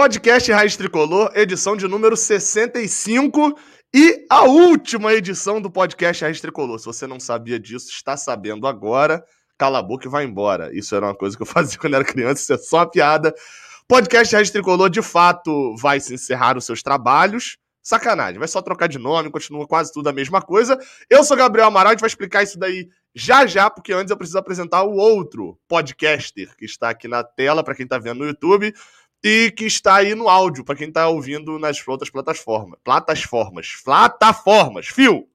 Podcast Raiz Tricolor, edição de número 65 e a última edição do podcast Raiz Tricolor. Se você não sabia disso, está sabendo agora. Cala a boca e vai embora. Isso era uma coisa que eu fazia quando era criança, isso é só uma piada. Podcast Raiz Tricolor, de fato, vai se encerrar os seus trabalhos. Sacanagem, vai só trocar de nome, continua quase tudo a mesma coisa. Eu sou Gabriel Amaral, a gente vai explicar isso daí já já, porque antes eu preciso apresentar o outro podcaster que está aqui na tela para quem está vendo no YouTube e que está aí no áudio para quem está ouvindo nas outras plataformas. Plataformas. Plataformas. Fio.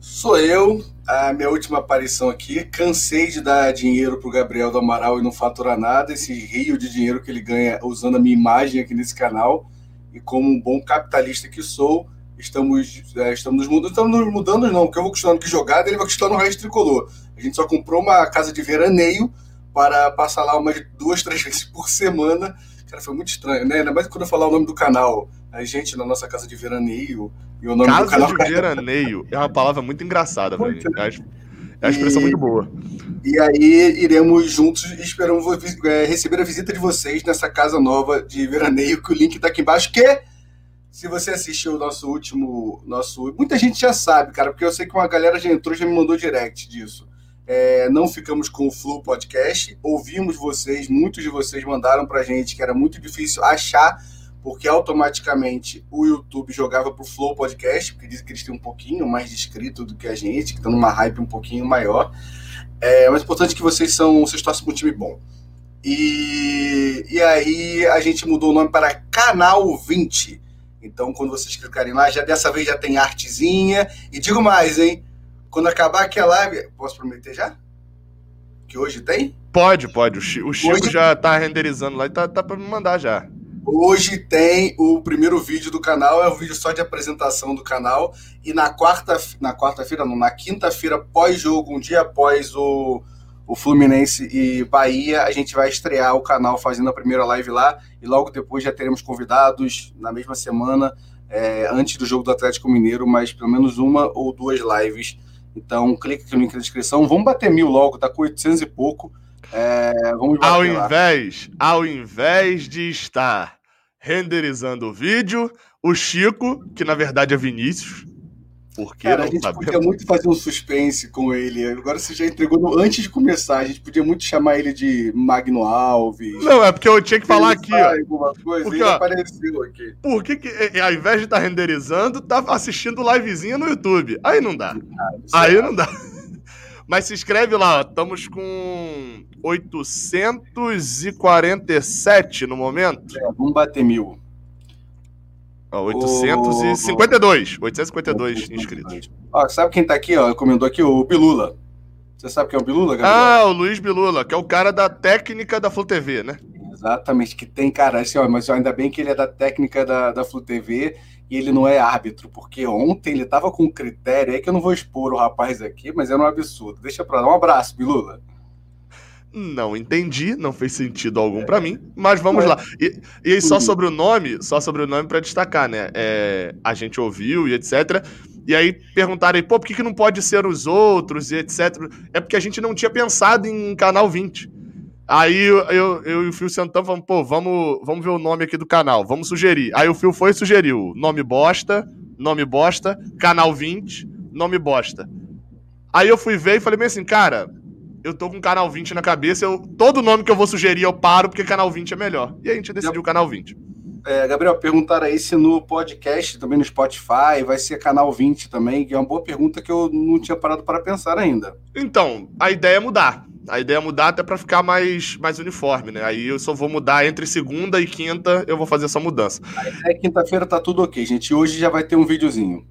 Sou eu, a minha última aparição aqui. Cansei de dar dinheiro pro Gabriel do Amaral e não faturar nada. Esse rio de dinheiro que ele ganha usando a minha imagem aqui nesse canal. E como um bom capitalista que sou, estamos, é, estamos nos mudando. Estamos nos mudando, não, porque eu vou continuando que jogada, ele vai continuando no resto tricolor. A gente só comprou uma casa de veraneio para passar lá umas duas, três vezes por semana. Cara, foi muito estranho, né? Ainda mais quando eu falar o nome do canal. A gente na nossa casa de veraneio. E o nome casa do canal. de veraneio é uma palavra muito engraçada, velho. É uma expressão e, muito boa. E aí iremos juntos e esperamos é, receber a visita de vocês nessa casa nova de veraneio, que o link tá aqui embaixo, que se você assistiu o nosso último. nosso Muita gente já sabe, cara, porque eu sei que uma galera já entrou já me mandou direct disso. É, não ficamos com o Flow Podcast, ouvimos vocês, muitos de vocês mandaram pra gente que era muito difícil achar, porque automaticamente o YouTube jogava pro Flow Podcast, porque dizem que eles têm um pouquinho mais de inscrito do que a gente, que estão numa hype um pouquinho maior. É, mas o importante é que vocês são, vocês torcem para um time bom. E, e aí a gente mudou o nome para Canal 20. Então, quando vocês clicarem lá, já dessa vez já tem artezinha. E digo mais, hein? Quando acabar aqui a live, posso prometer já? Que hoje tem? Pode, pode. O Chico, hoje... já tá renderizando lá e tá, tá para me mandar já. Hoje tem o primeiro vídeo do canal, é um vídeo só de apresentação do canal. E na quarta, na quarta-feira, não, na quinta-feira, pós-jogo, um dia após o, o Fluminense e Bahia, a gente vai estrear o canal fazendo a primeira live lá. E logo depois já teremos convidados na mesma semana, é, antes do jogo do Atlético Mineiro, mas pelo menos uma ou duas lives. Então, clique aqui no link na descrição. Vamos bater mil logo, tá com 800 e pouco. É, vamos ao invés, ao invés de estar renderizando o vídeo, o Chico, que na verdade é Vinícius, porque Cara, a gente sabemos. podia muito fazer um suspense com ele. Agora você já entregou no... antes de começar. A gente podia muito chamar ele de Magno Alves. Não, é porque eu tinha que falar aqui. Ó. Coisa, porque, ó, apareceu aqui. Por que, que, é, é, ao invés de estar tá renderizando, tá assistindo livezinha no YouTube? Aí não dá. Ah, Aí é. não dá. Mas se inscreve lá, ó. Estamos com 847 no momento. É, vamos bater mil. Ó, 852. 852 inscritos. Ó, sabe quem tá aqui, ó? Comentou aqui o Bilula. Você sabe quem é o Bilula, Gabriel? Ah, o Luiz Bilula, que é o cara da técnica da Flu TV, né? Exatamente, que tem cara, assim, ó, mas ainda bem que ele é da técnica da, da Flu TV e ele não é árbitro, porque ontem ele tava com um critério aí que eu não vou expor o rapaz aqui, mas era um absurdo. Deixa pra lá. Um abraço, Bilula. Não entendi, não fez sentido algum para mim, mas vamos lá. E, e só sobre o nome, só sobre o nome para destacar, né? É, a gente ouviu e etc. E aí perguntaram aí, pô, por que, que não pode ser os outros e etc. É porque a gente não tinha pensado em canal 20. Aí eu, eu, eu e o Fio sentamos falamos, pô, vamos, vamos ver o nome aqui do canal, vamos sugerir. Aí o Fio foi e sugeriu: nome bosta, nome bosta, canal 20, nome bosta. Aí eu fui ver e falei bem assim, cara, eu tô com Canal 20 na cabeça, eu, todo nome que eu vou sugerir eu paro, porque Canal 20 é melhor. E a gente decidiu o Canal 20. É, Gabriel, perguntaram aí se no podcast, também no Spotify, vai ser Canal 20 também, que é uma boa pergunta que eu não tinha parado para pensar ainda. Então, a ideia é mudar. A ideia é mudar até para ficar mais, mais uniforme, né? Aí eu só vou mudar entre segunda e quinta, eu vou fazer essa mudança. Aí quinta-feira tá tudo ok, gente. Hoje já vai ter um videozinho.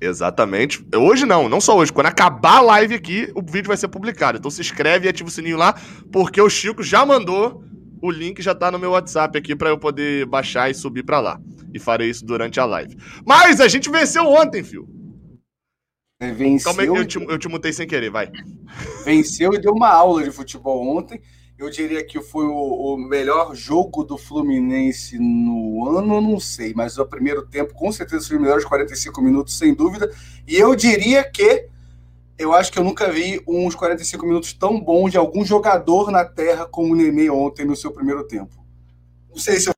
Exatamente. Hoje não, não só hoje. Quando acabar a live aqui, o vídeo vai ser publicado. Então se inscreve e ativa o sininho lá, porque o Chico já mandou o link, já tá no meu WhatsApp aqui para eu poder baixar e subir para lá. E farei isso durante a live. Mas a gente venceu ontem, fio. Venceu. Calma aí, eu te, eu te mutei sem querer, vai. Venceu e deu uma aula de futebol ontem. Eu diria que foi o, o, melhor jogo do Fluminense no ano, não sei, mas o primeiro tempo com certeza foi os melhores 45 minutos, sem dúvida. E eu diria que eu acho que eu nunca vi uns 45 minutos tão bons de algum jogador na Terra como o Nenê ontem no seu primeiro tempo. Não sei se eu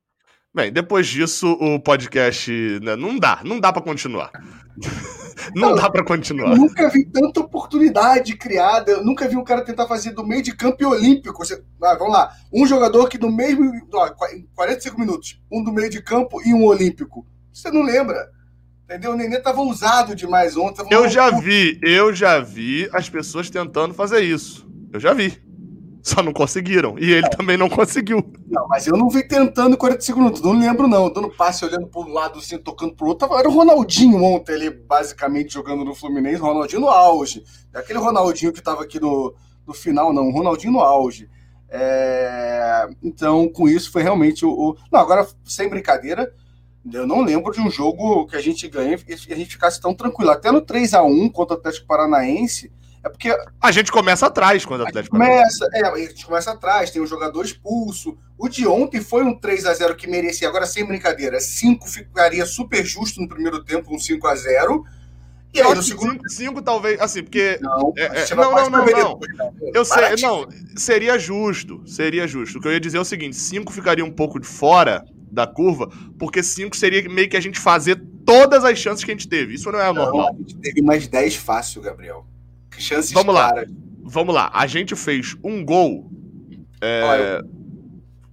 Bem, depois disso, o podcast né, não dá, não dá para continuar. não, não, dá para continuar. Eu nunca vi tanta oportunidade criada, eu nunca vi um cara tentar fazer do meio de campo e olímpico. Você, ah, vamos lá, um jogador que no mesmo, ó, 45 minutos, um do meio de campo e um olímpico. Você não lembra? Entendeu? O Nenê tava usado demais ontem. Eu já vi, eu já vi as pessoas tentando fazer isso. Eu já vi. Só não conseguiram. E ele também não conseguiu. Não, mas eu não vi tentando 45 minutos. Não lembro, não. Dando passe, olhando para um lado, assim, tocando pro outro. Era o Ronaldinho ontem, ele basicamente jogando no Fluminense. Ronaldinho no auge. É aquele Ronaldinho que estava aqui no, no final, não. Ronaldinho no auge. É... Então, com isso, foi realmente o, o. Não, agora, sem brincadeira. Eu não lembro de um jogo que a gente ganha e a gente ficasse tão tranquilo. Até no 3 a 1 contra o Atlético Paranaense, é porque. A gente começa atrás quando o Atlético começa, é, a gente começa atrás, tem um jogador expulso. O de ontem foi um 3 a 0 que merecia, agora sem brincadeira, 5 ficaria super justo no primeiro tempo, um 5 a 0 e aí, no segundo. 5 talvez, assim, porque. Não, é, é, não, não, não, não. Né? Eu sei, não, seria justo, seria justo. O que eu ia dizer é o seguinte: 5 ficaria um pouco de fora da curva, porque 5 seria meio que a gente fazer todas as chances que a gente teve. Isso não é normal. A gente teve mais 10 fácil, Gabriel. Chances Vamos claras. lá. Vamos lá. A gente fez um gol. É... Olha,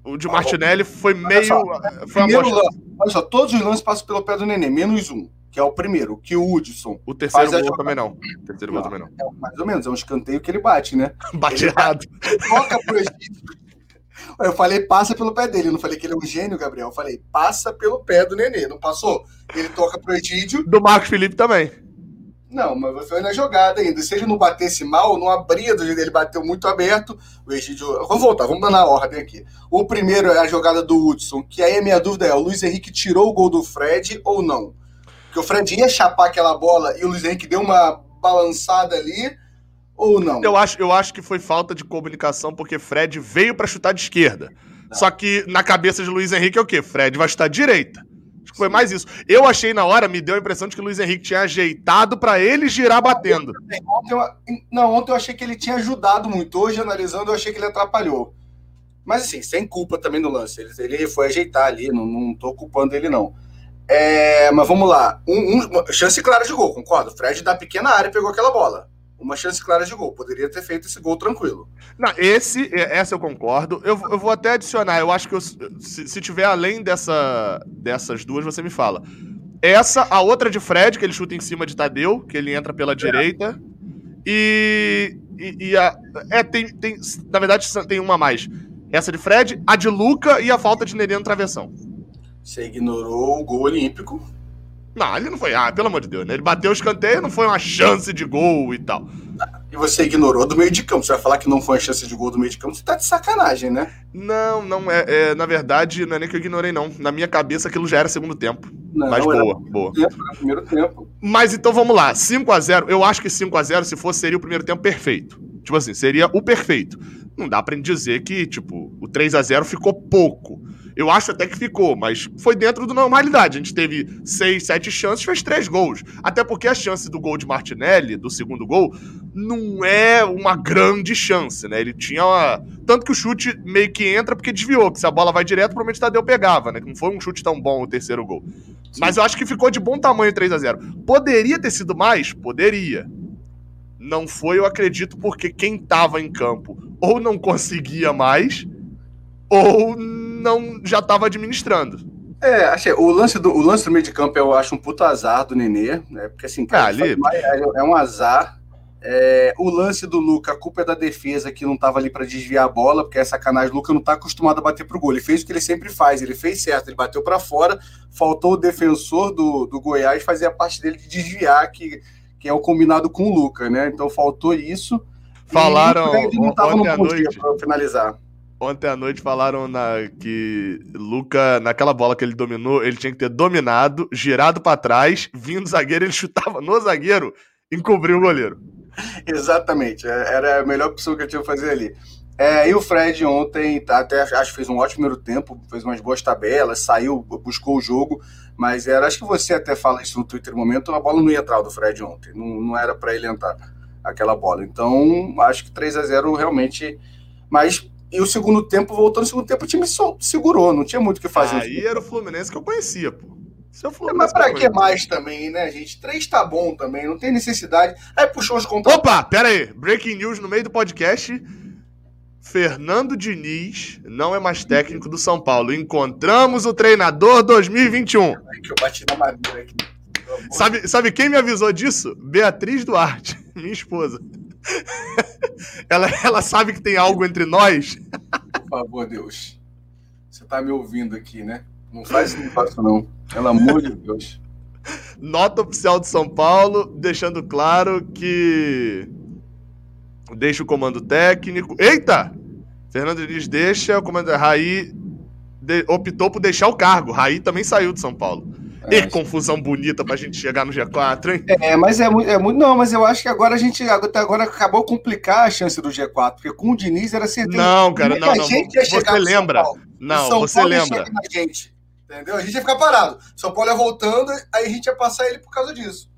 o de Martinelli foi meio. Só, foi primeiro lance, olha só, todos os lances passam pelo pé do Nenê, menos um, que é o primeiro, que o Hudson. O terceiro gol também não. O terceiro não, gol também não. É, mais ou menos, é um escanteio que ele bate, né? bate errado. Toca pro Egito. Eu falei, passa pelo pé dele. Eu não falei que ele é um gênio, Gabriel. Eu falei, passa pelo pé do Nenê. Não passou? Ele toca pro Egídio. Do Marcos Felipe também. Não, mas foi na jogada ainda. Se ele não batesse mal, não abria do jeito dele, bateu muito aberto. O Egídio. Vamos voltar, vamos dar na ordem aqui. O primeiro é a jogada do Hudson, que aí a minha dúvida é: o Luiz Henrique tirou o gol do Fred ou não? Porque o Fred ia chapar aquela bola e o Luiz Henrique deu uma balançada ali ou não? Eu acho, eu acho que foi falta de comunicação, porque Fred veio para chutar de esquerda. Não. Só que na cabeça de Luiz Henrique é o quê? Fred vai chutar direita. Foi mais isso. Eu achei na hora, me deu a impressão de que o Luiz Henrique tinha ajeitado para ele girar batendo. Ontem eu, não, ontem eu achei que ele tinha ajudado muito. Hoje, analisando, eu achei que ele atrapalhou. Mas assim, sem culpa também no lance. Ele, ele foi ajeitar ali, não, não tô culpando ele, não. É, mas vamos lá. Um, um, chance clara de gol, concordo. Fred da pequena área pegou aquela bola uma chance clara de gol. Poderia ter feito esse gol tranquilo. Não, esse, essa eu concordo. Eu, eu vou até adicionar. Eu acho que eu, se, se tiver além dessa, dessas duas, você me fala. Essa, a outra de Fred, que ele chuta em cima de Tadeu, que ele entra pela é. direita. E, e, e, a. É, tem, tem. Na verdade, tem uma mais. Essa de Fred, a de Luca e a falta de Nenê no travessão. Você ignorou o gol olímpico. Não, ele não foi. Ah, pelo amor de Deus, né? Ele bateu o escanteio, não foi uma chance de gol e tal. E você ignorou do meio de campo. Você vai falar que não foi uma chance de gol do meio de campo, você tá de sacanagem, né? Não, não é, é Na verdade, não é nem que eu ignorei, não. Na minha cabeça, aquilo já era segundo tempo. Não, Mas boa, boa. Tempo, primeiro tempo. Mas então vamos lá. 5 a 0 eu acho que 5 a 0 se fosse, seria o primeiro tempo perfeito. Tipo assim, seria o perfeito. Não dá pra dizer que, tipo, o 3 a 0 ficou pouco. Eu acho até que ficou, mas foi dentro da normalidade. A gente teve seis, sete chances, fez três gols. Até porque a chance do gol de Martinelli, do segundo gol, não é uma grande chance, né? Ele tinha uma... Tanto que o chute meio que entra porque desviou, que se a bola vai direto, provavelmente Tadeu pegava, né? Que não foi um chute tão bom o terceiro gol. Sim. Mas eu acho que ficou de bom tamanho 3 a 0 Poderia ter sido mais? Poderia. Não foi, eu acredito, porque quem tava em campo ou não conseguia mais, ou não já estava administrando. É, achei. O lance, do, o lance do meio de campo eu acho um puta azar do Nenê, né? Porque assim, cara, é, ali... é, um azar. É, o lance do Luca, a culpa é da defesa que não estava ali para desviar a bola, porque é sacanagem. O Luca não está acostumado a bater pro gol. Ele fez o que ele sempre faz, ele fez certo, ele bateu para fora. Faltou o defensor do, do Goiás fazer a parte dele de desviar, que, que é o combinado com o Luca, né? Então faltou isso. Falaram e não tava no para finalizar. Ontem à noite falaram na, que Luca, naquela bola que ele dominou, ele tinha que ter dominado, girado para trás, vindo zagueiro, ele chutava no zagueiro, encobriu o goleiro. Exatamente, é, era a melhor opção que eu tinha que fazer ali. É, e o Fred ontem, até acho que fez um ótimo primeiro tempo, fez umas boas tabelas, saiu, buscou o jogo, mas era, acho que você até fala isso no Twitter no momento, a bola não ia entrar do Fred ontem, não, não era para ele entrar aquela bola. Então, acho que 3 a 0 realmente. Mas e o segundo tempo, voltando no segundo tempo, o time só segurou, não tinha muito o que fazer. Aí era o Fluminense que eu conhecia, pô. É, mas pra que mais também, né, gente? Três tá bom também, não tem necessidade. Aí puxou os contra. Opa, pera aí. Breaking news no meio do podcast. Fernando Diniz não é mais técnico do São Paulo. Encontramos o treinador 2021. Ai, que eu bati na madeira aqui. Sabe, sabe quem me avisou disso? Beatriz Duarte, minha esposa. ela, ela sabe que tem algo entre nós. Por favor, Deus. Você tá me ouvindo aqui, né? Não faz isso, não faço, não. Pelo amor de Deus. Nota oficial de São Paulo, deixando claro que deixa o comando técnico. Eita! Fernando Diniz deixa, o comando Raí de, optou por deixar o cargo. Raí também saiu de São Paulo. É, e confusão bonita pra gente chegar no G4, hein? É, mas é muito, é muito. Não, mas eu acho que agora a gente. Agora acabou complicar a chance do G4, porque com o Diniz era certeza. Não, cara, não, não. Você lembra? Não, São você Paulo lembra. Gente, entendeu? A gente ia ficar parado. São Paulo ia voltando, aí a gente ia passar ele por causa disso.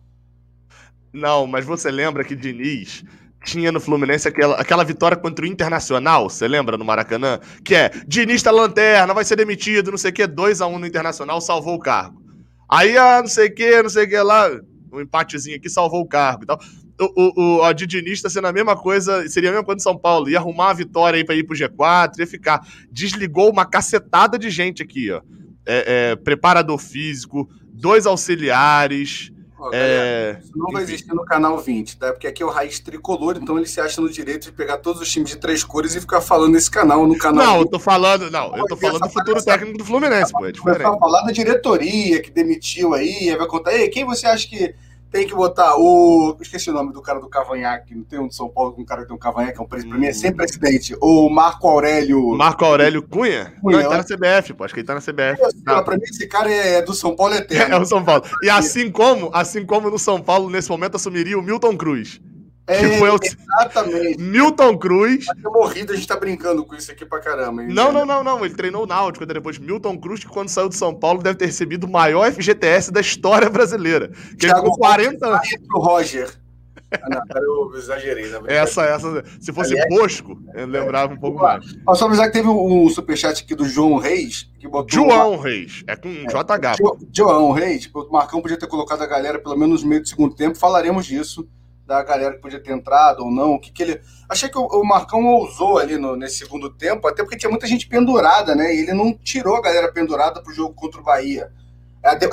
Não, mas você lembra que Diniz tinha no Fluminense aquela, aquela vitória contra o Internacional, você lembra no Maracanã? Que é, Diniz tá lanterna, vai ser demitido, não sei o que, 2x1 um no Internacional, salvou o cargo. Aí, ah, não sei o que, não sei o que lá, um empatezinho aqui salvou o cargo e tal. O, o, a de Diniz tá sendo a mesma coisa, seria a mesma coisa de São Paulo, ia arrumar a vitória aí pra ir pro G4, ia ficar. Desligou uma cacetada de gente aqui, ó. É, é, preparador físico, dois auxiliares, é... Isso não vai existir no canal 20, tá? Porque aqui é o Raiz Tricolor, então ele se acha no direito de pegar todos os times de três cores e ficar falando nesse canal, no canal. Não, 20. eu tô falando, não, eu tô falando do futuro técnico do Fluminense, pô, é. Vai falar da diretoria que demitiu aí, vai contar, ei, quem você acha que tem que botar o. Esqueci o nome do cara do Cavanhaque. Não tem um de São Paulo com um cara que tem um Cavanhaque, é um presidente. Pra mim é sempre hum. presidente. O Marco Aurélio. Marco Aurélio Cunha? Cunha não, ele tá na CBF, pô. Acho que ele tá na CBF. Não, pra mim, esse cara é do São Paulo eterno. É, é o São Paulo. E assim como, assim como no São Paulo, nesse momento, assumiria o Milton Cruz. É, que foi o... Exatamente. Milton Cruz. Ter morrido, a gente tá brincando com isso aqui pra caramba. Hein, não, não, não, não. Ele treinou o Náutico depois. Milton Cruz, que quando saiu de São Paulo, deve ter recebido o maior FGTS da história brasileira. Que Thiago ele ficou 40 anos. Roger. Ah, não, eu exagerei, né? Essa, essa. Se fosse Aliás, Bosco, eu lembrava um pouco mais. Só avisar que teve um superchat aqui do João Reis, que botou. João uma... Reis, é com é, JH. Jo, João Reis, o Marcão podia ter colocado a galera pelo menos no meio do segundo tempo, falaremos disso da galera que podia ter entrado ou não, o que, que ele. Achei que o, o Marcão ousou ali no, nesse segundo tempo, até porque tinha muita gente pendurada, né? E ele não tirou a galera pendurada pro jogo contra o Bahia.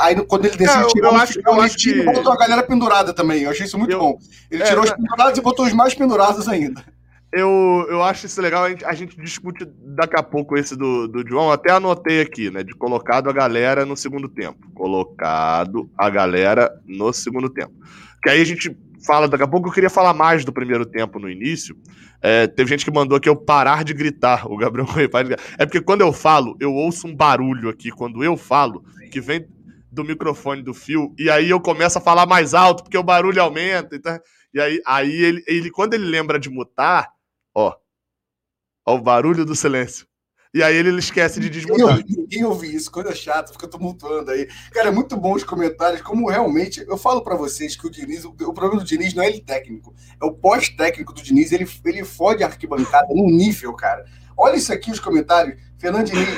Aí quando ele decidiu é, tirar eu acho, eu acho que... botou a galera pendurada também. Eu achei isso muito eu... bom. Ele é, tirou os pendurados e botou os mais pendurados ainda. Eu, eu acho isso legal, a gente, a gente discute daqui a pouco esse do, do João, até anotei aqui, né? De colocado a galera no segundo tempo. Colocado a galera no segundo tempo. Que aí a gente fala daqui a pouco. Eu queria falar mais do primeiro tempo no início. É, teve gente que mandou aqui eu parar de gritar. O Gabriel É porque quando eu falo, eu ouço um barulho aqui. Quando eu falo, que vem do microfone do fio, e aí eu começo a falar mais alto, porque o barulho aumenta. Então, e aí, aí ele, ele, quando ele lembra de mutar, ó, ó o barulho do silêncio. E aí ele esquece de desmutar. Ninguém ouve isso, coisa chata, fica tumultuando aí. Cara, é muito bom os comentários, como realmente. Eu falo para vocês que o Diniz, o, o, problema do Diniz não é ele técnico, é o pós-técnico do Diniz, ele, ele fode a arquibancada num nível, cara. Olha isso aqui, os comentários. Fernando Diniz.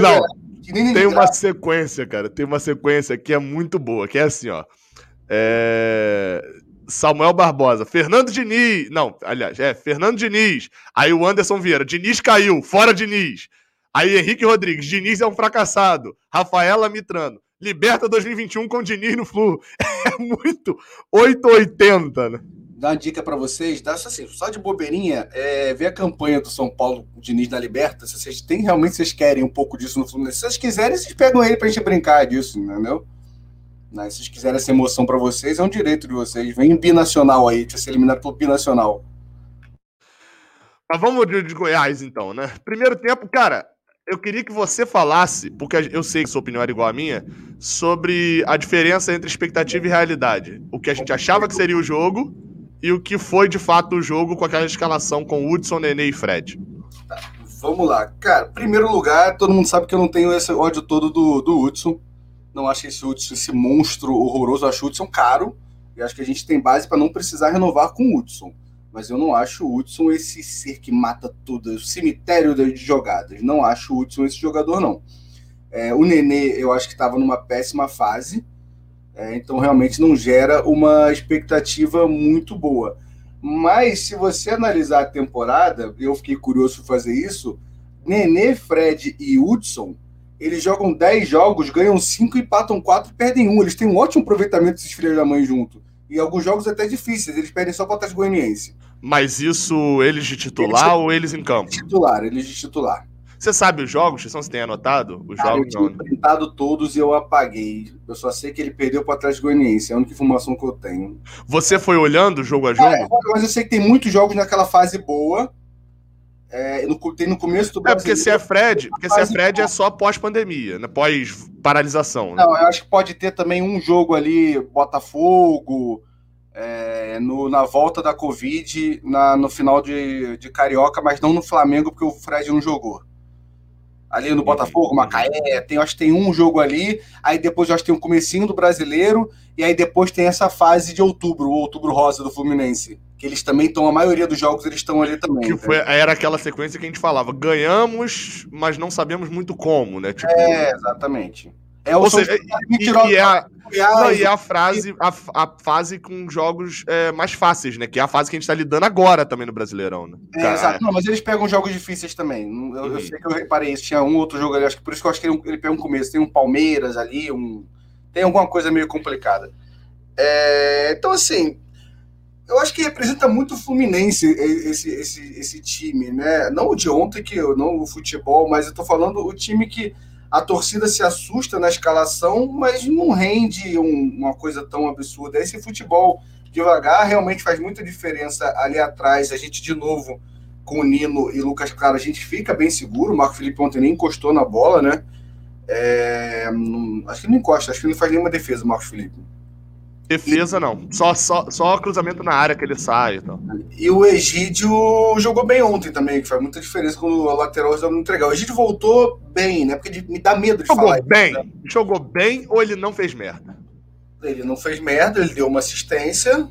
Não, Diniz tem uma sequência, cara, tem uma sequência que é muito boa, que é assim, ó. É... Samuel Barbosa, Fernando Diniz. Não, aliás, é Fernando Diniz. Aí o Anderson Vieira, Diniz caiu, fora Diniz. Aí Henrique Rodrigues, Diniz é um fracassado. Rafaela Mitrano, liberta 2021 com Diniz no Flu. É muito 880, né? Dá uma dica para vocês, dá assim, só de bobeirinha, é, ver a campanha do São Paulo Diniz da Liberta. Se vocês têm realmente vocês querem um pouco disso no Fluminense, se vocês quiserem, vocês pegam ele pra gente brincar disso, entendeu? Né? Se vocês quiserem essa emoção para vocês, é um direito de vocês. Vem binacional aí, de ser eliminado pelo binacional. Mas vamos de, de Goiás, então, né? Primeiro tempo, cara, eu queria que você falasse, porque eu sei que sua opinião era igual à minha, sobre a diferença entre expectativa e realidade. O que a gente achava que seria o jogo e o que foi de fato o jogo com aquela escalação com Hudson, Nenê e Fred. Tá, vamos lá. Cara, primeiro lugar, todo mundo sabe que eu não tenho esse ódio todo do, do Hudson. Não acho esse Hudson, esse monstro horroroso. Acho o Hudson caro. E acho que a gente tem base para não precisar renovar com o Hudson. Mas eu não acho o Hudson esse ser que mata tudo, o cemitério de jogadas. Não acho o Hudson esse jogador, não. É, o Nenê, eu acho que estava numa péssima fase, é, então realmente não gera uma expectativa muito boa. Mas se você analisar a temporada, eu fiquei curioso fazer isso, Nenê, Fred e Hudson, eles jogam 10 jogos, ganham 5, empatam 4 e perdem 1. Eles têm um ótimo aproveitamento desses filhos da mãe junto. E alguns jogos até difíceis, eles perdem só para o Atlético Goianiense. Mas isso eles de titular eles, ou eles em campo? Titular, eles de titular. Você sabe os jogos, Você tem anotado? Os Cara, jogos eu tinha printado todos e eu apaguei. Eu só sei que ele perdeu para o Atlético Goianiense, é a única informação que eu tenho. Você foi olhando jogo a jogo? É, mas eu sei que tem muitos jogos naquela fase boa. É, no, tem no começo do É, porque se é Fred, porque se é Fred é só pós-pandemia, né? Pós-paralisação. Né? Não, eu acho que pode ter também um jogo ali, Botafogo, é, no, na volta da Covid, na, no final de, de Carioca, mas não no Flamengo, porque o Fred não jogou. Ali no Botafogo, Macaé, tem, acho que tem um jogo ali, aí depois acho que tem um comecinho do brasileiro, e aí depois tem essa fase de outubro, o outubro rosa do Fluminense. Que eles também estão, a maioria dos jogos eles estão ali também. Que foi, era aquela sequência que a gente falava, ganhamos, mas não sabemos muito como, né? Tipo, é, exatamente. É o Ou seja, e, e, é a, não, e é a, frase, a, a fase com jogos é, mais fáceis, né? Que é a fase que a gente tá lidando agora também no Brasileirão, né? É, exato. Não, mas eles pegam jogos difíceis também. Eu, uhum. eu, sei que eu reparei isso. Tinha um outro jogo ali, acho que por isso que eu acho que ele, ele pega um começo. Tem um Palmeiras ali, um. Tem alguma coisa meio complicada. É, então, assim, eu acho que representa muito o Fluminense esse, esse, esse time, né? Não o de ontem, que não o futebol, mas eu tô falando o time que a torcida se assusta na escalação, mas não rende um, uma coisa tão absurda. Esse futebol devagar realmente faz muita diferença ali atrás. A gente, de novo, com o Nino e Lucas Claro, a gente fica bem seguro. O Marco Felipe ontem nem encostou na bola, né? É, acho que não encosta, acho que não faz nenhuma defesa, Marcos Felipe. Defesa não. Só, só, só cruzamento na área que ele sai. Então. E o Egídio jogou bem ontem também, que faz muita diferença quando o lateral não entregar. O Egídio voltou bem, né? Porque me dá medo de jogou falar. Bem. Né? Jogou bem ou ele não fez merda? Ele não fez merda, ele deu uma assistência.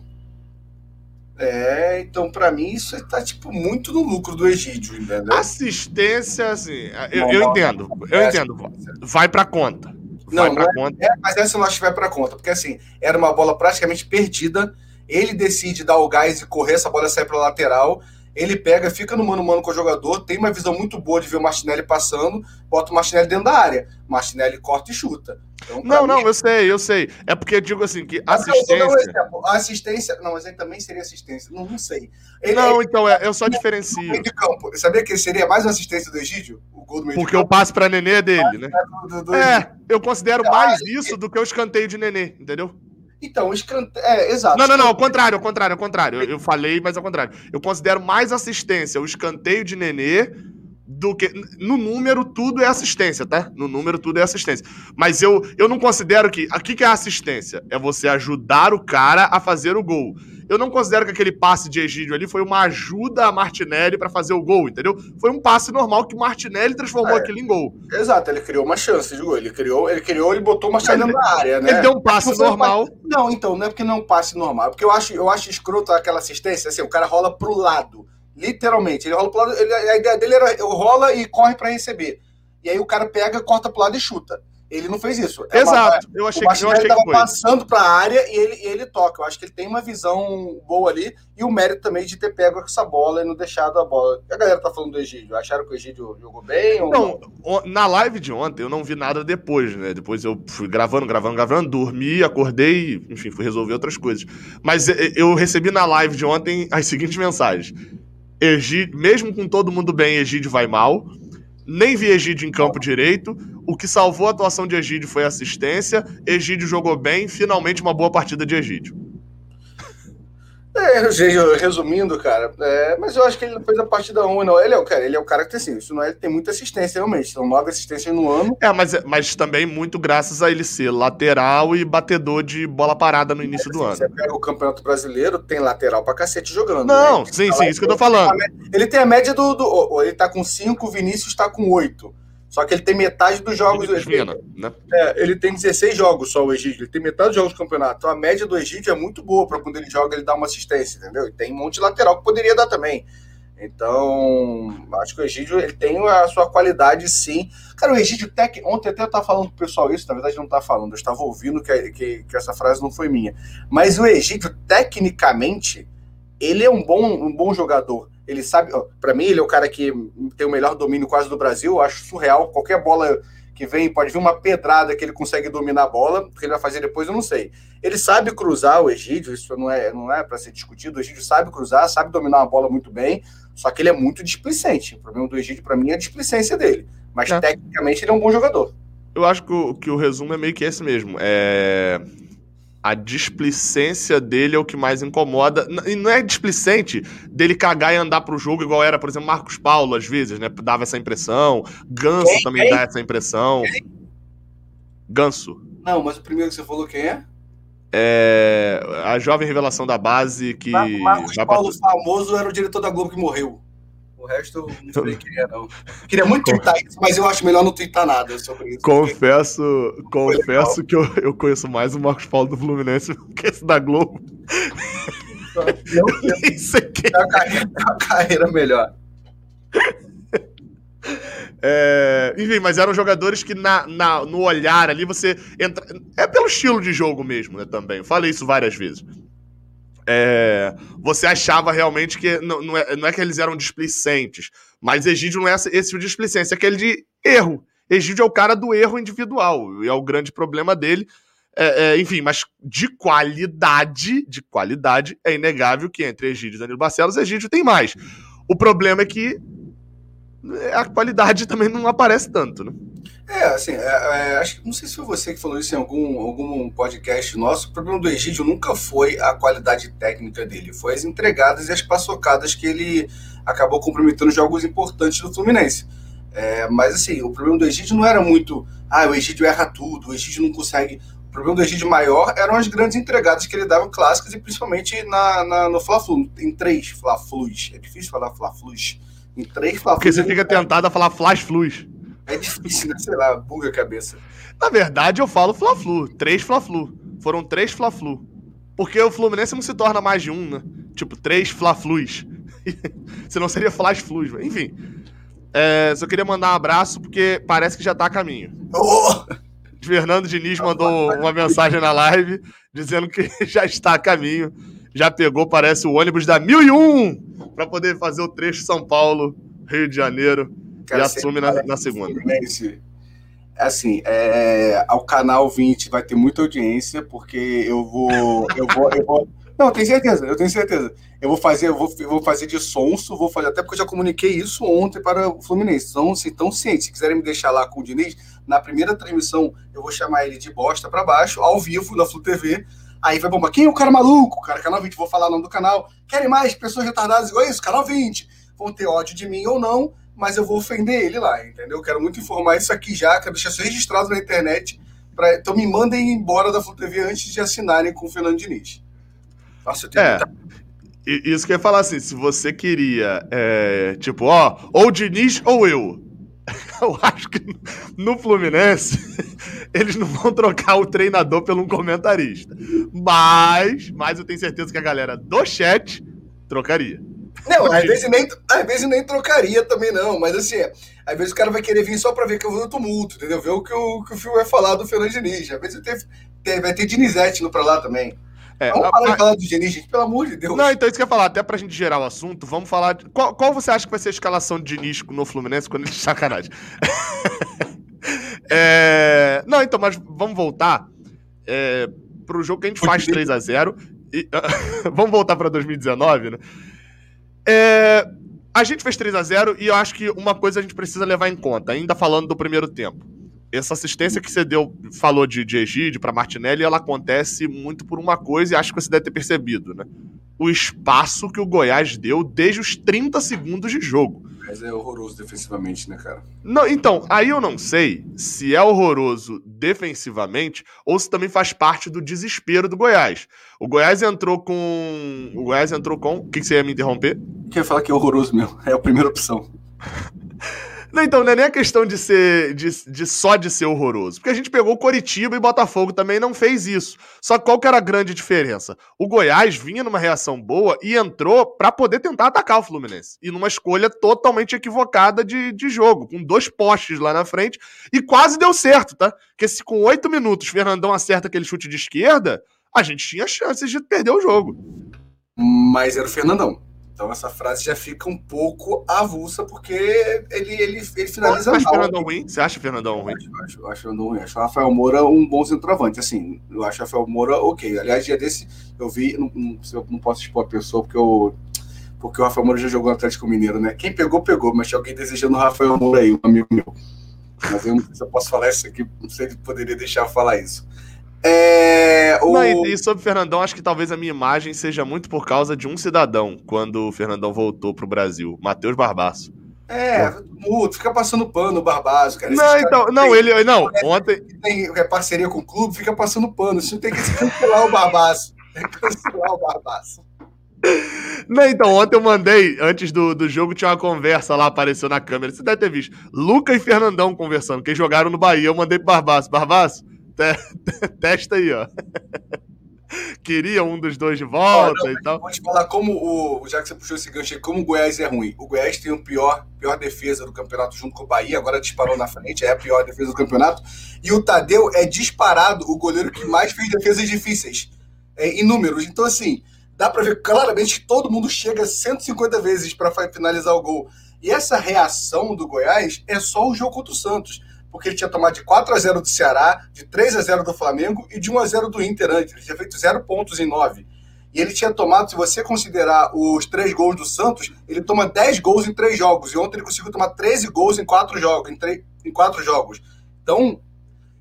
É, então para mim isso tá tipo muito no lucro do Egídio, entendeu? Assistência, assim, eu, eu entendo, eu entendo. Vai pra conta não, não é, é, mas essa não acho que vai para conta, porque assim, era uma bola praticamente perdida. Ele decide dar o gás e correr, essa bola sai para lateral. Ele pega, fica no mano a mano com o jogador, tem uma visão muito boa de ver o Martinelli passando, bota o Martinelli dentro da área. Martinelli corta e chuta. Então, não, não, eu sei, eu sei. É porque eu digo assim, que assistência... Um assistência... Não, mas aí também seria assistência. Não, não sei. Ele, não, ele, então, é, eu só diferencio. De campo. Sabia que seria mais uma assistência do Egídio? O gol do meio Porque o passe pra Nenê é dele, né? Do, do é, eu considero mais isso do que o escanteio de Nenê, entendeu? Então, escanteio. É, exato. Não, não, não, ao contrário, ao contrário, ao contrário. Eu, eu falei, mas ao contrário. Eu considero mais assistência o escanteio de Nenê do que. No número, tudo é assistência, tá? No número, tudo é assistência. Mas eu, eu não considero que. Aqui que é assistência? É você ajudar o cara a fazer o gol. Eu não considero que aquele passe de Egídio ali foi uma ajuda a Martinelli para fazer o gol, entendeu? Foi um passe normal que Martinelli transformou é, aquilo em gol. Exato, ele criou uma chance de gol. Ele criou, ele criou, ele botou uma saída na área, né? Ele deu um passe normal. Não, então, não é porque não é um passe normal. É porque eu acho, eu acho escroto aquela assistência, assim, o cara rola pro lado. Literalmente. Ele rola pro lado. Ele, a ideia dele era rola e corre para receber. E aí o cara pega, corta pro lado e chuta. Ele não fez isso. É Exato. Uma, eu achei, o eu achei que foi. passando para a área e ele, ele toca. Eu acho que ele tem uma visão boa ali e o mérito também de ter pego essa bola e não deixado a bola. A galera tá falando do Egídio. Acharam que o Egídio jogou bem? Não, ou... na live de ontem eu não vi nada depois, né? Depois eu fui gravando, gravando, gravando, dormi, acordei, enfim, fui resolver outras coisas. Mas eu recebi na live de ontem as seguintes mensagens. Egídio, mesmo com todo mundo bem, Egídio vai mal nem vi Egídio em campo direito. O que salvou a atuação de Egídio foi assistência. Egídio jogou bem, finalmente uma boa partida de Egídio. É, resumindo, cara, é, mas eu acho que ele não fez a partida 1, não. Ele é o cara, ele é o cara que tem assim, isso não é, ele tem muita assistência realmente, são nove assistências no ano. É, mas, mas também muito graças a ele ser lateral e batedor de bola parada no início é, do ano. Você pega o Campeonato Brasileiro, tem lateral pra cacete jogando. Não, né? sim, sim, isso que eu tô falando. Ele tem a média do, do, Ele tá com 5, o Vinícius tá com 8. Só que ele tem metade dos jogos. Ele, Vina, né? é, ele tem 16 jogos só, o Egídio. Ele tem metade dos jogos do campeonato. Então a média do Egídio é muito boa para quando ele joga, ele dá uma assistência, entendeu? E tem um monte de lateral que poderia dar também. Então, acho que o Egídio ele tem a sua qualidade, sim. Cara, o Egídio Tec, ontem até eu estava falando pro pessoal isso, na verdade não estava falando, eu estava ouvindo que, que, que, essa frase não foi minha. Mas o Egídio, tecnicamente, ele é um bom, um bom jogador. Ele sabe, para mim, ele é o cara que tem o melhor domínio quase do Brasil. Eu acho surreal. Qualquer bola que vem, pode vir uma pedrada que ele consegue dominar a bola. O que ele vai fazer depois, eu não sei. Ele sabe cruzar o Egídio, isso não é, não é para ser discutido. O Egídio sabe cruzar, sabe dominar a bola muito bem. Só que ele é muito displicente. O problema do Egídio, para mim, é a displicência dele. Mas é. tecnicamente ele é um bom jogador. Eu acho que o, que o resumo é meio que esse mesmo. É... A displicência dele é o que mais incomoda. E não é displicente dele cagar e andar pro jogo igual era, por exemplo, Marcos Paulo, às vezes, né? Dava essa impressão. Ganso quem, também quem? dá essa impressão. Quem? Ganso. Não, mas o primeiro que você falou quem é? É, a jovem revelação da base que. Marcos Paulo pra... famoso era o diretor da Globo que morreu. O resto eu não sei quem é, não. Queria muito twittar isso, mas eu acho melhor não twittar nada sobre isso. Confesso, confesso que eu, eu conheço mais o Marcos Paulo do Fluminense que esse da Globo. Eu, isso aqui. É uma carreira, é uma carreira melhor. É, enfim, mas eram jogadores que na, na, no olhar ali você entra. É pelo estilo de jogo mesmo, né? Também. Eu falei isso várias vezes. É, você achava realmente que. Não, não, é, não é que eles eram displicentes, mas Egídio não é esse tipo de displicência, é aquele de erro. Egídio é o cara do erro individual, e é o grande problema dele. É, é, enfim, mas de qualidade, de qualidade, é inegável que entre Egídio e Danilo Barcelos, Egídio tem mais. O problema é que a qualidade também não aparece tanto, né? É, assim, é, é, acho que não sei se foi você que falou isso em algum, algum podcast nosso. O problema do Egídio nunca foi a qualidade técnica dele, foi as entregadas e as paçocadas que ele acabou comprometendo jogos importantes do Fluminense. É, mas assim, o problema do Egídio não era muito, ah, o Egídio erra tudo, o Egídio não consegue. O problema do Egídio maior eram as grandes entregadas que ele dava clássicas e principalmente na, na no Fla-Flu, em três Fla-Flus. É difícil falar Fla-Flus em três Fla-Flus. Porque você fica tentado a falar Flash-Flus. É difícil, né? Sei lá, buga a cabeça. Na verdade, eu falo Fla-Flu. Três Fla-Flu. Foram três Fla-Flu. Porque o Fluminense não se torna mais de um, né? Tipo, três Fla-Flus. Senão seria Flash-Flus. Enfim. É, só queria mandar um abraço porque parece que já tá a caminho. Oh! Fernando Diniz mandou uma mensagem na live dizendo que já está a caminho. Já pegou, parece, o ônibus da 1001 para poder fazer o trecho São Paulo, Rio de Janeiro. E assume na, na segunda. Assim, é, ao canal 20 vai ter muita audiência, porque eu vou. Eu vou, eu vou não, eu tenho certeza, eu tenho certeza. Eu vou fazer, eu vou, eu vou fazer de sonso, vou fazer, até porque eu já comuniquei isso ontem para o Fluminense. Então, assim, tão ciente, se quiserem me deixar lá com o Diniz, na primeira transmissão eu vou chamar ele de bosta para baixo, ao vivo, na Flu TV. Aí vai bombar, quem é o cara maluco? Cara, canal 20, vou falar o nome do canal. Querem mais pessoas retardadas igual isso? Canal 20. Vão ter ódio de mim ou não, mas eu vou ofender ele lá, entendeu? Quero muito informar isso aqui já, quero deixar isso registrado na internet. Pra... Então me mandem embora da Flu TV antes de assinarem com o Fernando Diniz. Nossa, eu tenho é. muita... Isso que eu ia falar assim, se você queria, é, tipo, ó, ou Diniz ou eu. Eu acho que no Fluminense eles não vão trocar o treinador pelo um comentarista. Mas, mas eu tenho certeza que a galera do chat trocaria. Não, às vezes, nem, às vezes nem trocaria também, não. Mas assim, às vezes o cara vai querer vir só pra ver que eu vou no tumulto, entendeu? Ver o que o, que o filme vai falar do Fernando Diniz. Às vezes tem, tem, vai ter Dinizete indo pra lá também. É, vamos parar a, de falar do Diniz, gente, pelo amor de Deus. Não, então isso que eu ia falar, até pra gente gerar o assunto, vamos falar. De, qual, qual você acha que vai ser a escalação de Diniz no Fluminense quando ele sacanagem? é, não, então, mas vamos voltar é, pro jogo que a gente faz 3 a 0 e, Vamos voltar pra 2019, né? É, a gente fez 3 a 0 e eu acho que uma coisa a gente precisa levar em conta, ainda falando do primeiro tempo. Essa assistência que você deu, falou de, de Egídio para Martinelli, ela acontece muito por uma coisa e acho que você deve ter percebido, né? O espaço que o Goiás deu desde os 30 segundos de jogo. Mas é horroroso defensivamente, né, cara? Não, então, aí eu não sei se é horroroso defensivamente ou se também faz parte do desespero do Goiás. O Goiás entrou com. O Goiás entrou com. O que, que você ia me interromper? Eu ia falar que é horroroso mesmo. É a primeira opção. Não, então, não é nem a questão de ser de, de, só de ser horroroso. Porque a gente pegou Coritiba e Botafogo também não fez isso. Só que qual que era a grande diferença? O Goiás vinha numa reação boa e entrou para poder tentar atacar o Fluminense. E numa escolha totalmente equivocada de, de jogo, com dois postes lá na frente. E quase deu certo, tá? Porque se com oito minutos Fernandão acerta aquele chute de esquerda, a gente tinha chances de perder o jogo. Mas era o Fernandão. Então essa frase já fica um pouco avulsa, porque ele, ele, ele finaliza mal. Fernandão ruim? Você acha Fernandão ruim? Eu acho, eu acho Fernandão ruim. Acho o Rafael Moura um bom centroavante. Assim, eu acho o Rafael Moura ok. Aliás, dia desse eu vi, não, não, eu não posso expor a pessoa, porque eu porque o Rafael Moura já jogou no Atlético Mineiro, né? Quem pegou, pegou, mas tinha alguém desejando o Rafael Moura aí, um amigo meu. Mas eu não sei se eu posso falar isso aqui, não sei se poderia deixar eu falar isso. É, o... Não, e, e, sobre o Fernandão, acho que talvez a minha imagem seja muito por causa de um cidadão quando o Fernandão voltou pro Brasil, Matheus Barbaço. É, mudo, fica passando pano o Barbaço, cara. Não, então, não, tem, ele. Não, é, ontem. Tem é parceria com o clube, fica passando pano. Isso tem que cancelar o Barbaço. Tem que cancelar o Barbaço. Não, então, ontem eu mandei, antes do, do jogo, tinha uma conversa lá, apareceu na câmera. Você deve ter visto. Luca e Fernandão conversando, que jogaram no Bahia. Eu mandei pro Barbaço. Barbaço, te, testa aí, ó. Queria um dos dois de volta não, e tal. Vou te falar como o. Já que você puxou esse gancho aí, como o Goiás é ruim. O Goiás tem o pior, pior defesa do campeonato junto com o Bahia, agora disparou na frente, é a pior defesa do campeonato. E o Tadeu é disparado o goleiro que mais fez defesas difíceis. É, em números. Então, assim, dá para ver claramente que todo mundo chega 150 vezes para finalizar o gol. E essa reação do Goiás é só o jogo contra o Santos porque ele tinha tomado de 4 a 0 do Ceará, de 3 a 0 do Flamengo e de 1 a 0 do Inter antes. Ele tinha feito 0 pontos em 9. E ele tinha tomado, se você considerar os 3 gols do Santos, ele toma 10 gols em 3 jogos. E ontem ele conseguiu tomar 13 gols em 4 jogos. Em, 3, em 4 jogos. Então,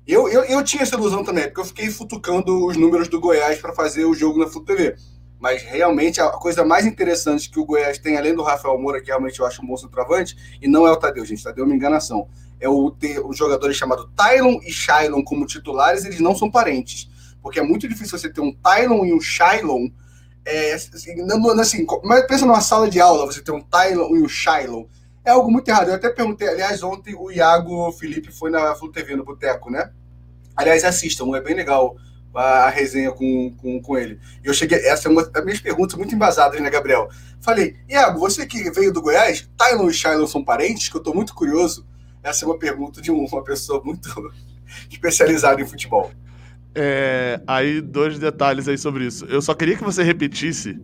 eu, eu, eu tinha essa ilusão também, porque eu fiquei futucando os números do Goiás para fazer o jogo na Flu TV. Mas realmente a coisa mais interessante que o Goiás tem, além do Rafael Moura, que realmente eu acho um bom centroavante, e não é o Tadeu, gente. Tadeu é uma enganação é o ter os jogadores chamados Tylon e Shylon como titulares, eles não são parentes. Porque é muito difícil você ter um Tylon e um Shylon. É, assim, não, assim, mas pensa numa sala de aula, você ter um Tylon e um Shylon. É algo muito errado. Eu até perguntei, aliás, ontem o Iago Felipe foi na Flu TV no Boteco, né? Aliás, assistam, é bem legal a, resenha com, com, com ele. Eu cheguei, essa é uma das minhas perguntas muito embasadas, né, Gabriel? Falei, Iago, você que veio do Goiás, Tylon e Shylon são parentes? Que eu tô muito curioso. Essa é uma pergunta de uma pessoa muito especializada em futebol. É, aí, dois detalhes aí sobre isso. Eu só queria que você repetisse.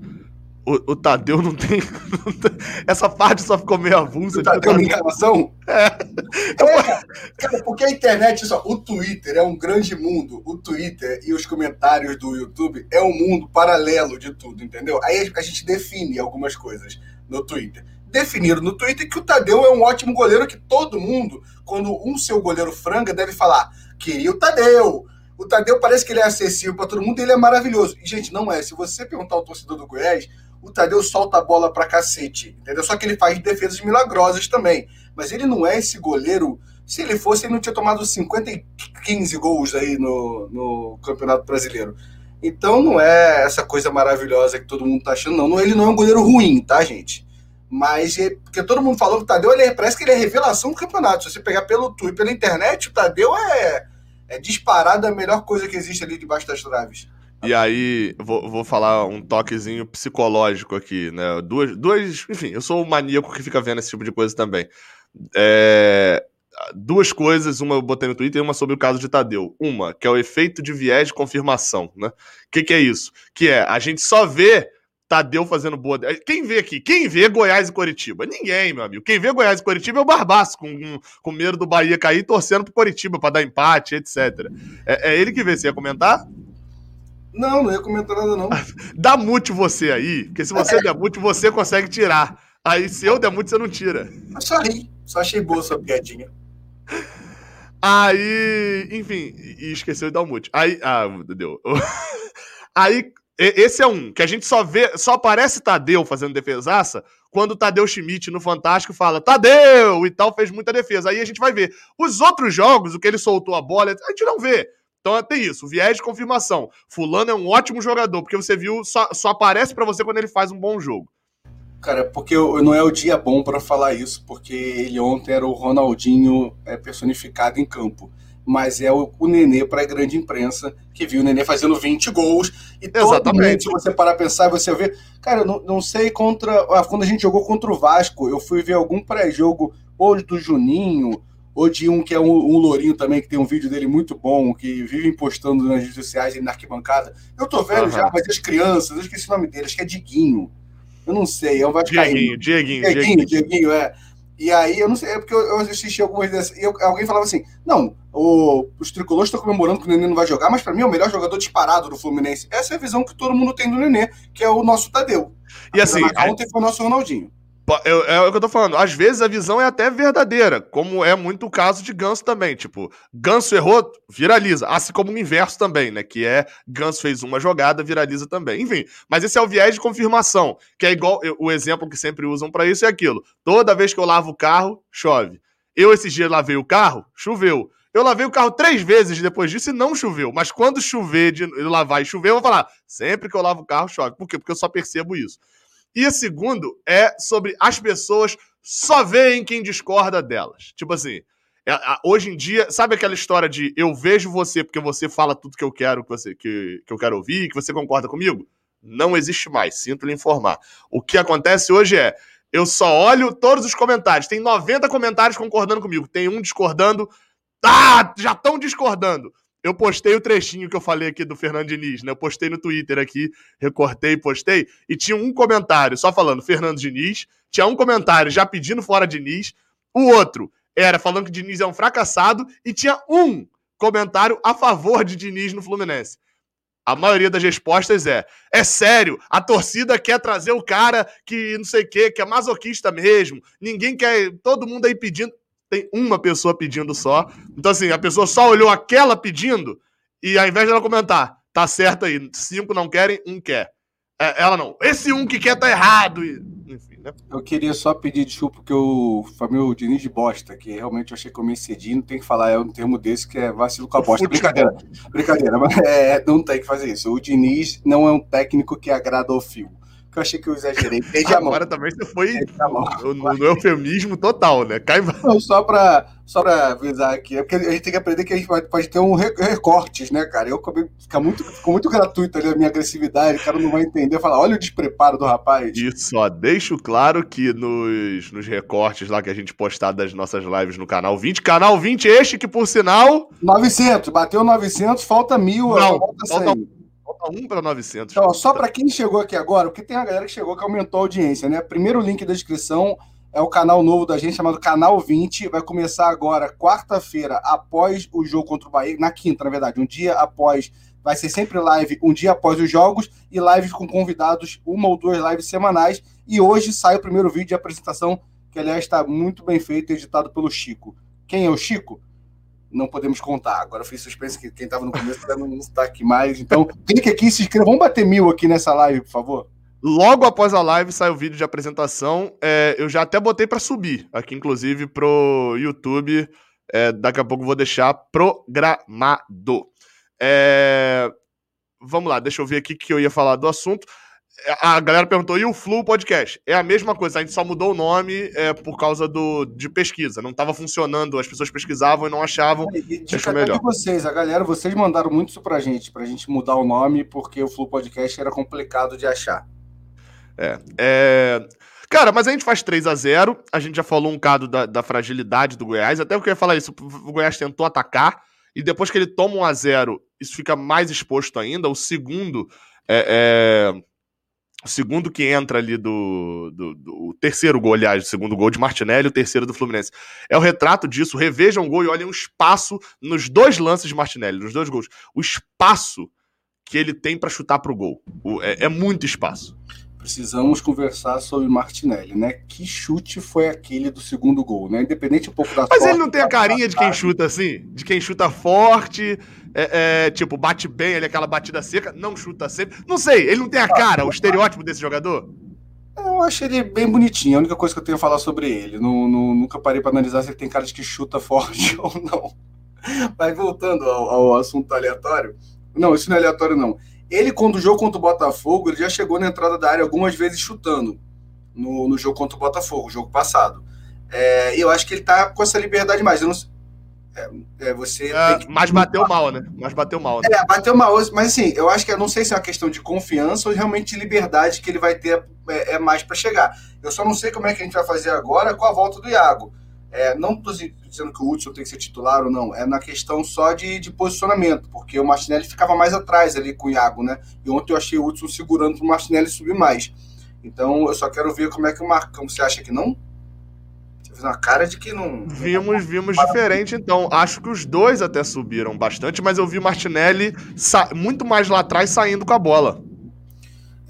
O, o Tadeu não tem, não tem, Essa parte só ficou meio avulsa. O Tadeu na enganação? É. é. Cara, porque a internet, só, o Twitter é um grande mundo. O Twitter e os comentários do YouTube é um mundo paralelo de tudo, entendeu? Aí a gente define algumas coisas no Twitter definiram no Twitter que o Tadeu é um ótimo goleiro que todo mundo, quando um seu goleiro franga, deve falar: queria o Tadeu. O Tadeu parece que ele é acessível para todo mundo ele é maravilhoso. E, gente, não é. Se você perguntar ao torcedor do Goiás, o Tadeu solta a bola pra cacete, entendeu? Só que ele faz defesas milagrosas também. Mas ele não é esse goleiro. Se ele fosse, ele não tinha tomado 50 e 15 gols aí no, no Campeonato Brasileiro. Então não é essa coisa maravilhosa que todo mundo tá achando, não. Ele não é um goleiro ruim, tá, gente? Mas, é, porque todo mundo falou que o Tadeu, ele parece que ele é revelação do campeonato. Se você pegar pelo Twitter, pela internet, o Tadeu é, é disparado a melhor coisa que existe ali debaixo das traves. E aí, vou, vou falar um toquezinho psicológico aqui, né? Duas, duas. Enfim, eu sou o maníaco que fica vendo esse tipo de coisa também. É, duas coisas, uma eu botei no Twitter e uma sobre o caso de Tadeu. Uma, que é o efeito de viés de confirmação, né? O que, que é isso? Que é, a gente só vê Tadeu fazendo boa. Quem vê aqui? Quem vê Goiás e Coritiba? Ninguém, meu amigo. Quem vê Goiás e Coritiba é o Barbaço, com, com medo do Bahia cair, torcendo pro Coritiba para dar empate, etc. É, é, ele que vê. Você ia comentar? Não, não ia comentar nada, não. Dá mute você aí, porque se você é. der mute, você consegue tirar. Aí se eu der mute, você não tira. Eu só ri. Só achei boa sua piadinha. Aí, enfim, e esqueceu de dar o mute. Aí, ah, deu. Aí esse é um, que a gente só vê, só aparece Tadeu fazendo defesaça quando Tadeu Schmidt no Fantástico fala Tadeu e tal, fez muita defesa. Aí a gente vai ver. Os outros jogos, o que ele soltou a bola, a gente não vê. Então tem isso, viés de confirmação. Fulano é um ótimo jogador, porque você viu, só, só aparece para você quando ele faz um bom jogo. Cara, porque não é o dia bom para falar isso, porque ele ontem era o Ronaldinho é, personificado em campo. Mas é o, o Nenê para a grande imprensa, que viu o Nenê fazendo 20 gols. E Exatamente. se você parar a pensar, você vê. Cara, eu não, não sei contra. Ah, quando a gente jogou contra o Vasco, eu fui ver algum pré-jogo, ou do Juninho, ou de um que é um, um lourinho também, que tem um vídeo dele muito bom, que vive postando nas redes sociais e na arquibancada. Eu tô velho uhum. já, mas as crianças, eu esqueci o nome dele, acho que é Diguinho. Eu não sei, é um Vascaíno. Dieguinho, Dieguinho, Dieguinho. Dieguinho, é. E aí, eu não sei, é porque eu, assisti algumas dessas. E eu, alguém falava assim: não, o, os tricolores estão comemorando que o Nenê não vai jogar, mas para mim é o melhor jogador disparado do Fluminense. Essa é a visão que todo mundo tem do Nenê, que é o nosso Tadeu. E assim. Ontem foi o nosso Ronaldinho. É, é, o que eu tô falando. Às vezes a visão é até verdadeira, como é muito o caso de Ganso também. Tipo, Ganso errou, viraliza. Assim como o inverso também, né? Que é Ganso fez uma jogada, viraliza também. Enfim, mas esse é o viés de confirmação, que é igual o exemplo que sempre usam para isso é aquilo. Toda vez que eu lavo o carro, chove. Eu esses dias lavei o carro, choveu. Eu lavei o carro três vezes depois disso e não choveu. Mas quando chover, de lavar e chover, eu vou falar: sempre que eu lavo o carro, chove. Por quê? Porque eu só percebo isso. E o segundo é sobre as pessoas só veem quem discorda delas. Tipo assim, é, hoje em dia, sabe aquela história de eu vejo você porque você fala tudo que eu quero que, você, que, que eu quero ouvir, que você concorda comigo? Não existe mais, sinto lhe informar. O que acontece hoje é, eu só olho todos os comentários. Tem 90 comentários concordando comigo, tem um discordando. Ah, já estão discordando eu postei o trechinho que eu falei aqui do Fernando Diniz, né? Eu postei no Twitter aqui, recortei, postei, e tinha um comentário só falando Fernando Diniz, tinha um comentário já pedindo fora Diniz, o outro era falando que Diniz é um fracassado, e tinha um comentário a favor de Diniz no Fluminense. A maioria das respostas é: é sério, a torcida quer trazer o cara que não sei o quê, que é masoquista mesmo. Ninguém quer. Todo mundo aí pedindo tem uma pessoa pedindo só. Então, assim, a pessoa só olhou aquela pedindo e ao invés dela comentar, tá certo aí, cinco não querem, um quer. É, ela não, esse um que quer tá errado. E, enfim, né? Eu queria só pedir desculpa porque o Família Diniz de bosta, que realmente eu achei que eu me excedi, não tem que falar, é um termo desse que é vacilo com a bosta. Brincadeira, brincadeira, mas é, não tem que fazer isso. O Diniz não é um técnico que agrada ao fio que eu achei que eu exagerei. Desde Agora também você foi no, no, eufemismo total, né? Cai Não, só pra, só pra avisar aqui, é porque a gente tem que aprender que a gente pode, ter um recortes, né, cara? Eu fica muito, ficou muito gratuito ali a minha agressividade, o cara não vai entender, falar, olha o despreparo do rapaz. Isso, ó, deixo claro que nos, nos recortes lá que a gente postar das nossas lives no canal 20, canal 20 este que, por sinal... 900, bateu 900, falta mil, não, falta 100. Falta um para 900. Então, só para quem chegou aqui agora, porque tem a galera que chegou que aumentou a audiência, né? Primeiro link da descrição é o canal novo da gente chamado Canal 20. Vai começar agora, quarta-feira, após o jogo contra o Bahia. Na quinta, na verdade, um dia após. Vai ser sempre live um dia após os jogos e lives com convidados, uma ou duas lives semanais. E hoje sai o primeiro vídeo de apresentação, que aliás está muito bem feito, editado pelo Chico. Quem é o Chico? Não podemos contar. Agora eu fiz suspense que quem estava no começo não está aqui mais. Então, clique aqui e se inscreva. Vamos bater mil aqui nessa live, por favor. Logo após a live sai o vídeo de apresentação. É, eu já até botei para subir aqui, inclusive, pro YouTube. É, daqui a pouco vou deixar programado. É, vamos lá, deixa eu ver aqui que eu ia falar do assunto a galera perguntou, e o Flu Podcast? É a mesma coisa, a gente só mudou o nome é, por causa do, de pesquisa. Não estava funcionando, as pessoas pesquisavam e não achavam. E, melhor. vocês, a galera, vocês mandaram muito isso pra gente, pra gente mudar o nome, porque o Flu Podcast era complicado de achar. É. é... Cara, mas a gente faz 3 a 0 A gente já falou um bocado da, da fragilidade do Goiás. Até porque eu ia falar isso, o Goiás tentou atacar. E depois que ele toma um a 0 isso fica mais exposto ainda. O segundo é, é o segundo que entra ali do, do, do, O terceiro gol, aliás, o segundo gol de Martinelli, o terceiro do Fluminense. É o retrato disso. Revejam o gol e olhem o espaço nos dois lances de Martinelli, nos dois gols. O espaço que ele tem para chutar pro gol. O, é, é muito espaço precisamos conversar sobre Martinelli, né? Que chute foi aquele do segundo gol, né? Independente um pouco da Mas sorte, ele não tem a carinha de quem chuta assim? De quem chuta forte, é, é, tipo, bate bem ali aquela batida seca, não chuta sempre. Não sei, ele não tem a cara, o estereótipo desse jogador? Eu acho ele bem bonitinho, a única coisa que eu tenho a falar sobre ele. Não, não, nunca parei para analisar se ele tem cara de que chuta forte ou não. Mas voltando ao, ao assunto aleatório. Não, isso não é aleatório, não ele, quando o jogo contra o Botafogo, ele já chegou na entrada da área algumas vezes chutando. no, no jogo contra o Botafogo, jogo passado. É, eu acho que ele tá com essa liberdade mais. Eu não, é, é, você é, que... Mas bateu mal, né? Mas bateu mal. Né? É, bateu mal. Mas assim, eu acho que eu não sei se é uma questão de confiança ou realmente de liberdade que ele vai ter é, é mais para chegar. Eu só não sei como é que a gente vai fazer agora com a volta do Iago. É, não estou dizendo que o Hudson tem que ser titular ou não, é na questão só de, de posicionamento, porque o Martinelli ficava mais atrás ali com o Iago, né? E ontem eu achei o Hudson segurando para o Martinelli subir mais. Então eu só quero ver como é que o Marcão. Você acha que não? Uma cara de que não. Vimos, vimos diferente, então. Acho que os dois até subiram bastante, mas eu vi o Martinelli muito mais lá atrás saindo com a bola.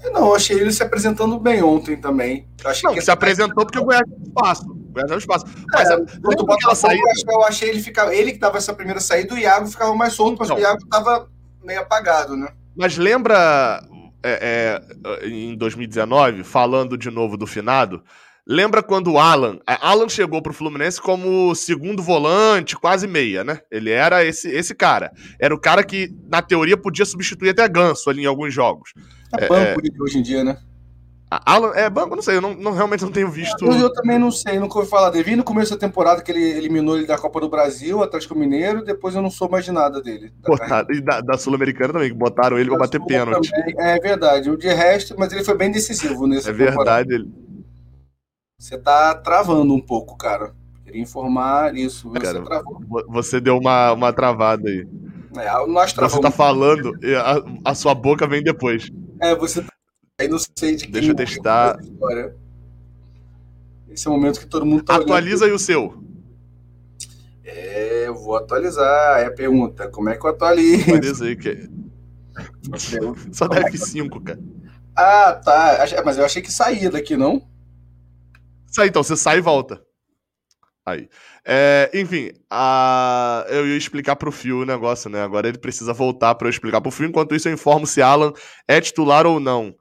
Eu não, achei ele se apresentando bem ontem também. Não, que se apresentou porque o Goiás tinha espaço. O Goiás tinha espaço. Mas, é, quando eu achei ele ficar. Ele que tava essa primeira saída, o Iago ficava mais solto, então, mas o Iago tava meio apagado, né? Mas lembra é, é, em 2019, falando de novo do finado, Lembra quando o Alan. Alan chegou pro Fluminense como segundo volante, quase meia, né? Ele era esse, esse cara. Era o cara que, na teoria, podia substituir até Ganso ali em alguns jogos. É banco é, hoje em dia, né? Alan, é banco, não sei, eu não, não, realmente não tenho visto. Eu, eu, também não sei, nunca ouvi falar dele. Vi no começo da temporada que ele eliminou ele da Copa do Brasil, Atlético Mineiro, depois eu não sou mais de nada dele. Da e da, da Sul-Americana também, que botaram ele pra bater pênalti. Também, é verdade, o de resto, mas ele foi bem decisivo nesse É verdade, ele você tá travando um pouco, cara. Queria informar isso. Você cara, travou. Você deu uma, uma travada aí. É, nós Você tá falando, a, a, sua boca vem depois. É, você tá. Aí não sei de Deixa eu testar. Esse é o momento que todo mundo tá Atualiza olhando. aí o seu. É, eu vou atualizar. É a pergunta: como é que eu atualizo? Atualiza aí, que. Só dá F5, cara. Ah, tá. Mas eu achei que saía daqui, não? Sai, então, você sai e volta. Aí. É, enfim, a... eu ia explicar pro Fio o negócio, né? Agora ele precisa voltar para eu explicar pro Fio. Enquanto isso, eu informo se Alan é titular ou não.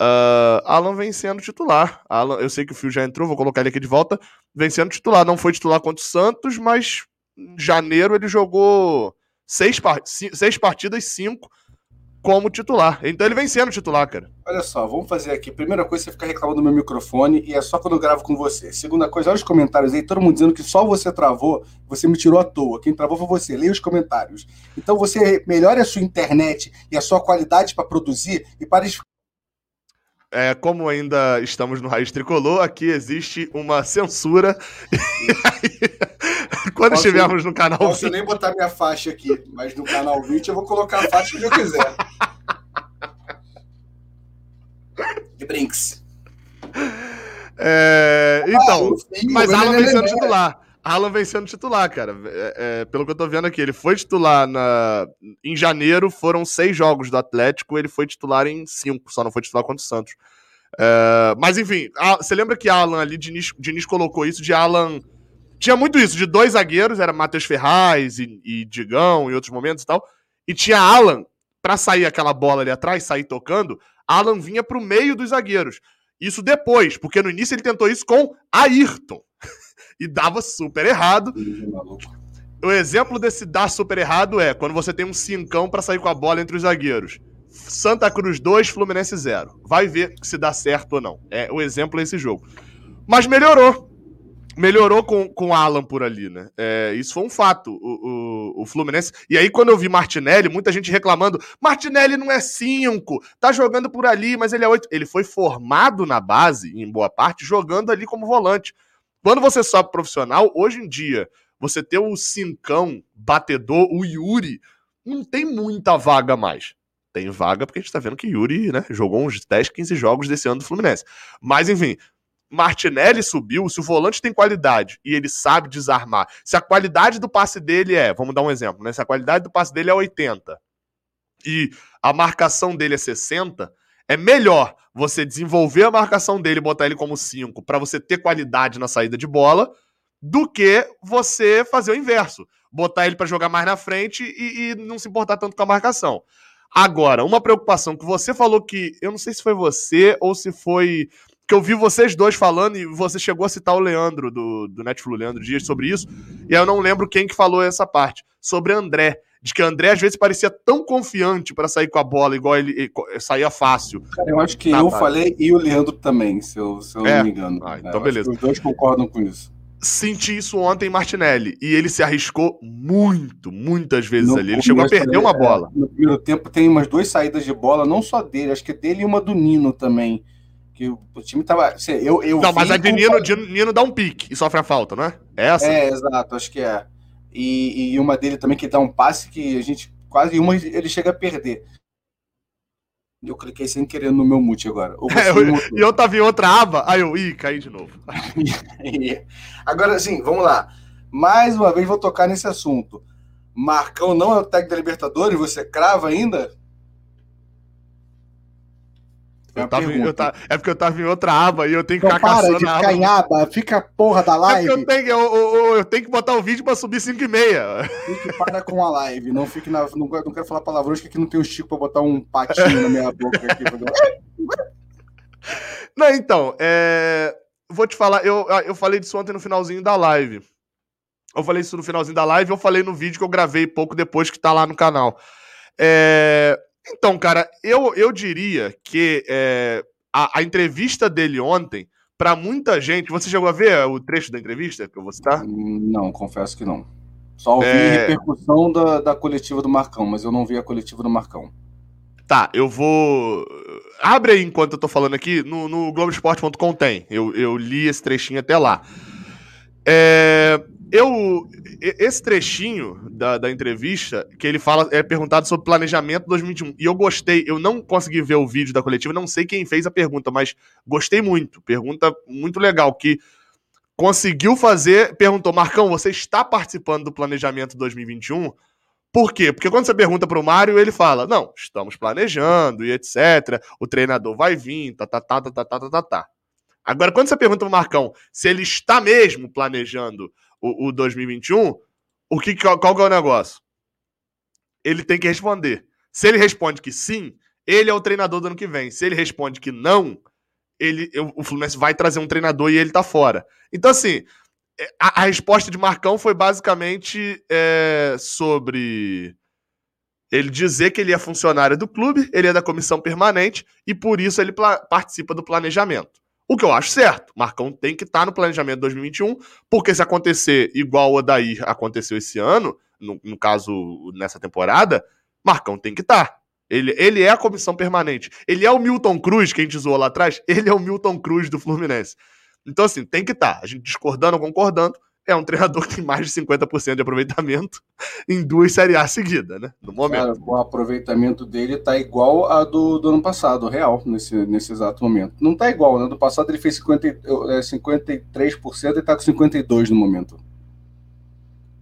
Uh, Alan vem sendo titular. Alan, eu sei que o Fio já entrou, vou colocar ele aqui de volta. Vem sendo titular. Não foi titular contra o Santos, mas em janeiro ele jogou seis, par... seis partidas, cinco como titular. Então ele vem sendo titular, cara. Olha só, vamos fazer aqui. Primeira coisa, você fica reclamando do meu microfone e é só quando eu gravo com você. Segunda coisa, olha os comentários aí, todo mundo dizendo que só você travou, você me tirou à toa. Quem travou foi você. Leia os comentários. Então você melhore a sua internet e a sua qualidade para produzir e para é, como ainda estamos no Raiz Tricolor, aqui existe uma censura. quando posso, estivermos no canal Posso 20... nem botar minha faixa aqui, mas no canal 20 eu vou colocar a faixa que eu quiser. De brinks. É, então, ah, mas Alan vem sendo titular. Alan vem sendo titular, cara. É, é, pelo que eu tô vendo aqui, ele foi titular na... em janeiro, foram seis jogos do Atlético, ele foi titular em cinco, só não foi titular contra o Santos. É, mas enfim, a... você lembra que Alan ali, Diniz, Diniz colocou isso de Alan. Tinha muito isso, de dois zagueiros, era Matheus Ferraz e, e Digão em outros momentos e tal. E tinha Alan, para sair aquela bola ali atrás, sair tocando, Alan vinha pro meio dos zagueiros. Isso depois, porque no início ele tentou isso com Ayrton e dava super errado. O exemplo desse dar super errado é quando você tem um cincão para sair com a bola entre os zagueiros. Santa Cruz 2, Fluminense 0. Vai ver se dá certo ou não. É o exemplo desse jogo. Mas melhorou. Melhorou com, com Alan por ali, né? É, isso foi um fato. O, o, o, Fluminense. E aí, quando eu vi Martinelli, muita gente reclamando: Martinelli não é 5, tá jogando por ali, mas ele é 8. Ele foi formado na base, em boa parte, jogando ali como volante. Quando você sobe profissional, hoje em dia, você ter o Cincão, batedor, o Yuri, não tem muita vaga mais. Tem vaga porque a gente tá vendo que Yuri, né, jogou uns 10, 15 jogos desse ano do Fluminense. Mas, enfim, Martinelli subiu, se o volante tem qualidade e ele sabe desarmar, se a qualidade do passe dele é, vamos dar um exemplo, né? Se a qualidade do passe dele é 80 e a marcação dele é 60, é melhor você desenvolver a marcação dele botar ele como 5 para você ter qualidade na saída de bola do que você fazer o inverso. Botar ele para jogar mais na frente e, e, não se importar tanto com a marcação. Agora, uma preocupação que você falou que. Eu não sei se foi você ou se foi. Que eu vi vocês dois falando e você chegou a citar o Leandro, do, do Netflix, Leandro Dias, sobre isso. E eu não lembro quem que falou essa parte. Sobre André. de que André às vezes parecia tão confiante para sair com a bola, igual ele, ele saía fácil. Cara, eu acho que eu falei e o Leandro também, se eu, se eu é? não me engano. Ah, então é, beleza. Os dois concordam com isso. Senti isso ontem em Martinelli. E ele se arriscou muito, muitas vezes no ali. Ele chegou a perder uma é, bola. No primeiro tempo tem umas duas saídas de bola, não só dele, acho que dele e uma do Nino também. Que o, o time tava. Assim, eu, eu não, mas a de Nino, de Nino dá um pique e sofre a falta, não é? É essa? É, exato, acho que é. E, e uma dele também que dá um passe que a gente quase uma ele chega a perder. Eu cliquei sem querer no meu mute agora. É, eu, e eu tava em outra aba, aí eu, ih, caí de novo. agora, assim, vamos lá. Mais uma vez vou tocar nesse assunto. Marcão não é o técnico da Libertadores? Você crava ainda? Eu tava, eu tava, é porque eu tava em outra aba e eu tenho que então, ficar para de ficar em aba, fica a porra da live. É eu, tenho, eu, eu, eu, tenho que botar o vídeo pra subir 5 e meia. Fique para com a live, não fique na. Não, não quero falar palavrões, que aqui não tem o Chico pra botar um patinho na minha boca aqui. não, então, é... vou te falar, eu, eu falei disso ontem no finalzinho da live. Eu falei isso no finalzinho da live, eu falei no vídeo que eu gravei pouco depois que tá lá no canal. É... Então, cara, eu, eu diria que é, a, a, entrevista dele ontem, para muita gente. Você chegou a ver o trecho da entrevista que eu vou citar? Não, confesso que não. Só ouvi é... repercussão da, da coletiva do Marcão, mas eu não vi a coletiva do Marcão. Tá, eu vou. Abre aí enquanto eu tô falando aqui, no, no Globoesporte.com tem. Eu, eu li esse trechinho até lá. É, eu. Esse trechinho da, da entrevista, que ele fala, é perguntado sobre planejamento 2021. E eu gostei, eu não consegui ver o vídeo da coletiva, não sei quem fez a pergunta, mas gostei muito. Pergunta muito legal, que conseguiu fazer. Perguntou, Marcão, você está participando do planejamento 2021? Por quê? Porque quando você pergunta para o Mário, ele fala: não, estamos planejando e etc. O treinador vai vir, tá, tá, tá, tá, tá, tá, tá. tá. Agora, quando você pergunta para o Marcão se ele está mesmo planejando o, o 2021, o que, qual, qual é o negócio? Ele tem que responder. Se ele responde que sim, ele é o treinador do ano que vem. Se ele responde que não, ele, o Fluminense vai trazer um treinador e ele tá fora. Então, assim, é, a, a resposta de Marcão foi basicamente é, sobre ele dizer que ele é funcionário do clube, ele é da comissão permanente e por isso ele participa do planejamento. O que eu acho certo. Marcão tem que estar tá no planejamento 2021, porque se acontecer igual o Odair aconteceu esse ano, no, no caso, nessa temporada, Marcão tem que estar. Tá. Ele, ele é a comissão permanente. Ele é o Milton Cruz, que a gente zoou lá atrás, ele é o Milton Cruz do Fluminense. Então, assim, tem que estar. Tá. A gente discordando ou concordando, é um treinador que tem mais de 50% de aproveitamento em duas Série A seguidas, né? No momento. Cara, o aproveitamento dele tá igual a do, do ano passado, real, nesse, nesse exato momento. Não tá igual, né? Do passado ele fez 50, é, 53% e tá com 52% no momento.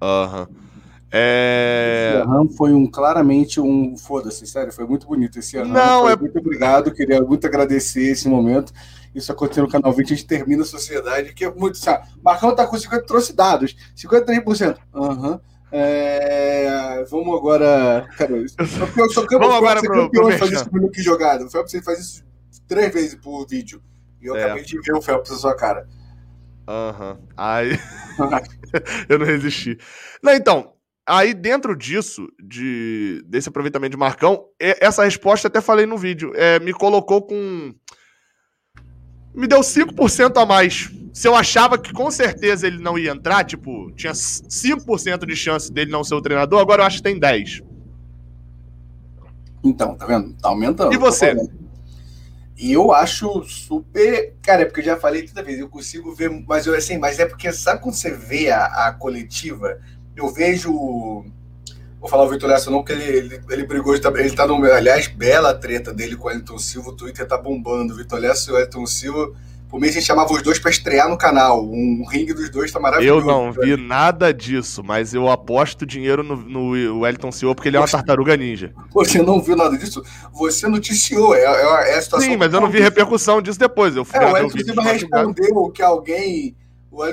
Aham. Uhum. É... Esse ano foi um claramente um foda-se, sério, foi muito bonito esse ano. Não, é... Muito obrigado, queria muito agradecer esse momento. Isso aconteceu no canal 20, a gente termina a sociedade, que é muito. Sabe? Marcão tá com 50, trouxe dados, 53%. Aham. Uhum. É, vamos agora. Cara, eu sou campeão, vamos agora pro, campeão de fazer isso no que jogado. O Phelps faz isso três vezes por vídeo. E eu é. acabei de ver o Phelps na sua cara. Aham. Uhum. Aí. eu não resisti. Não, então, aí dentro disso, de, desse aproveitamento de Marcão, essa resposta até falei no vídeo. É, me colocou com me deu 5% a mais. Se eu achava que com certeza ele não ia entrar, tipo, tinha 5% de chance dele não ser o treinador, agora eu acho que tem 10. Então, tá vendo? Tá aumentando. E você? E eu acho super. Cara, é porque eu já falei toda vez, eu consigo ver, mas eu assim, mas é porque sabe quando você vê a, a coletiva, eu vejo Vou falar o Vitor Lessa não, porque ele, ele, ele brigou, ele tá, ele tá no. Aliás, bela treta dele com o Elton Silva, o Twitter tá bombando. O Vitor Lessa e o Elton Silva. Por mim, a gente chamava os dois pra estrear no canal. Um ringue dos dois tá maravilhoso. Eu não vi nada disso, mas eu aposto dinheiro no, no Wellington Silva porque ele é uma tartaruga ninja. Você não viu nada disso? Você noticiou. É, é, é a situação. Sim, mas eu não vi repercussão disso depois. Eu fui é, o Wellington Silva respondeu que alguém Elton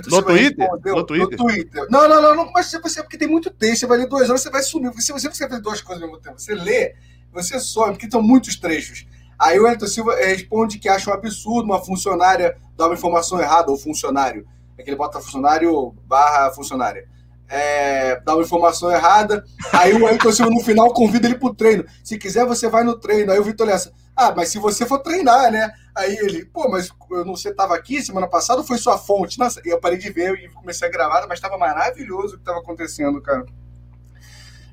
no Twitter? no Twitter? No Twitter. Não, não, não, não, mas você, porque tem muito texto, você vai ler duas horas, você vai sumir. Se você escrever duas coisas ao mesmo tempo, você lê, você some, porque estão muitos trechos. Aí o Elton Silva responde que acha um absurdo uma funcionária dar uma informação errada, ou funcionário. É que ele bota funcionário barra funcionária. é, dá uma informação errada. Aí o Wellington Silva no final convida ele pro treino. Se quiser, você vai no treino. Aí o Vitor Lessa, ah, mas se você for treinar, né? Aí ele, pô, mas eu não, você tava aqui semana passada ou foi sua fonte? Nossa, eu parei de ver e comecei a gravar, mas tava maravilhoso o que tava acontecendo, cara.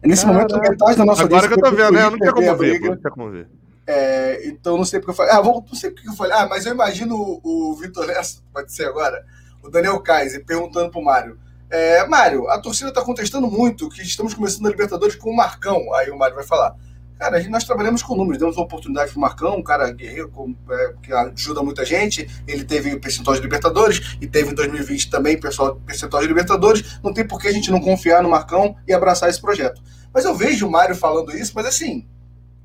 Nesse momento, metade da nossa Agora que eu tô vendo, né? Eu não tinha como ver, não tinha como ver. É, então não sei porque eu falei. Ah, vou, não sei porque eu falei. Ah, mas eu imagino o, o Vitor Lessa, pode ser agora, o Daniel Kaiser, perguntando pro Mário. É, Mário, a torcida está contestando muito que estamos começando a Libertadores com o Marcão. Aí o Mário vai falar. Cara, gente, nós trabalhamos com números, demos uma oportunidade pro Marcão, um cara guerreiro com, é, que ajuda muita gente. Ele teve percentual de Libertadores e teve em 2020 também percentual de Libertadores. Não tem por que a gente não confiar no Marcão e abraçar esse projeto. Mas eu vejo o Mário falando isso, mas assim,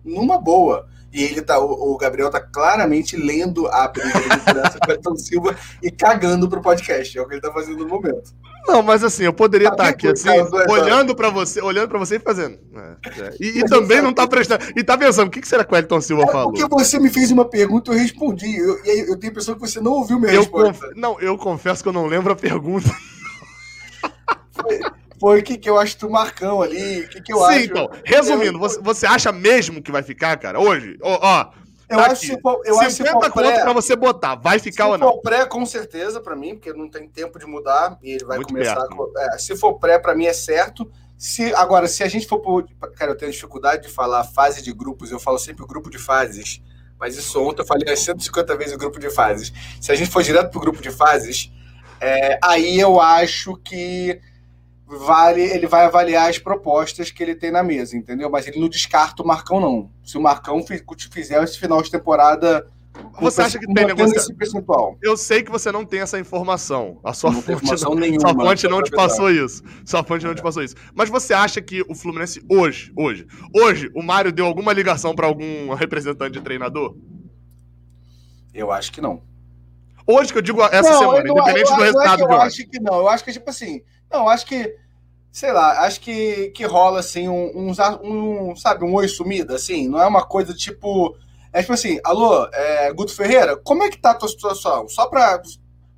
numa boa. E ele tá, o, o Gabriel tá claramente lendo a briga do Everton Silva e cagando pro podcast. É o que ele tá fazendo no momento. Não, mas assim, eu poderia estar tá aqui assim, olhando para você, olhando para você e fazendo. É, é. E, e também não tá prestando. E tá pensando, o que, que será que o Elton Silva é falou? Porque você me fez uma pergunta e eu respondi. Eu, eu, eu tenho a impressão que você não ouviu minha eu resposta. Conf... Não, eu confesso que eu não lembro a pergunta. Foi, foi o que, que eu acho do Marcão ali, o que, que eu Sim, acho. Sim, então, resumindo, você, você acha mesmo que vai ficar, cara, hoje? Ó, ó eu tá acho que se eu 50 acho se for pré, pra você botar, vai ficar ou não? Se for pré, com certeza, para mim, porque não tem tempo de mudar e ele vai Muito começar. Com, é, se for pré, para mim é certo. Se, agora, se a gente for por. Cara, eu tenho dificuldade de falar fase de grupos, eu falo sempre o grupo de fases. Mas isso ontem eu falei 150 vezes o grupo de fases. Se a gente for direto pro grupo de fases, é, aí eu acho que vale, ele vai avaliar as propostas que ele tem na mesa, entendeu? Mas ele não descarta o Marcão, não. Se o Marcão fizer esse final de temporada. Você acha que tem negócio? Percentual. Eu sei que você não tem essa informação. A sua não fonte, não, nenhuma, sua fonte não te passou isso. Sua fonte não te passou isso. Mas você acha que o Fluminense hoje, hoje, hoje, o Mário deu alguma ligação para algum representante de treinador? Eu acho que não. Hoje que eu digo essa não, semana, não, independente eu, do resultado eu, eu acho que não. Eu acho que, tipo assim, não, acho que, sei lá, acho que, que rola, assim, um, um, um, sabe, um oi sumida, assim, não é uma coisa tipo, é tipo assim, alô, é, Guto Ferreira, como é que tá a tua situação? Só pra,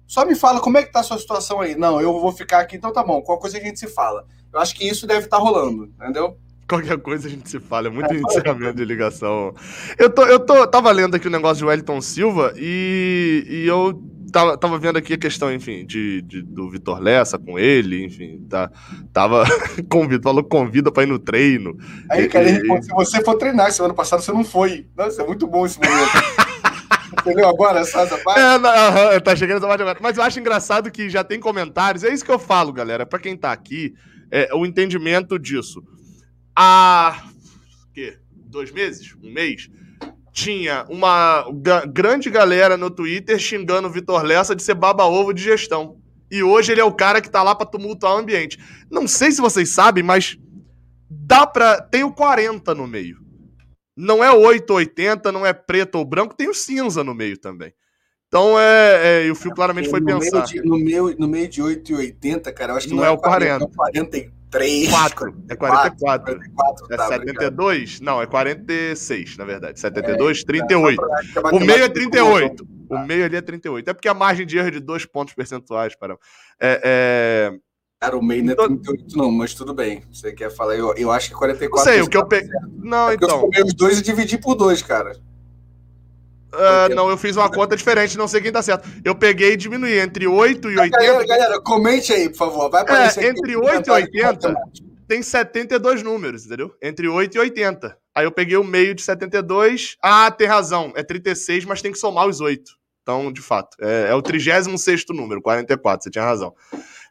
só me fala como é que tá a sua situação aí. Não, eu vou ficar aqui, então tá bom, qualquer coisa a gente se fala. Eu acho que isso deve estar tá rolando, entendeu? Qualquer coisa a gente se fala, é muito é, encerramento de ligação. Eu, tô, eu tô, tava lendo aqui o negócio de Wellington Silva e, e eu tava, tava vendo aqui a questão, enfim, de, de do Vitor Lessa com ele, enfim, tá, tava convido, falou convida pra ir no treino. Aí, cara, e, se você for treinar, semana passada você não foi. Nossa, é muito bom esse momento. Entendeu agora essa, essa parte? É, não, tá chegando essa parte agora. Mas eu acho engraçado que já tem comentários. É isso que eu falo, galera. Pra quem tá aqui, é, o entendimento disso. Há. quê? Dois meses? Um mês? tinha uma grande galera no Twitter xingando o Vitor Lessa de ser baba-ovo de gestão. E hoje ele é o cara que tá lá para tumultuar o ambiente. Não sei se vocês sabem, mas dá pra. Tem o 40 no meio. Não é 8 ou 80, não é preto ou branco, tem o cinza no meio também. Então é. é e o Fio claramente foi no pensar. Meio de, no, meio, no meio de 8 e 80, cara, eu acho que não, não é, é o 40. 40. É 43. 4. É 44. 44 é tá, 72? Obrigado. Não, é 46, na verdade. 72, é, 38. Tá, o meio é 38. Tá. O meio ali é 38. É porque a margem de erro é de dois pontos percentuais, para. É, é... Cara, o meio não é 38, então- não, mas tudo bem. Você quer falar? Eu, eu acho que 44. Não sei, o que eu peguei. Não, é então. Eu os dois e dividi por dois, cara. Uh, não, eu fiz uma conta diferente, não sei quem tá certo. Eu peguei e diminuí entre 8 e 80. Galera, galera comente aí, por favor. Vai aparecer é, entre 8 e 80 tem 72 números, entendeu? Entre 8 e 80. Aí eu peguei o meio de 72. Ah, tem razão. É 36, mas tem que somar os 8. Então, de fato, é, é o 36 número, 44, você tinha razão.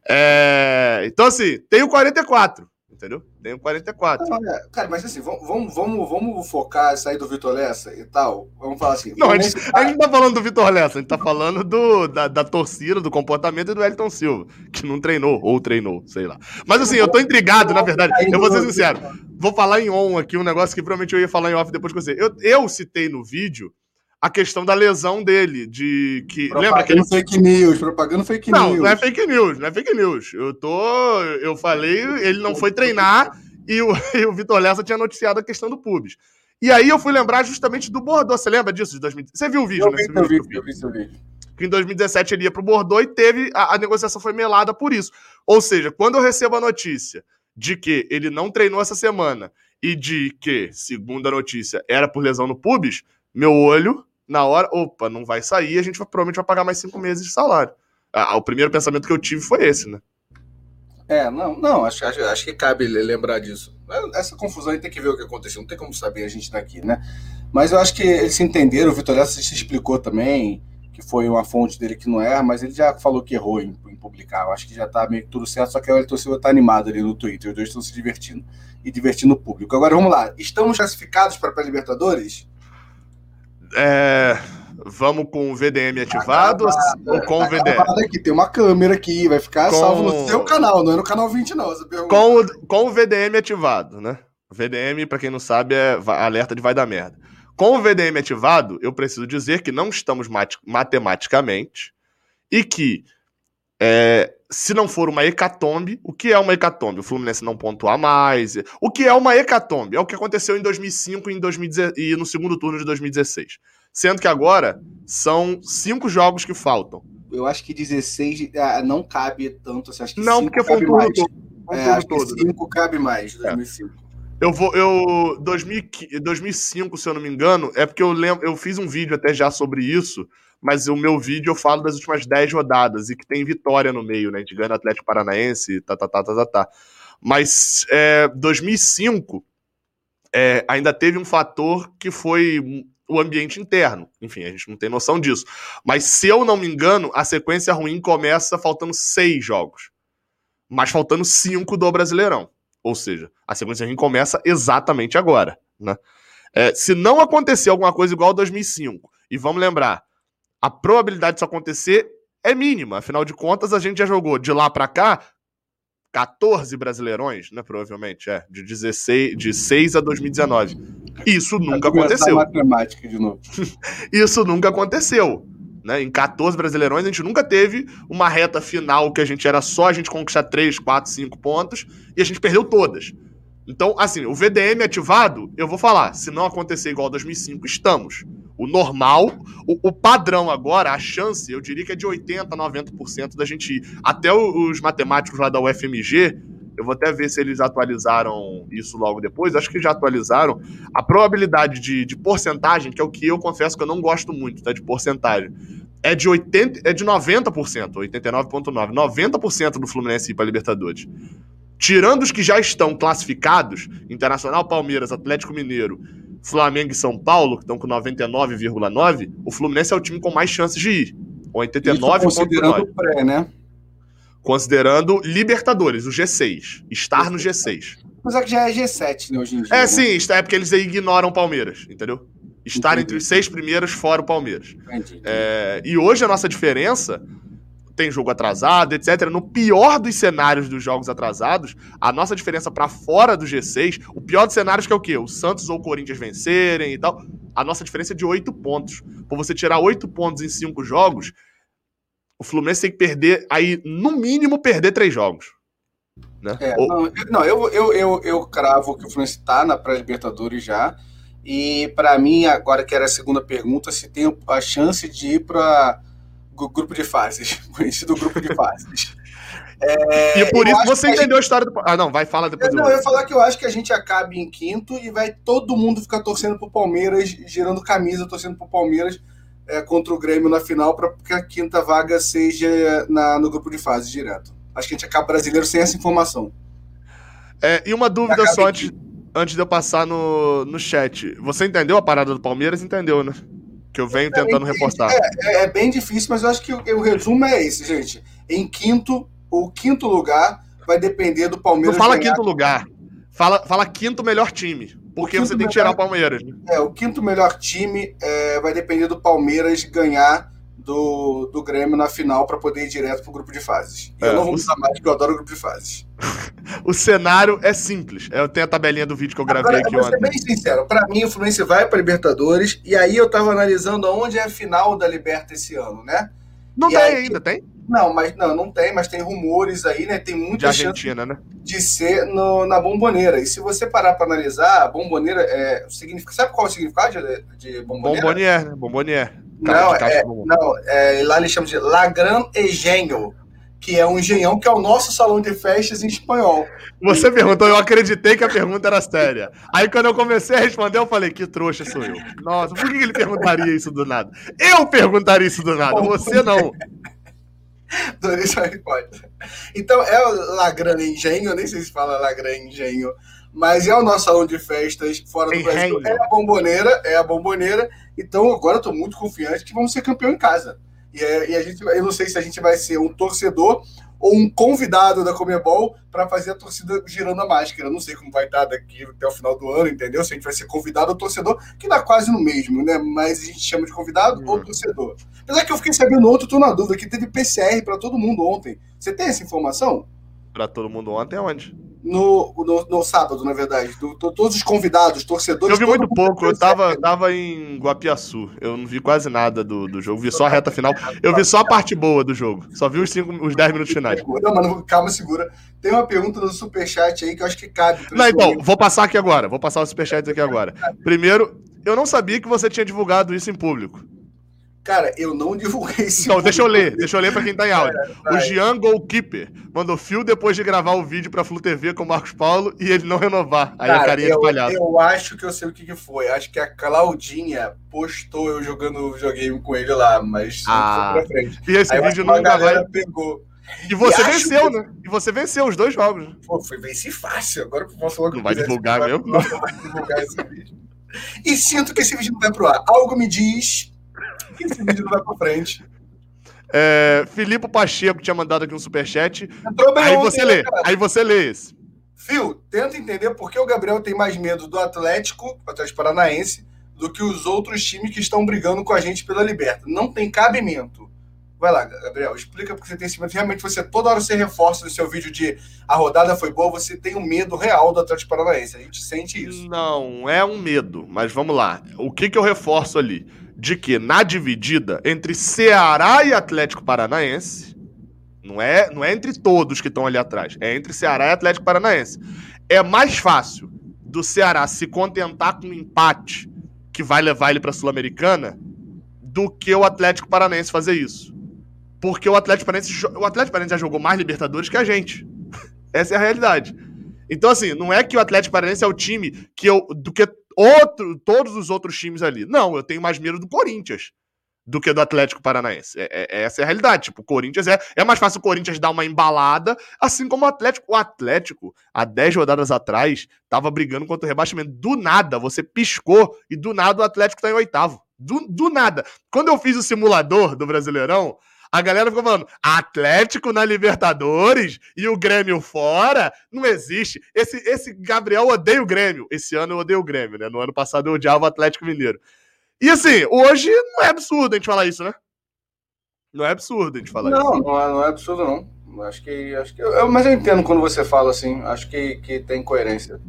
É, então, assim, tem o 44 entendeu? Tenho 44. Não, é, cara, mas assim, vamos, vamos, vamos focar sair do Vitor Lessa e tal. Vamos falar assim. Não, a gente, a gente não tá falando do Vitor Lessa, a gente tá falando do, da, da torcida, do comportamento do Elton Silva, que não treinou, ou treinou, sei lá. Mas assim, eu tô intrigado, na verdade. Eu vou ser sincero. Vou falar em on aqui um negócio que provavelmente eu ia falar em off depois com você. Eu, eu citei no vídeo a questão da lesão dele, de que propaganda lembra que ele fake news, propaganda fake não, news. Não, não é fake news, não é fake news. Eu tô, eu falei, ele não foi treinar e o, e o Vitor Lessa tinha noticiado a questão do pubis. E aí eu fui lembrar justamente do Bordeaux, você lembra disso de 2000? Você viu o vídeo, eu né? Vi, eu vi, eu vi seu vídeo. que em 2017 ele ia pro Bordeaux e teve. A, a negociação foi melada por isso. Ou seja, quando eu recebo a notícia de que ele não treinou essa semana e de que, segundo a notícia, era por lesão no pubis, meu olho, na hora, opa, não vai sair, a gente vai, provavelmente vai pagar mais cinco meses de salário. Ah, o primeiro pensamento que eu tive foi esse, né? É, não, não, acho, acho, acho que cabe lembrar disso. Essa confusão aí tem que ver o que aconteceu, não tem como saber a gente daqui, né? Mas eu acho que eles se entenderam, o Vitor se explicou também, que foi uma fonte dele que não é, mas ele já falou que errou em, em publicar. Eu acho que já tá meio que tudo certo, só que o Elton Silva tá animado ali no Twitter, os dois estão se divertindo e divertindo o público. Agora vamos lá, estamos classificados para a Libertadores? É, vamos com o VDM ativado ou com o VDM? Aqui, tem uma câmera aqui, vai ficar com... salvo no seu canal, não é no canal 20 não. Com o, com o VDM ativado, né? VDM, para quem não sabe, é alerta de vai dar merda. Com o VDM ativado, eu preciso dizer que não estamos matematicamente e que é, se não for uma hecatombe, o que é uma hecatombe? O Fluminense não pontuar mais. O que é uma hecatombe? É o que aconteceu em 2005 e, em 2010, e no segundo turno de 2016. Sendo que agora são cinco jogos que faltam. Eu acho que 16 ah, não cabe tanto. Assim, acho que não, porque foi um turno todo. É, acho todo. que 5 cabe mais, 2005. É. Eu vou. Eu. 2005, se eu não me engano, é porque eu lembro. Eu fiz um vídeo até já sobre isso, mas o meu vídeo eu falo das últimas 10 rodadas e que tem vitória no meio, né? A gente ganha Atlético Paranaense, tá, tá, tá, tá, tá, tá. Mas é, 2005 é, ainda teve um fator que foi o ambiente interno. Enfim, a gente não tem noção disso. Mas se eu não me engano, a sequência ruim começa faltando seis jogos. Mas faltando cinco do Brasileirão. Ou seja, a sequência ruim começa exatamente agora. Né? É, se não acontecer alguma coisa igual a 2005, e vamos lembrar, a probabilidade disso acontecer é mínima. Afinal de contas, a gente já jogou de lá para cá 14 brasileirões, né? Provavelmente, é. De 16, de 6 a 2019. Isso nunca aconteceu. Matemática de novo. Isso nunca aconteceu. Né? Em 14 brasileirões, a gente nunca teve uma reta final que a gente era só a gente conquistar 3, 4, 5 pontos e a gente perdeu todas. Então, assim, o VDM ativado, eu vou falar, se não acontecer igual 2005, estamos. O normal, o, o, padrão agora, a chance, eu diria que é de 80%, 90% da gente ir. Até os matemáticos lá da UFMG, eu vou até ver se eles atualizaram isso logo depois, acho que já atualizaram. A probabilidade de, de porcentagem, que é o que eu confesso que eu não gosto muito, tá, de porcentagem, é de, 80, é de 90%, 89,9%. 90% do Fluminense ir para Libertadores. Tirando os que já estão classificados, Internacional, Palmeiras, Atlético Mineiro Flamengo e São Paulo, que estão com 99,9, o Fluminense é o time com mais chances de ir. 89,9. Considerando o pré, né? Considerando Libertadores, o G6. Estar no G6. Mas é que já é G7, né, hoje em dia. É, né? sim, é porque eles ignoram o Palmeiras, entendeu? Estar Entendi. entre os seis primeiros fora o Palmeiras. Entendi. É, e hoje a nossa diferença tem jogo atrasado, etc. No pior dos cenários dos jogos atrasados, a nossa diferença para fora do G6, o pior dos cenários que é o quê? O Santos ou o Corinthians vencerem e tal. A nossa diferença é de 8 pontos. Por você tirar 8 pontos em 5 jogos, o Fluminense tem que perder, aí, no mínimo, perder 3 jogos. Né? É, ou... Não, não, eu, eu, eu, eu cravo que o Fluminense tá na pré-Libertadores já. E para mim, agora que era a segunda pergunta, se tem a chance de ir para grupo de fases, conhecido grupo de fases. É, e por isso você entendeu a, gente... história do. Ah, não, vai falar depois. Eu, não, eu ia falar que eu acho que a gente acabe em quinto e vai todo mundo ficar torcendo pro Palmeiras, girando camisa, torcendo pro Palmeiras é, contra o Grêmio na final, para que a quinta vaga seja na, no grupo de fases direto. Acho que a gente acaba brasileiro sem essa informação. É, e uma dúvida só antes, antes de eu passar no, no chat. Você entendeu a parada do Palmeiras? Entendeu, né? Que eu venho tentando repostar. É, é, é, bem difícil, mas eu acho que o, o, resumo é esse, gente. Em quinto, o quinto lugar vai depender do Palmeiras. Não fala ganhar. quinto lugar. Fala, fala quinto melhor time. Porque você tem que tirar o Palmeiras. É, o quinto melhor time é, vai depender do Palmeiras ganhar do, do Grêmio na final para poder ir direto pro grupo de fases. É, eu não vou usar mais porque eu adoro o grupo de fases. o cenário é simples. Eu tenho a tabelinha do vídeo que eu gravei Agora, aqui ontem. Vou ser bem sincero, para mim o Fluminense vai para Libertadores e aí eu tava analisando onde é a final da Liberta esse ano, né? Não e tem aí, ainda, tem? Não, mas não, não tem, mas tem rumores aí, né? Tem muita de Argentina, né? de ser no, na bomboneira. E se você parar para analisar, a bomboneira é significa, sabe qual é o significado de, de bomboneira? Bombonier, né? Bombonier Não, é, não é, lá eles chamam de La Gran Engenho, que é um engenhão, que é o nosso salão de festas em espanhol. Você perguntou, eu acreditei que a pergunta era séria. Aí quando eu comecei a responder, eu falei, que trouxa sou eu. Nossa, por que ele perguntaria isso do nada? Eu perguntaria isso do nada, você não. Então, é o Lagran Engenho, nem sei se fala Lagran Engenho, mas é o nosso salão de festas fora do Brasil. É a bomboneira, é a bomboneira. Então, agora eu tô muito confiante que vamos ser campeão em casa. E, é, e a gente, eu não sei se a gente vai ser um torcedor ou um convidado da Comebol para fazer a torcida girando a máscara. Eu não sei como vai estar daqui até o final do ano, entendeu? Se a gente vai ser convidado ou torcedor, que dá quase no mesmo, né? Mas a gente chama de convidado uhum. ou torcedor. Apesar que eu fiquei sabendo ontem, tô na dúvida, que teve PCR para todo mundo ontem. Você tem essa informação? Para todo mundo ontem onde? No, no, no, sábado, na verdade. Do, do, todos os convidados, torcedores. Eu vi muito pouco, eu tava, tava em Guapiaçu. Eu não vi quase nada do, do jogo, vi só a reta final. Eu vi só a parte boa do jogo. Só vi os, cinco, os 10 minutos finais. Não, mano, calma, segura. Tem uma pergunta no superchat aí que eu acho que cabe. Não, então, vou passar aqui agora. Vou passar o superchat aqui agora. Primeiro, eu não sabia que você tinha divulgado isso em público. Cara, eu não divulguei esse. Então, deixa eu ler, deixa eu ler pra quem tá em áudio. o Jean Goalkeeper mandou fio depois de gravar o vídeo pra Flu TV com o Marcos Paulo e ele não renovar. Aí Cara, a carinha eu, espalhada. Eu acho que eu sei o que, que foi. Acho que a Claudinha postou eu jogando videogame com ele lá, mas ah, foi pra frente. E esse Aí vídeo não vai. pegou. E você e venceu, que... né? E você venceu os dois jogos. Pô, foi venci fácil. Agora eu posso logo. Não vai divulgar mesmo? Não, não vai divulgar esse vídeo. E sinto que esse vídeo não vai pro ar. Algo me diz esse vídeo não vai pra frente. É, Filipe Pacheco tinha mandado aqui um superchat. Aí você lê. Né, aí você lê esse. Fio, tenta entender por que o Gabriel tem mais medo do Atlético, Atlético Paranaense, do que os outros times que estão brigando com a gente pela Liberta. Não tem cabimento. Vai lá, Gabriel, explica porque você tem esse medo. Realmente, você toda hora você reforça no seu vídeo de a rodada foi boa, você tem um medo real do Atlético Paranaense. A gente sente isso. Não, é um medo, mas vamos lá. O que, que eu reforço ali? De que na dividida entre Ceará e Atlético Paranaense, não é, não é entre todos que estão ali atrás, é entre Ceará e Atlético Paranaense. É mais fácil do Ceará se contentar com um empate que vai levar ele para a Sul-Americana do que o Atlético Paranaense fazer isso. Porque o Atlético Paranaense, o Atlético Paranaense já jogou mais Libertadores que a gente. Essa é a realidade. Então, assim, não é que o Atlético Paranaense é o time que eu, do que outro, todos os outros times ali. Não, eu tenho mais medo do Corinthians do que do Atlético Paranaense. É, é, essa é a realidade. Tipo, o Corinthians é, é mais fácil o Corinthians dar uma embalada, assim como o Atlético. O Atlético, há 10 rodadas atrás, tava brigando contra o rebaixamento. Do nada, você piscou e do nada o Atlético tá em oitavo. Do, do nada. Quando eu fiz o simulador do Brasileirão, a galera ficou falando, Atlético na Libertadores e o Grêmio fora? Não existe. Esse, esse Gabriel odeia o Grêmio. Esse ano eu odeio o Grêmio, né? No ano passado eu odiava o Atlético Mineiro. E assim, hoje não é absurdo a gente falar isso, né? Não é absurdo a gente falar não, isso. Não, não é, não é absurdo, não. Acho que. Acho que eu, mas eu entendo quando você fala assim. Acho que, que tem coerência.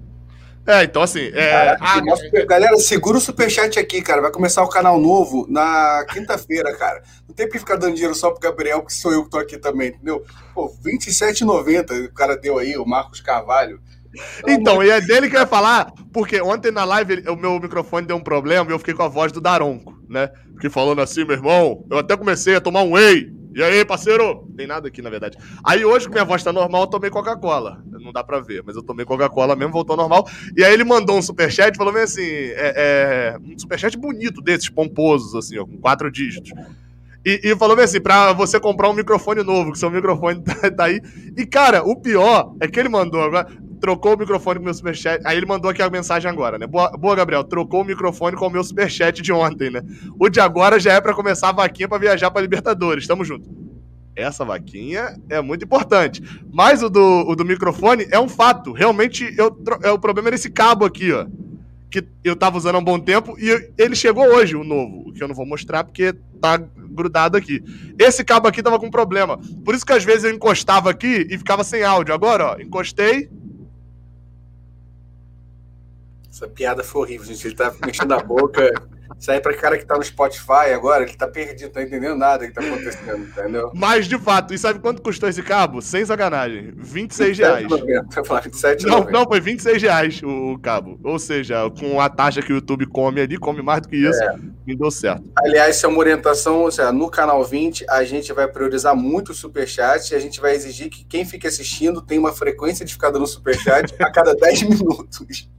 É, então assim. É... ah, galera, segura o superchat aqui, cara. Vai começar o canal novo na quinta-feira, cara. Não tem que ficar dando dinheiro só pro Gabriel, que sou eu que tô aqui também, entendeu? Pô, R$27,90 o cara deu aí, o Marcos Carvalho. Então, e é dele que eu ia falar, porque ontem na live o meu microfone deu um problema e eu fiquei com a voz do Daronco, né? Fiquei falando assim, meu irmão, eu até comecei a tomar um whey. E aí, parceiro? Tem nada aqui, na verdade. Aí hoje, que minha voz tá normal, eu tomei Coca-Cola. Não dá pra ver, mas eu tomei Coca-Cola mesmo, voltou normal. E aí ele mandou um superchat, falou bem assim, é, é, um superchat bonito desses, pomposos, assim, ó, com quatro dígitos. E, e, falou assim, pra você comprar um microfone novo, que seu microfone tá, tá, aí. E, cara, o pior é que ele mandou agora trocou o microfone com o meu superchat. Aí ele mandou aqui a mensagem agora, né? Boa, boa, Gabriel, trocou o microfone com o meu superchat de ontem, né? O de agora já é para começar a vaquinha para viajar para Libertadores. Tamo junto. Essa vaquinha é muito importante. Mas o do, o do microfone é um fato. Realmente, eu, é, o problema era esse cabo aqui, ó. Que eu tava usando há um bom tempo e ele chegou hoje, o novo. O que eu não vou mostrar porque tá grudado aqui. Esse cabo aqui tava com problema. Por isso que às vezes eu encostava aqui e ficava sem áudio. Agora, ó, encostei, essa piada foi horrível, gente. Ele tá mexendo a boca. Isso aí, pra cara que tá no Spotify agora, ele tá perdido, tá entendendo nada que tá acontecendo, entendeu? Mas, de fato, e sabe quanto custou esse cabo? Sem sacanagem. 26 reais. 27, não, não, foi 26 reais o cabo. Ou seja, com a taxa que o YouTube come ali, come mais do que isso. É. mim deu certo. Aliás, isso é uma orientação, ou seja, no canal 20, a gente vai priorizar muito o superchat e a gente vai exigir que quem fique assistindo tenha uma frequência de ficar dando superchat a cada 10 minutos.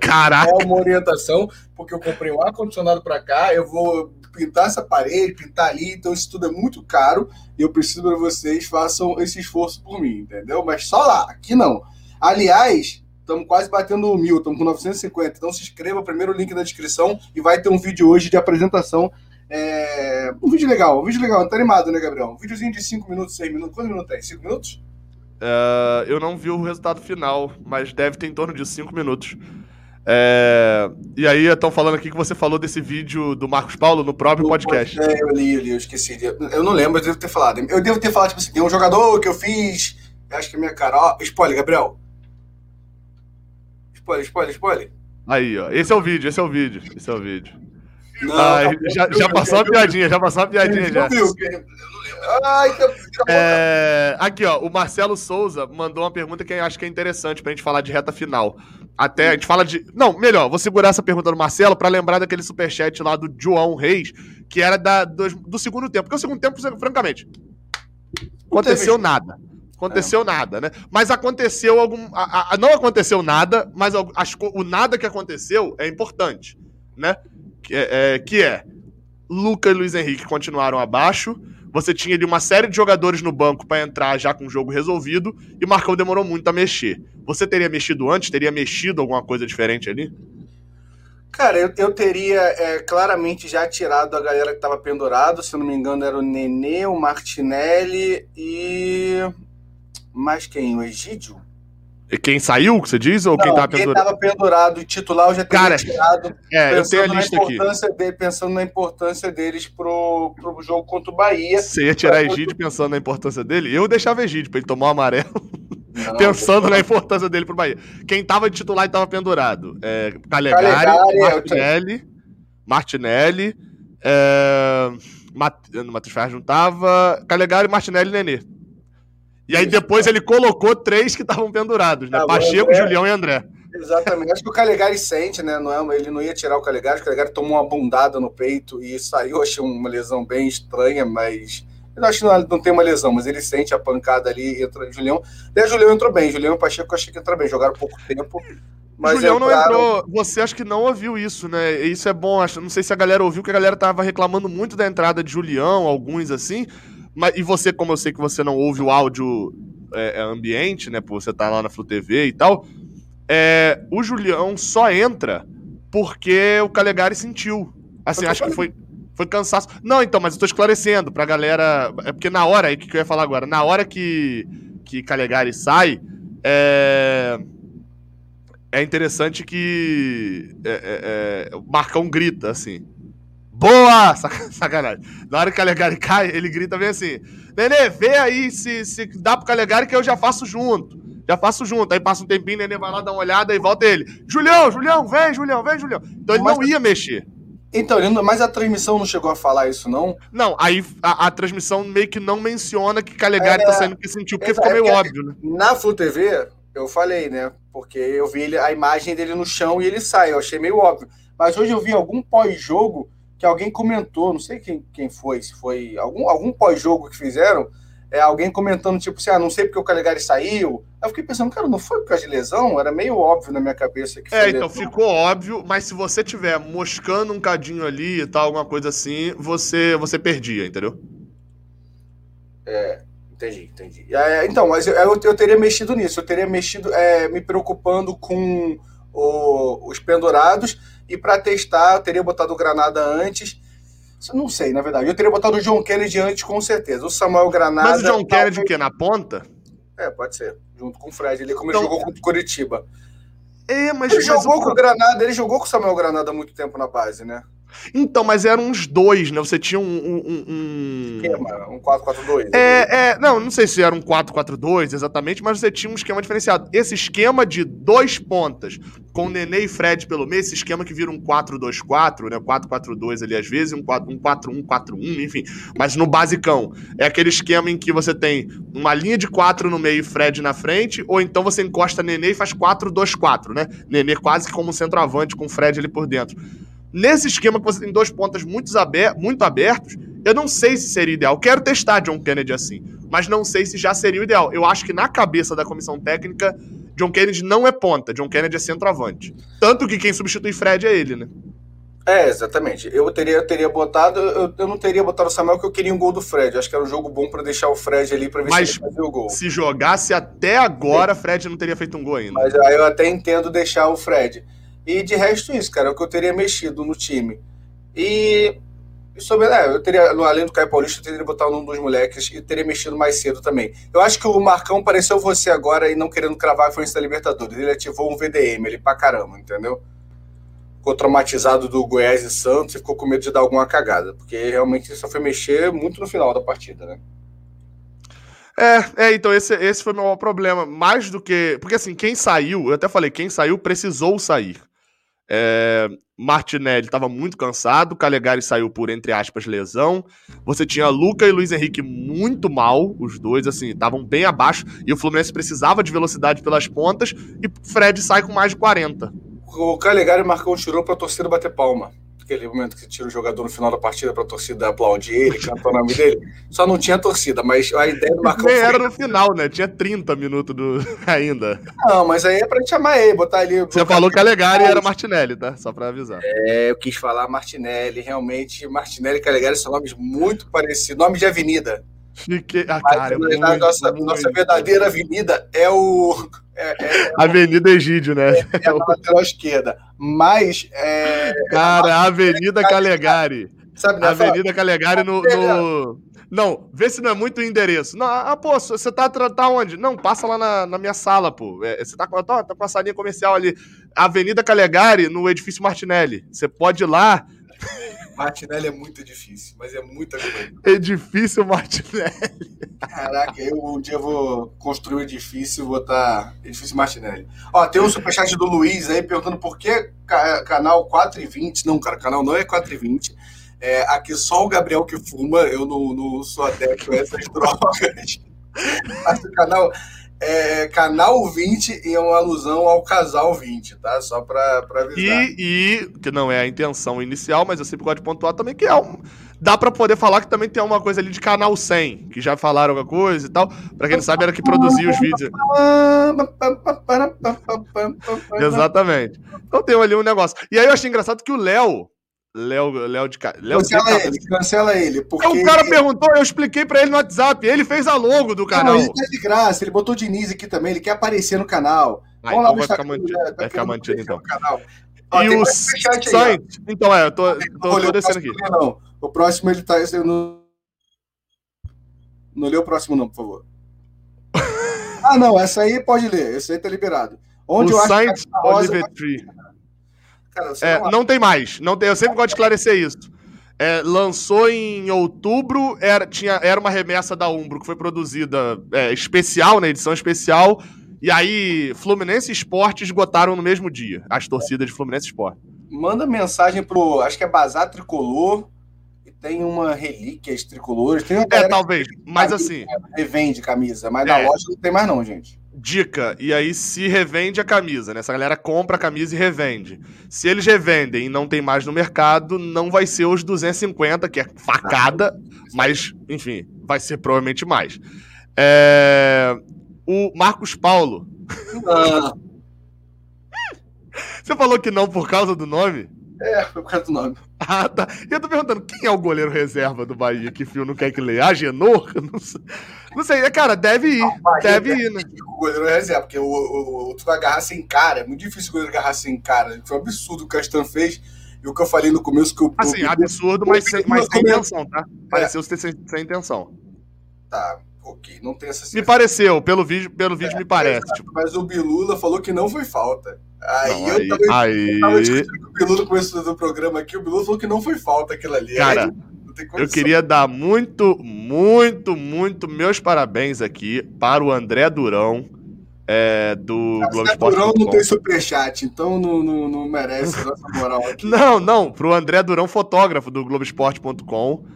Caraca! É uma orientação, porque eu comprei um ar-condicionado para cá, eu vou pintar essa parede, pintar ali, então isso tudo é muito caro e eu preciso que vocês façam esse esforço por mim, entendeu? Mas só lá, aqui não. Aliás, estamos quase batendo mil, estamos com 950, então se inscreva, primeiro link na descrição e vai ter um vídeo hoje de apresentação. É... Um vídeo legal, um vídeo legal, tá animado, né, Gabriel? Um videozinho de 5 minutos, 6 minutos. Quantos minutos tem? 5 minutos? Uh, eu não vi o resultado final, mas deve ter em torno de 5 minutos. É... E aí, estão falando aqui que você falou desse vídeo do Marcos Paulo no próprio podcast. É, eu li, eu li, eu esqueci. Eu não lembro, eu devo ter falado. Eu devo ter falado, tipo assim, tem um jogador que eu fiz. Acho que é minha cara. Ó, spoiler, Gabriel. Spoiler, spoiler, spoiler. Aí, ó. Esse é o vídeo, esse é o vídeo. Esse é o vídeo. Não, ah, já, já, passou a piadinha, já passou a piadinha já. Ai, é, aqui, ó, o Marcelo Souza mandou uma pergunta que eu acho que é interessante pra gente falar de reta final. Até a gente fala de. Não, melhor, vou segurar essa pergunta do Marcelo para lembrar daquele superchat lá do João Reis, que era da, do, do segundo tempo. Porque o segundo tempo, francamente, aconteceu nada. Aconteceu é. nada, né? Mas aconteceu algum. A, a, não aconteceu nada, mas as, o nada que aconteceu é importante, né? Que é, é, que é Luca e Luiz Henrique continuaram abaixo. Você tinha ali uma série de jogadores no banco para entrar já com o jogo resolvido e o Marcão demorou muito a mexer. Você teria mexido antes? Teria mexido alguma coisa diferente ali? Cara, eu, eu teria é, claramente já tirado a galera que estava pendurado. Se não me engano, era o Nenê, o Martinelli e. Mais quem? O Egídio? Quem saiu, você diz? Ou não, quem tava pendurado? Quem pendurado e titular eu já Cara, tirado. É, eu tenho a lista aqui. Dele, pensando na importância deles pro, pro jogo contra o Bahia. Você ia tirar Egídio pensando na importância dele? Eu deixava Egídio pra ele tomar o um amarelo. Não, pensando na importância dele pro Bahia. Quem tava de titular e tava pendurado? É, Calegari, Calegari é, Martinelli, Martinelli, é, Mat... Matheus Ferraz não tava, Calegari, Martinelli e Nenê. E aí depois ele colocou três que estavam pendurados, né? Ah, Pacheco, André, Julião e André. Exatamente. Acho que o Calegari sente, né? Não é, ele não ia tirar o Calegari, o Calegari tomou uma bundada no peito e saiu, achei uma lesão bem estranha, mas. Eu acho que não, não tem uma lesão, mas ele sente a pancada ali, entra Julião. E a Julião entrou bem, Julião e Pacheco eu achei que entrou bem, jogaram pouco tempo. Mas Julião entraram... não entrou. Você acho que não ouviu isso, né? Isso é bom. Acho, não sei se a galera ouviu, que a galera tava reclamando muito da entrada de Julião, alguns assim. Mas, e você, como eu sei que você não ouve o áudio é, é, ambiente, né? Por você estar tá lá na Flu TV e tal. É, o Julião só entra porque o Calegari sentiu. Assim, acho que foi, foi cansaço. Não, então, mas eu tô esclarecendo pra galera. É porque na hora, aí que eu ia falar agora, na hora que, que Calegari sai, é. É interessante que é, é, é, o Marcão grita assim. Boa! Sacanagem. Na hora que o Calegari cai, ele grita bem assim: Nenê, vê aí se, se dá pro Calegari que eu já faço junto. Já faço junto. Aí passa um tempinho, Nenê vai lá dar uma olhada e volta ele. Julião, Julião, vem, Julião, vem, Julião. Então ele mas, não ia mexer. Então, mas a transmissão não chegou a falar isso, não? Não, aí a, a transmissão meio que não menciona que Calegari é, tá saindo que sentiu, porque é, ficou meio é, óbvio, né? Na Flu TV, eu falei, né? Porque eu vi ele, a imagem dele no chão e ele sai. Eu achei meio óbvio. Mas hoje eu vi algum pós-jogo que alguém comentou, não sei quem, quem foi, se foi algum, algum pós-jogo que fizeram, é, alguém comentando, tipo assim, ah, não sei porque o Calegari saiu. Aí eu fiquei pensando, cara, não foi por causa de lesão? Era meio óbvio na minha cabeça que É, então, lesão. ficou óbvio, mas se você tiver moscando um cadinho ali e tal, alguma coisa assim, você, você perdia, entendeu? É, entendi, entendi. É, então, mas eu, eu, eu, teria mexido nisso, eu teria mexido, é, me preocupando com o, os pendurados e para testar, eu teria botado o Granada antes. Não sei, na verdade. Eu teria botado o John Kennedy antes, com certeza. O Samuel Granada. Mas o John Kennedy o quê? Na ponta? É, pode ser. Junto com o Fred. Ele como então, ele jogou com o Curitiba. É, mas. Ele mas jogou o... com o Granada, ele jogou com o Samuel Granada há muito tempo na base, né? Então, mas eram uns dois, né? Você tinha um. um, um... Esquema, um 4-4-2. É, é, não, não sei se era um 4-4-2 exatamente, mas você tinha um esquema diferenciado. Esse esquema de dois pontas, com Nenê e Fred pelo meio, esse esquema que vira um 4-2-4, né? 4-4-2 ali às vezes, um 4-1-4-1, enfim. Mas no basicão, é aquele esquema em que você tem uma linha de 4 no meio e Fred na frente, ou então você encosta Nenê e faz 4-2-4, né? Nenê quase como um centroavante com Fred ali por dentro. Nesse esquema que você tem dois pontas muito, aber muito abertos, eu não sei se seria ideal. Quero testar John Kennedy assim, mas não sei se já seria o ideal. Eu acho que na cabeça da comissão técnica, John Kennedy não é ponta, John Kennedy é centroavante. Tanto que quem substitui Fred é ele, né? É, exatamente. Eu teria, eu teria botado, eu, eu não teria botado o Samuel porque eu queria um gol do Fred. Acho que era um jogo bom para deixar o Fred ali para ver Mas se ele fazia o gol. Se jogasse até agora, Fred não teria feito um gol ainda. Mas aí eu até entendo deixar o Fred. E de resto isso, cara, é o que eu teria mexido no time. E, e sobre, é, eu teria, além do Caio Paulista, eu teria botado um dos moleques e teria mexido mais cedo também. Eu acho que o Marcão pareceu você agora e não querendo cravar a frente da Libertadores. Ele ativou um VDM ali pra caramba, entendeu? ficou traumatizado do Goiás e Santos e ficou com medo de dar alguma cagada, porque realmente só foi mexer muito no final da partida, né? É, é, então esse, esse foi o meu problema. Mais do que. Porque assim, quem saiu, eu até falei, quem saiu precisou sair. É, Martinelli estava muito cansado, Calegari saiu por, entre aspas, lesão. Você tinha Luca e Luiz Henrique muito mal, os dois, assim, estavam bem abaixo, e o Fluminense precisava de velocidade pelas pontas, e Fred sai com mais de 40 o Calegari marcou um tirou pra torcida bater palma. Aquele momento que tira o jogador no final da partida pra torcida aplaudir ele, cantar o nome dele. Só não tinha torcida, mas a ideia do Marcão. Nem era no final, né? Tinha 30 minutos do... ainda. Não, mas aí é pra chamar ele, botar ali. Você falou que Calegari era Martinelli, tá? Só pra avisar. É, eu quis falar Martinelli. Realmente, Martinelli e Calegari são nomes muito parecidos. Nomes de avenida. Fiquei. Ah, cara, Mas, muito, nossa, muito. nossa verdadeira avenida é o. É, é, Avenida Egídio, né? É, é a lateral esquerda. Mas. É, cara, Avenida Calegari. Sabe, né? Avenida Calegari no, no, Não, vê se não é muito o endereço. Não, ah, pô, você tá, tá onde? Não, passa lá na, na minha sala, pô. É, você tá, tá, tá com a salinha comercial ali. Avenida Calegari, no edifício Martinelli. Você pode ir lá Martinelli é muito difícil, mas é muita coisa. Edifício Martinelli. Caraca, eu um dia vou construir um edifício e botar edifício Martinelli. Ó, tem um superchat do Luiz aí perguntando por que canal 4 e 20. Não, cara, canal não é 4 e 20. É, aqui só o Gabriel que fuma, eu não, não sou adepto a essas drogas. Mas o canal é canal 20 e é uma alusão ao casal 20, tá? Só pra, pra avisar. E, e, que não é a intenção inicial, mas eu sempre gosto de pontuar também, que é um. Dá pra poder falar que também tem uma coisa ali de canal 100, que já falaram alguma coisa e tal. Pra quem não sabe, era que produzia os vídeos. Exatamente. Então tem ali um negócio. E aí eu achei engraçado que o Léo, Léo, Léo de Léo Cancela ele, cancela ele. Porque... O cara perguntou, eu expliquei pra ele no WhatsApp. Ele fez a logo do canal. Não, ele tá de graça, ele botou o Diniz aqui também, ele quer aparecer no canal. Ah, Vamos então lá vai ficar mantido, vai, vai ficar mantido então. Canal. Ó, e o Sainz. Então, é, eu tô, tô, tô descendo aqui. Não. O próximo ele tá. Eu não, não lê o próximo, não, por favor. ah, não, essa aí pode ler, esse aí tá liberado. Onde o eu Sainz Oliver Tree. Cara, é, não, não tem mais. Não tem, eu sempre gosto de esclarecer isso. É, lançou em outubro, era, tinha, era uma remessa da Umbro que foi produzida é, especial, na né, edição especial. E aí, Fluminense e Esporte esgotaram no mesmo dia, as torcidas de Fluminense e Esporte. Manda mensagem pro, acho que é Bazar Tricolor, e tem uma relíquia tricolores. Tem é, talvez, mas assim... Revende camisa, mas na é. loja não tem mais não, gente. Dica, e aí se revende a camisa, né? Essa galera compra a camisa e revende. Se eles revendem e não tem mais no mercado, não vai ser os 250, que é facada, mas, enfim, vai ser provavelmente mais. É... O Marcos Paulo. Ah. Você falou que não por causa do nome? É, foi por causa do nome. Ah, tá. E eu tô perguntando, quem é o goleiro reserva do Bahia que o Fio não quer que leia? Agenor? Não sei. Não sei, é, cara, deve ir. Não, deve ir, né? O goleiro reserva, porque o, o, o, tu vai agarrar sem cara. É muito difícil o goleiro agarrar sem cara. Foi um absurdo o que o Castan fez. E o que eu falei no começo que o. Assim, absurdo, mas, sem, mas sem intenção, tá? Pareceu é. sem, sem intenção. Tá, ok. Não tem essa. Me pareceu, pelo vídeo, pelo vídeo é, me parece. É, tipo... Mas o Bilula falou que não foi falta. Aí não, eu aí, também aí... tava o Bilu no começo do programa aqui, o Bilu falou que não foi falta aquilo ali. Cara, eu queria dar muito, muito, muito meus parabéns aqui para o André Durão. É, do Globo Esporte. Durão não tem superchat, então não, não, não merece nossa moral aqui. não, não, pro André Durão, fotógrafo do Globoesporte.com,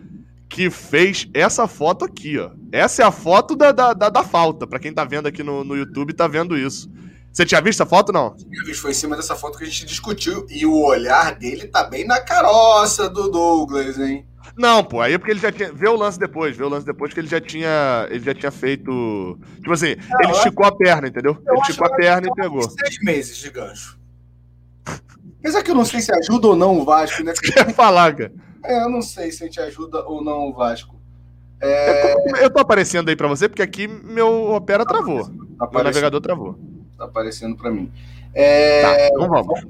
que fez essa foto aqui, ó. Essa é a foto da, da, da, da falta. Para quem tá vendo aqui no, no YouTube, tá vendo isso. Você tinha visto a foto não? Tinha visto, foi em cima dessa foto que a gente discutiu. E o olhar dele tá bem na caroça do Douglas, hein? Não, pô, aí é porque ele já tinha. Vê o lance depois, vê o lance depois que ele já tinha. Ele já tinha feito. Tipo assim, não, ele esticou acho... a perna, entendeu? Ele esticou a perna e pegou. Seis meses de gancho. Apesar que eu não sei se ajuda ou não o Vasco, né? Quer falar, cara? É, eu não sei se a gente ajuda ou não o Vasco. É... Eu tô aparecendo aí pra você, porque aqui meu Opera tá travou. Tá meu navegador travou. Tá aparecendo pra mim. É... Tá, então vamos.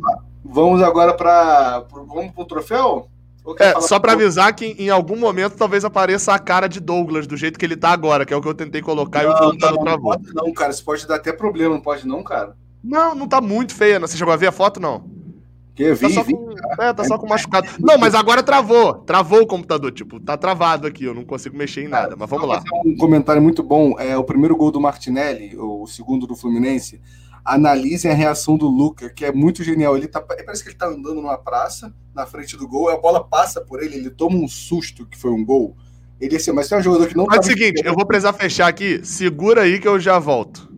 Vamos agora pra. Vamos pro troféu? É, só para avisar que em algum momento talvez apareça a cara de Douglas, do jeito que ele tá agora, que é o que eu tentei colocar não, e o não, travou. Não pode não, cara. Isso pode dar até problema, não pode não, cara. Não, não tá muito feia. Você chegou a ver a foto, não? Que vi, tá só vi. Com, é, tá só com machucado. Não, mas agora travou. Travou o computador. Tipo, tá travado aqui. Eu não consigo mexer em nada. Mas vamos lá. Um comentário muito bom. É o primeiro gol do Martinelli, o segundo do Fluminense analisem a reação do Luca, que é muito genial. Ele tá, parece que ele tá andando numa praça, na frente do gol, a bola passa por ele, ele toma um susto que foi um gol. Ele assim, mas tem um jogador que não Mas tá é o seguinte, eu vou precisar fechar aqui, segura aí que eu já volto.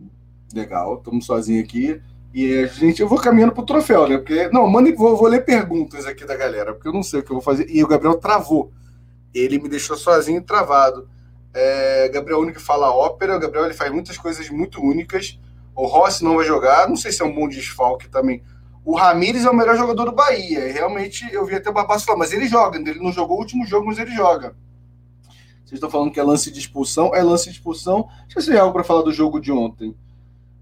Legal, estamos sozinho aqui. E a gente, eu vou caminhando pro troféu, né? Porque, não, manda, vou, vou ler perguntas aqui da galera, porque eu não sei o que eu vou fazer. E o Gabriel travou. Ele me deixou sozinho e travado. É, Gabriel é único fala ópera. O Gabriel ele faz muitas coisas muito únicas. O Rossi não vai jogar, não sei se é um bom desfalque também. O Ramires é o melhor jogador do Bahia. E realmente, eu vi até o Barbaço falar, mas ele joga. Ele não jogou o último jogo, mas ele joga. Vocês estão falando que é lance de expulsão? É lance de expulsão. Deixa eu ver algo para falar do jogo de ontem.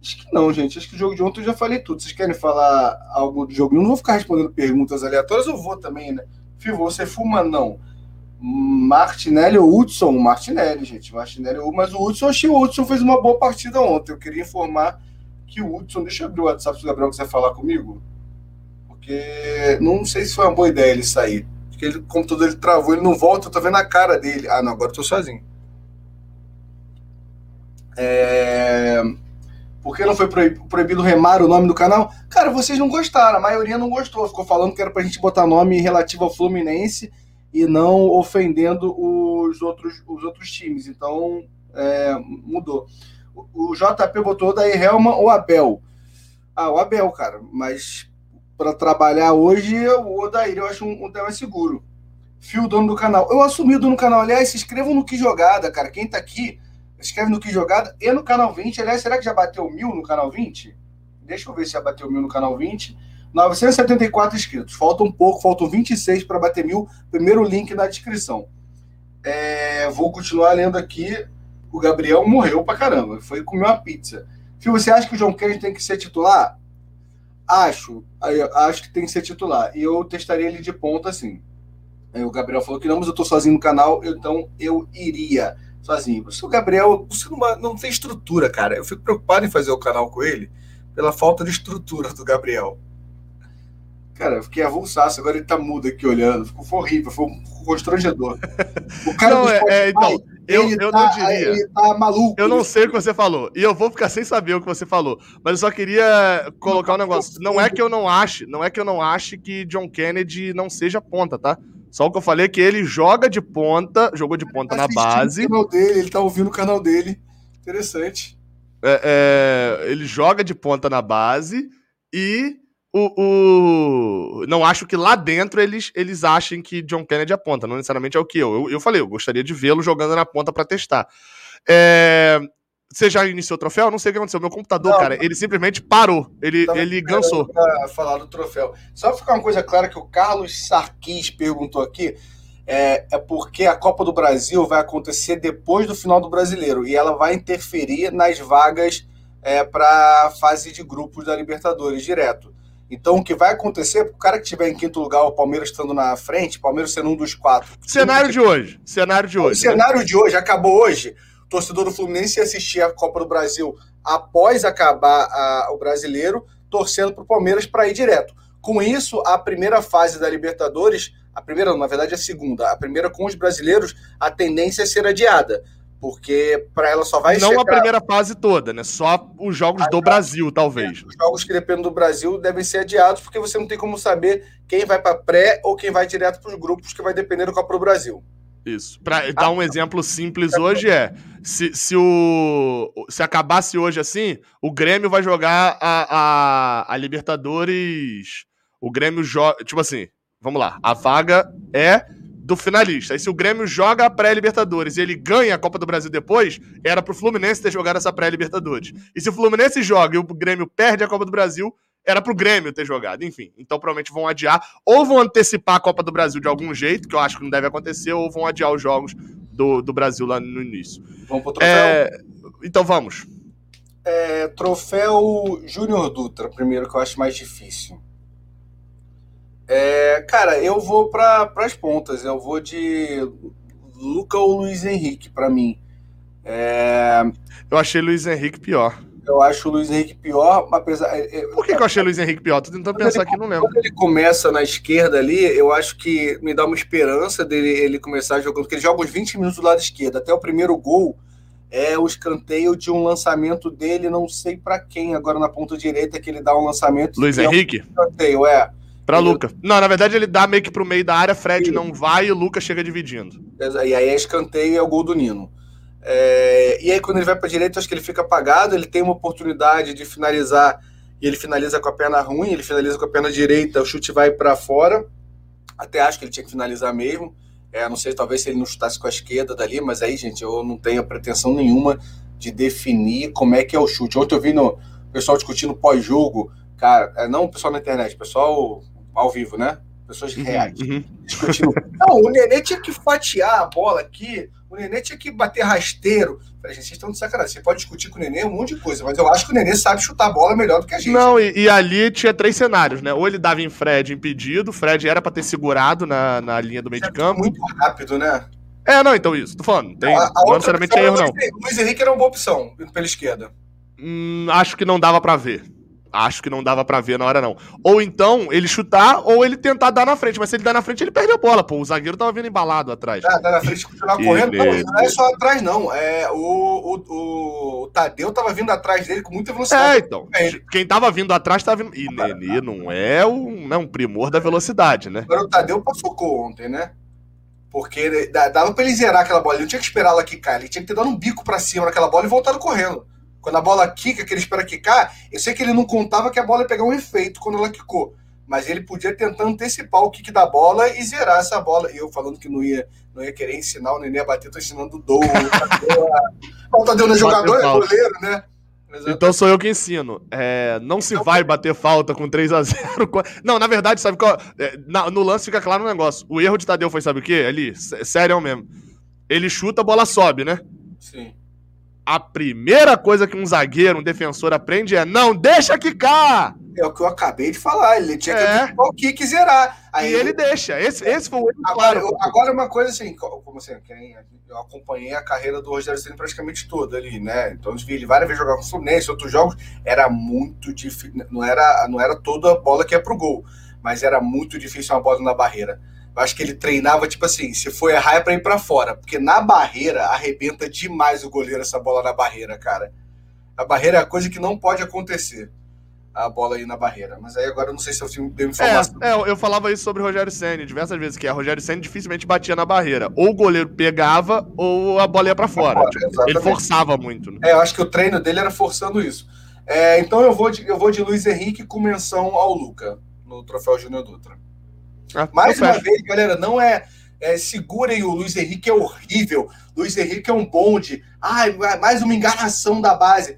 Acho que não, gente. Acho que o jogo de ontem eu já falei tudo. Vocês querem falar algo do jogo? Eu não vou ficar respondendo perguntas aleatórias, eu vou também, né? Fio, você fuma? Não. Martinelli ou Hudson? Martinelli, gente. Martinelli, mas o Hudson, achei o Hudson fez uma boa partida ontem. Eu queria informar que o Hudson. Deixa eu abrir o WhatsApp se o Gabriel quiser falar comigo. Porque não sei se foi uma boa ideia ele sair. Porque ele, o computador ele travou, ele não volta, eu tô vendo a cara dele. Ah, não, agora eu tô sozinho. É... Por que não foi proibido remar o nome do canal? Cara, vocês não gostaram, a maioria não gostou. Ficou falando que era pra gente botar nome relativo ao Fluminense e não ofendendo os outros, os outros times. Então, é, mudou. O, o JP botou daí Helman ou Abel. Ah, o Abel, cara. Mas para trabalhar hoje, o Odair eu acho um, um tema seguro. Fio, dono do canal. Eu assumi o dono do canal. Aliás, se inscrevam no Que Jogada, cara. Quem tá aqui, escreve no Que Jogada e no canal 20. Aliás, será que já bateu mil no canal 20? Deixa eu ver se já bateu mil no canal 20. 974 inscritos. Falta um pouco, faltam 26 para bater mil. Primeiro link na descrição. É, vou continuar lendo aqui. O Gabriel morreu pra caramba. Foi comer uma pizza. Fio, você acha que o João Kennedy tem que ser titular? Acho. Acho que tem que ser titular. E eu testaria ele de ponta, assim. O Gabriel falou que não, mas eu tô sozinho no canal, então eu iria sozinho. Se o Gabriel você não, não tem estrutura, cara. Eu fico preocupado em fazer o canal com ele pela falta de estrutura do Gabriel. Cara, eu fiquei avulsaço, agora ele tá mudo aqui olhando. Ficou horrível, foi um constrangedor. O cara não, é, é, então, eu, eu tá, não diria. Ele tá maluco. Eu não sei o que você falou. E eu vou ficar sem saber o que você falou. Mas eu só queria colocar um negócio. Não é que eu não ache, não é que eu não ache que John Kennedy não seja ponta, tá? Só o que eu falei é que ele joga de ponta, jogou de ponta tá na base. O canal dele, ele tá ouvindo o canal dele. Interessante. É, é, ele joga de ponta na base e o, o, não acho que lá dentro eles, eles achem que John Kennedy é ponta, não necessariamente é o que eu. Eu, eu falei, eu gostaria de vê-lo jogando na ponta para testar. É, você já iniciou o troféu? Não sei o que aconteceu. Meu computador, não, cara, ele simplesmente parou. Ele, ele cansou. falar do troféu. Só ficar uma coisa clara que o Carlos Sarquis perguntou aqui. É, é porque a Copa do Brasil vai acontecer depois do final do brasileiro e ela vai interferir nas vagas é, para a fase de grupos da Libertadores direto. Então, o que vai acontecer, o cara que estiver em quinto lugar, o Palmeiras estando na frente, o Palmeiras sendo um dos quatro. Cenário de hoje. Cenário de hoje. O né? cenário de hoje acabou hoje. Torcedor do Fluminense ia assistir a Copa do Brasil após acabar a, o brasileiro, torcendo para o Palmeiras para ir direto. Com isso, a primeira fase da Libertadores, a primeira, na verdade, a segunda, a primeira com os brasileiros, a tendência é ser adiada porque para ela só vai não chegar... a primeira fase toda, né? Só os jogos do Brasil, talvez. Os jogos que dependem do Brasil devem ser adiados, porque você não tem como saber quem vai para pré ou quem vai direto para os grupos, que vai depender do Copa do Brasil. Isso. Para dar um exemplo simples hoje é, se, se, o, se acabasse hoje assim, o Grêmio vai jogar a, a, a Libertadores. O Grêmio joga. Tipo assim, vamos lá. A vaga é do finalista. E se o Grêmio joga a pré-Libertadores e ele ganha a Copa do Brasil depois, era pro Fluminense ter jogado essa pré-Libertadores. E se o Fluminense joga e o Grêmio perde a Copa do Brasil, era pro Grêmio ter jogado. Enfim, então provavelmente vão adiar, ou vão antecipar a Copa do Brasil de algum jeito, que eu acho que não deve acontecer, ou vão adiar os jogos do, do Brasil lá no início. Vamos pro troféu? É... Então vamos. É, troféu Júnior Dutra, primeiro que eu acho mais difícil. É, cara, eu vou para as pontas. Eu vou de Luca ou Luiz Henrique, para mim. É... Eu achei Luiz Henrique pior. Eu acho o Luiz Henrique pior, apesar. É, é, Por que, que eu achei o Luiz Henrique pior? Tô tentando pensar ele, aqui, não lembro. Quando ele começa na esquerda ali, eu acho que me dá uma esperança dele ele começar jogando, porque ele joga uns 20 minutos do lado esquerdo. Até o primeiro gol é o escanteio de um lançamento dele, não sei para quem, agora na ponta direita, que ele dá um lançamento. Luiz Henrique? É um escanteio, é. Pra Luca. Não, na verdade ele dá meio que pro meio da área, Fred Sim. não vai e o Lucas chega dividindo. E aí é escanteio e é o gol do Nino. É, e aí quando ele vai pra direita, acho que ele fica apagado, ele tem uma oportunidade de finalizar e ele finaliza com a perna ruim, ele finaliza com a perna direita, o chute vai para fora. Até acho que ele tinha que finalizar mesmo. É, não sei, talvez se ele não chutasse com a esquerda dali, mas aí, gente, eu não tenho pretensão nenhuma de definir como é que é o chute. Ontem eu vi no pessoal discutindo pós-jogo, cara, é, não o pessoal na internet, pessoal ao vivo, né? Pessoas uhum, reais. Uhum. Discutindo. Não, o Nenê tinha que fatiar a bola aqui, o Nenê tinha que bater rasteiro. Falei, gente, vocês estão de sacanagem. Você pode discutir com o Nenê um monte de coisa, mas eu acho que o Nenê sabe chutar a bola melhor do que a gente. Não, e, e ali tinha três cenários, né? Ou ele dava em Fred impedido, Fred era para ter segurado na, na linha do meio de campo. Muito rápido, né? É, não, então isso, tô falando. Tem, a, a não necessariamente é erro, não. O Luiz Henrique era uma boa opção pela esquerda. Hum, acho que não dava para ver. Acho que não dava para ver na hora, não. Ou então, ele chutar, ou ele tentar dar na frente. Mas se ele dar na frente, ele perde a bola, pô. O zagueiro tava vindo embalado atrás. Ah, dar na frente continuar correndo. Não, não é só atrás, não. É, o, o, o, Tadeu tava vindo atrás dele com muita velocidade. É, então. Quem tava vindo atrás tava vindo. E Nenê não é um, não, né, um primor da velocidade, né? Agora o Tadeu passou ontem, né? Porque dava pra ele zerar aquela bola. Ele não tinha que esperar ela quicar. Ele tinha que ter dado um bico pra cima naquela bola e voltado correndo. Quando a bola quica, que ele espera quicar, eu sei que ele não contava que a bola ia pegar um efeito quando ela quicou. Mas ele podia tentar antecipar o kick da bola e zerar essa bola. E eu falando que não ia, não ia querer ensinar o Nenê a bater, tô ensinando o Dou. O Tadeu não é jogador, é goleiro, né? Então sou eu que ensino. É, não se então, vai bater falta com 3 a 0 Não, na verdade, sabe qual. É, no lance fica claro um negócio. O erro de Tadeu foi, sabe o quê? Ali, sério mesmo. Ele chuta, a bola sobe, né? Sim a primeira coisa que um zagueiro, um defensor aprende é não deixa quicar. É o que eu acabei de falar. Ele tinha que é. o kick zerar. Aí e ele, ele deixa. Esse, esse foi o erro. Agora, claro. agora uma coisa assim, como assim, eu acompanhei a carreira do Rogério Ceni praticamente toda ali, né? Então eu vi ele várias vezes jogar com o Fluminense, outros jogos, era muito difícil. Não era, não era toda a bola que ia pro gol, mas era muito difícil uma bola na barreira. Acho que ele treinava, tipo assim, se for errar é pra ir pra fora. Porque na barreira, arrebenta demais o goleiro essa bola na barreira, cara. A barreira é a coisa que não pode acontecer. A bola aí na barreira. Mas aí agora eu não sei se eu dei informação. É, é, eu falava isso sobre o Rogério Senna diversas vezes, que a Rogério Senna dificilmente batia na barreira. Ou o goleiro pegava, ou a bola ia pra fora. fora tipo, ele forçava muito. Né? É, eu acho que o treino dele era forçando isso. É, então eu vou, de, eu vou de Luiz Henrique com menção ao Luca, no Troféu Júnior Dutra. Ah, Mais uma vez, galera, não é, é, segurem o Luiz Henrique, é horrível. Luiz Henrique é um bonde. Ai, mais uma enganação da base.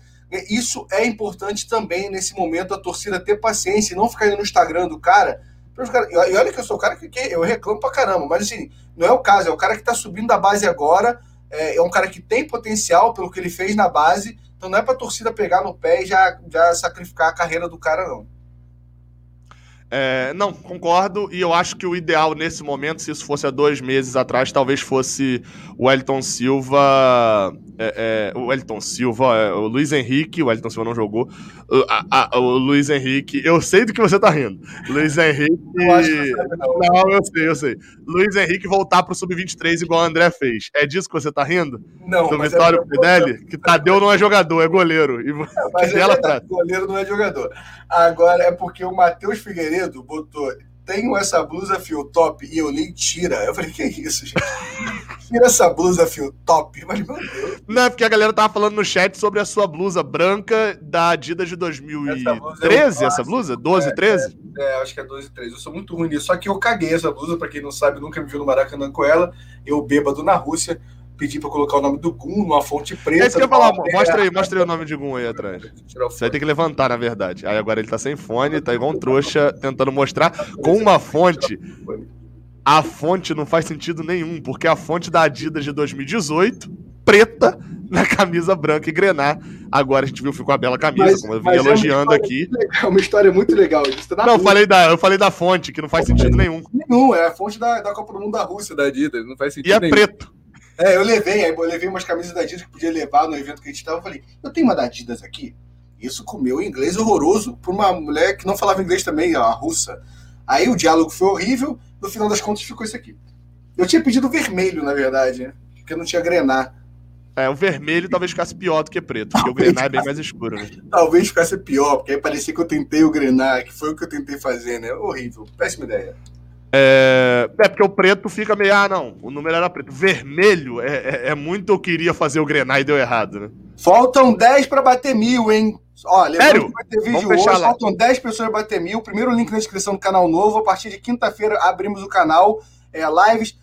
Isso é importante também nesse momento, a torcida ter paciência e não ficar indo no Instagram do cara. E olha que eu sou o cara que, que eu reclamo pra caramba, mas assim, não é o caso, é o cara que tá subindo da base agora, é, é um cara que tem potencial pelo que ele fez na base, então não é pra torcida pegar no pé e já, já sacrificar a carreira do cara, não. É, não, concordo, e eu acho que o ideal nesse momento, se isso fosse há dois meses atrás, talvez fosse o Wellington Silva. É, é, o Wellington Silva, é, o Luiz Henrique, o Wellington Silva não jogou. O, a, a, o Luiz Henrique, eu sei do que você tá rindo. Luiz Henrique. não. não, eu sei, eu sei. Luiz Henrique voltar pro Sub-23 igual o André fez. É disso que você tá rindo? Não. Do é Vitório é Fideli? Que Tadeu não é jogador, é goleiro. E, mas é verdade, goleiro não é jogador. Agora é porque o Matheus Figueiredo botou tenho essa blusa fio top e eu li tira. Eu falei, que é isso, gente? Tira essa blusa, fio, top. Mas, meu Deus. Não, é porque a galera tava falando no chat sobre a sua blusa branca da Adidas de 2013, essa blusa? 12, é, 13? É, é, acho que é 12, 13. Eu sou muito ruim nisso. Só que eu caguei essa blusa, pra quem não sabe, nunca me viu no Maracanã com ela. Eu bêbado na Rússia pedi para colocar o nome do Gun numa fonte preta. É isso que eu ia falar, mostra aí, mostra aí o nome de Gun aí atrás. Você vai ter que levantar, na verdade. Aí agora ele tá sem fone, tá igual um trouxa tentando mostrar com uma fonte. A fonte não faz sentido nenhum, porque a fonte da Adidas de 2018, preta, na camisa branca e grenar. Agora a gente viu, ficou a bela camisa, mas, como eu vim elogiando é aqui. É uma história muito legal. Tá não, eu falei, da, eu falei da fonte, que não faz sentido nenhum. Nenhum, é a fonte da, da Copa do Mundo da Rússia, da Adidas, não faz sentido E é nenhum. preto. É, eu levei, aí eu levei umas camisas da Adidas que podia levar no evento que a gente tava. Eu falei, eu tenho uma da Adidas aqui. Isso com meu inglês horroroso por uma mulher que não falava inglês também, a russa. Aí o diálogo foi horrível, no final das contas ficou isso aqui. Eu tinha pedido vermelho, na verdade, né? Porque não tinha grenar. É, o vermelho talvez ficasse pior do que preto, porque talvez o grenar é bem mais escuro, né? Talvez ficasse pior, porque aí parecia que eu tentei o grenar, que foi o que eu tentei fazer, né? Horrível, péssima ideia. É, é, porque o preto fica meio, ah, não, o número era preto. Vermelho é, é, é muito eu queria fazer o Grenar e deu errado, né? Faltam 10 para bater mil, hein? Ó, Sério? vai ter vídeo Vamos hoje, faltam 10 pessoas para bater mil. Primeiro link na descrição do canal novo. A partir de quinta-feira abrimos o canal, é, lives.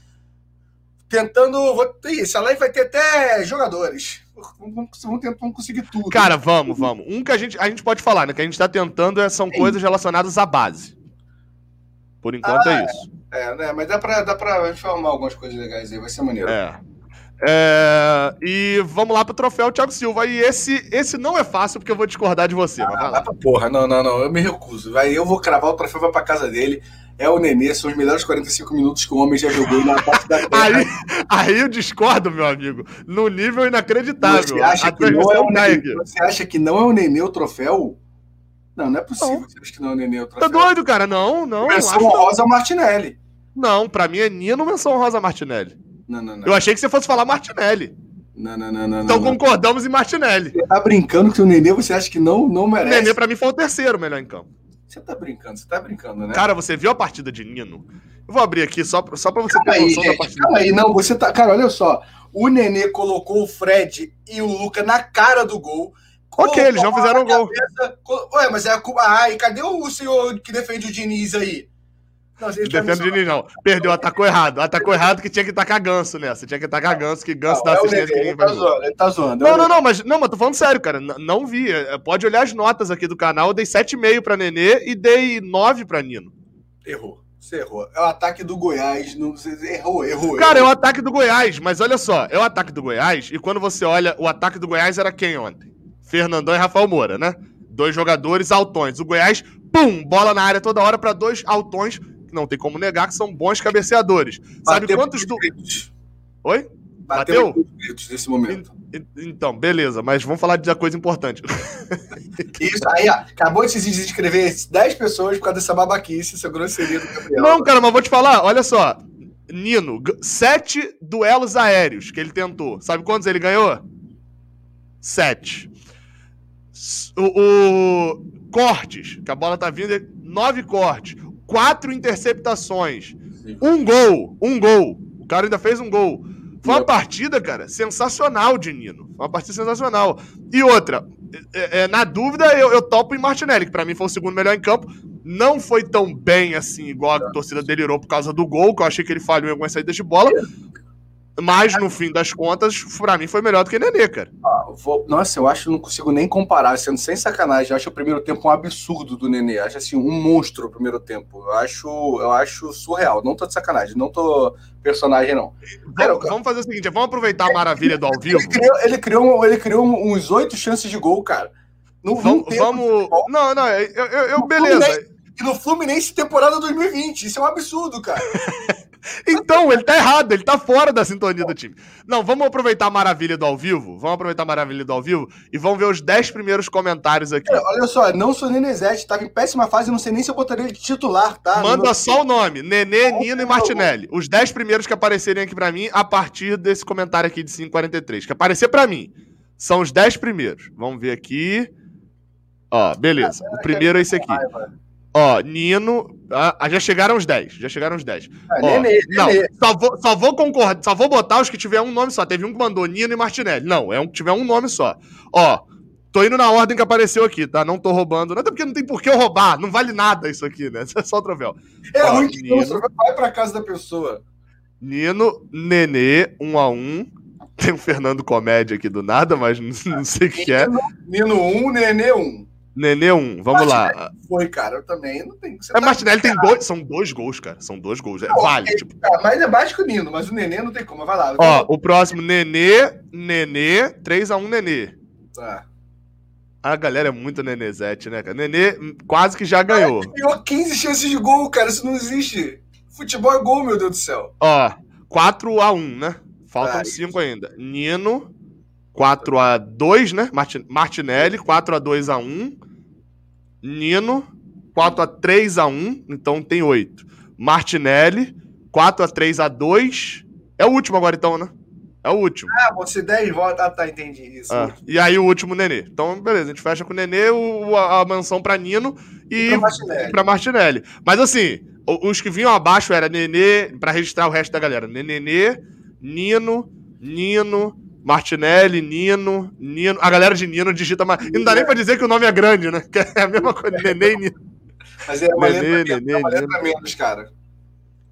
Tentando. Vou, essa live vai ter até jogadores. Vamos, vamos, vamos conseguir tudo. Cara, vamos, vamos. Um que a gente, a gente pode falar, né? Que a gente tá tentando é, são Sim. coisas relacionadas à base. Por enquanto é ah, é isso. É, né? Mas dá pra, dá pra informar algumas coisas legais aí, vai ser maneiro. É. É, e vamos lá pro troféu Thiago Silva. E esse, esse não é fácil, porque eu vou discordar de você. Ah, vai lá. Pra porra, não, não, não. Eu me recuso. Vai, eu vou cravar o troféu, vai pra casa dele. É o Nenê, são os melhores 45 minutos que o homem já jogou na parte da aí, aí eu discordo, meu amigo. No nível inacreditável. Você acha, que não, é o Nenê, você acha que não é o Nenê o troféu? Não, não é possível não. você acha que não é o Nenê. Tá doido, cara? Não, não. Menção Rosa Martinelli. Não, pra mim é Nino menção Rosa Martinelli. Não, não, não. Eu achei que você fosse falar Martinelli. Não, não, não, não. Então não, concordamos em Martinelli. Você tá brincando que o Nenê você acha que não, não merece? O Nenê pra mim foi o terceiro melhor em campo. Você tá brincando, você tá brincando, né? Cara, você viu a partida de Nino? Eu vou abrir aqui só, só pra você calma ter noção da partida. Calma aí, não, você tá. Cara, olha só. O Nenê colocou o Fred e o Luca na cara do gol. Ok, eles não fizeram gol. Ué, mas é a culpa. Ai, cadê o senhor que defende o Diniz aí? Não, Defende o Diniz, não. Perdeu, atacou errado. Atacou errado que tinha que tacar ganso nessa. Tinha que tacar ganso, que ganso dá é assistência ninguém vai. Tá zoando, ele tá zoando. Não, não, não, mas, não, mas tô falando sério, cara. N não vi. É, pode olhar as notas aqui do canal. Eu dei 7,5 pra Nenê e dei 9 pra Nino. Errou. Você errou. É o ataque do Goiás. Não... Errou, errou. Cara, errou. é o ataque do Goiás, mas olha só, é o ataque do Goiás, e quando você olha, o ataque do Goiás era quem ontem? Fernandão e Rafael Moura, né? Dois jogadores altões. O Goiás, pum, bola na área toda hora para dois altões, que não tem como negar que são bons cabeceadores. Sabe quantos do. Oi? Bateu? Bateu? nesse momento. Então, beleza, mas vamos falar de coisa importante. Isso, aí, ó, acabou de se inscrever 10 pessoas por causa dessa babaquice, essa grosseria do Gabriel. Não, cara, mas vou te falar, olha só. Nino, sete duelos aéreos que ele tentou. Sabe quantos ele ganhou? Sete. O, o, cortes, que a bola tá vindo, nove cortes, quatro interceptações, um gol, um gol. O cara ainda fez um gol. Foi uma partida, cara, sensacional de Nino. Foi uma partida sensacional. E outra, é, é, na dúvida, eu, eu topo em Martinelli, que pra mim foi o segundo melhor em campo. Não foi tão bem assim, igual a torcida delirou por causa do gol, que eu achei que ele falhou em algumas saídas de bola. Mas, no fim das contas, pra mim foi melhor do que Nenê, cara. Ah, vou... Nossa, eu acho que não consigo nem comparar, sendo sem sacanagem. Eu acho o primeiro tempo um absurdo do Nenê. Eu acho assim, um monstro o primeiro tempo. Eu acho, eu acho surreal. Não tô de sacanagem, não tô personagem, não. Vamos, vamos fazer o seguinte: vamos aproveitar a maravilha do ao vivo. Ele criou, ele criou, ele criou uns oito chances de gol, cara. No vamos. vamos... Não, não, eu, eu, eu beleza. E no Fluminense temporada 2020. Isso é um absurdo, cara. Então, ele tá errado, ele tá fora da sintonia do time. Não, vamos aproveitar a maravilha do ao vivo. Vamos aproveitar a maravilha do ao vivo e vamos ver os 10 primeiros comentários aqui. É, olha só, não sou Nenezete, tava em péssima fase, não sei nem se eu botaria ele de titular, tá? Manda só o nome: Nenê, Nino e Martinelli. Os 10 primeiros que aparecerem aqui para mim a partir desse comentário aqui de 543. Que aparecer para mim. São os 10 primeiros. Vamos ver aqui. Ó, beleza. O primeiro é esse aqui. Ó, Nino. Ah, já chegaram os 10. Já chegaram os 10. Ah, Ó, Nenê, não, Nenê. Só, vou, só vou concordar, só vou botar os que tiver um nome só. Teve um que mandou Nino e Martinelli. Não, é um que tiver um nome só. Ó, tô indo na ordem que apareceu aqui, tá? Não tô roubando. Até porque não tem por que eu roubar. Não vale nada isso aqui, né? É só o troféu. É Ó, ruim que Nino, vai pra casa da pessoa. Nino, Nenê, um a um. Tem o Fernando Comédia aqui do nada, mas não, não sei o que é. Nino 1, um, Nenê 1. Um. Nenê 1, vamos Martinelli lá. Foi, cara, eu também não tenho. Você é, tá Martinelli tem dois, são dois gols, cara. São dois gols. É, não, vale. tipo... Cara, mas é que Nino, mas o Nenê não tem como. Vai lá. Ó, o próximo, Nenê, Nenê, 3x1 Nenê. Tá. A galera é muito Nenezete, né, cara? Nenê quase que já ganhou. Ele ganhou 15 chances de gol, cara. Isso não existe. Futebol é gol, meu Deus do céu. Ó, 4x1, né? Faltam 5 ainda. Nino, 4x2, né? Martinelli, 4x2x1. Nino, 4 a 3 a 1 então tem 8. Martinelli, 4 a 3 a 2 É o último agora, então, né? É o último. Ah, você 10 votos. Ah, tá, entendi isso. Ah, e aí o último Nenê. Então, beleza, a gente fecha com o Nenê, o, a, a mansão pra Nino e, e pra, Martinelli. pra Martinelli. Mas assim, os que vinham abaixo era Nenê, pra registrar o resto da galera. Nenê, Nino, Nino, Martinelli, Nino, Nino. A galera de Nino digita mais. E não dá nem pra dizer que o nome é grande, né? Que é a mesma coisa, Nenê e Nino. Mas é uma, Nenê, letra, Nenê, é uma letra menos, cara.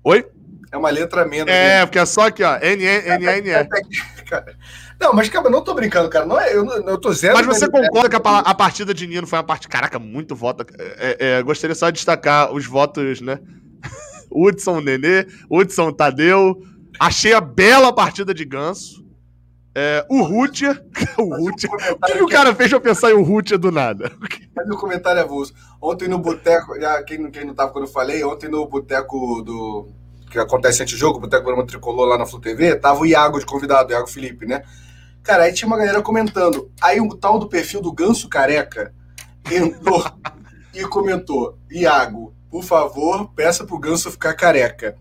Oi? É uma letra menos. É, porque é só aqui, ó. N, N, N, N. Não, mas, cara, eu não tô brincando, cara. Não é, eu, eu tô zero. Mas você concorda que a, a, partida de Nino foi uma parte. Caraca, muito voto. É, é, gostaria só de destacar os votos, né? Hudson, Nenê, Hudson, Tadeu. Achei a bela partida de Ganso. É, o Rutia. O Rutia. O que, que o cara fez eu pensar em o Rutia do nada? Mas o comentário é avulso. Ontem no boteco, já, quem, quem não tava quando eu falei, ontem no boteco do. que acontece antes do jogo, o boteco Brama Tricolor lá na Flu TV, tava o Iago de convidado, o Iago Felipe, né? Cara, aí tinha uma galera comentando. Aí o tal do perfil do Ganso Careca entrou e comentou: Iago, por favor, peça pro Ganso ficar careca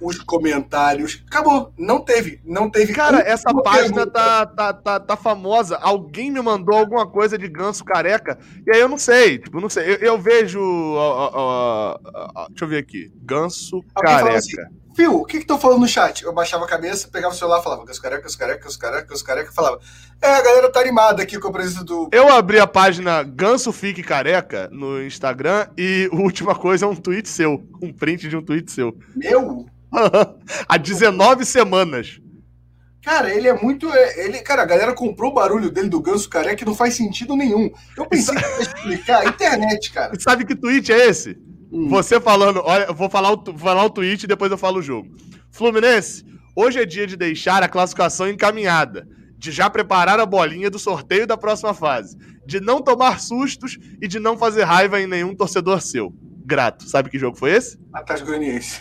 os comentários. Acabou. Não teve. Não teve. Cara, essa página tá, tá, tá, tá, famosa. Alguém me mandou alguma coisa de ganso careca. E aí eu não sei. Tipo, não sei. Eu, eu vejo. Uh, uh, uh, deixa eu ver aqui. Ganso Alguém careca. Assim, Fio, o que que tô falando no chat? Eu baixava a cabeça, pegava o celular e falava, ganso careca, ganso careca, ganso careca, ganso careca, falava. É, a galera tá animada aqui com a presença do. Eu abri a página Ganso Fique Careca no Instagram e a última coisa é um tweet seu. Um print de um tweet seu. Meu? Há 19 semanas. Cara, ele é muito. É, ele, cara, a galera comprou o barulho dele do ganso careca e não faz sentido nenhum. Eu pensei que ia explicar. Internet, cara. Sabe que tweet é esse? Hum. Você falando, olha, eu vou falar o, vou falar o tweet e depois eu falo o jogo. Fluminense, hoje é dia de deixar a classificação encaminhada, de já preparar a bolinha do sorteio da próxima fase, de não tomar sustos e de não fazer raiva em nenhum torcedor seu. Grato. Sabe que jogo foi esse? Atlético Goianiense.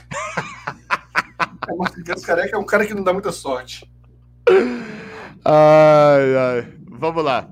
É, Marcos Careca é um cara que não dá muita sorte. Ai, ai. Vamos lá.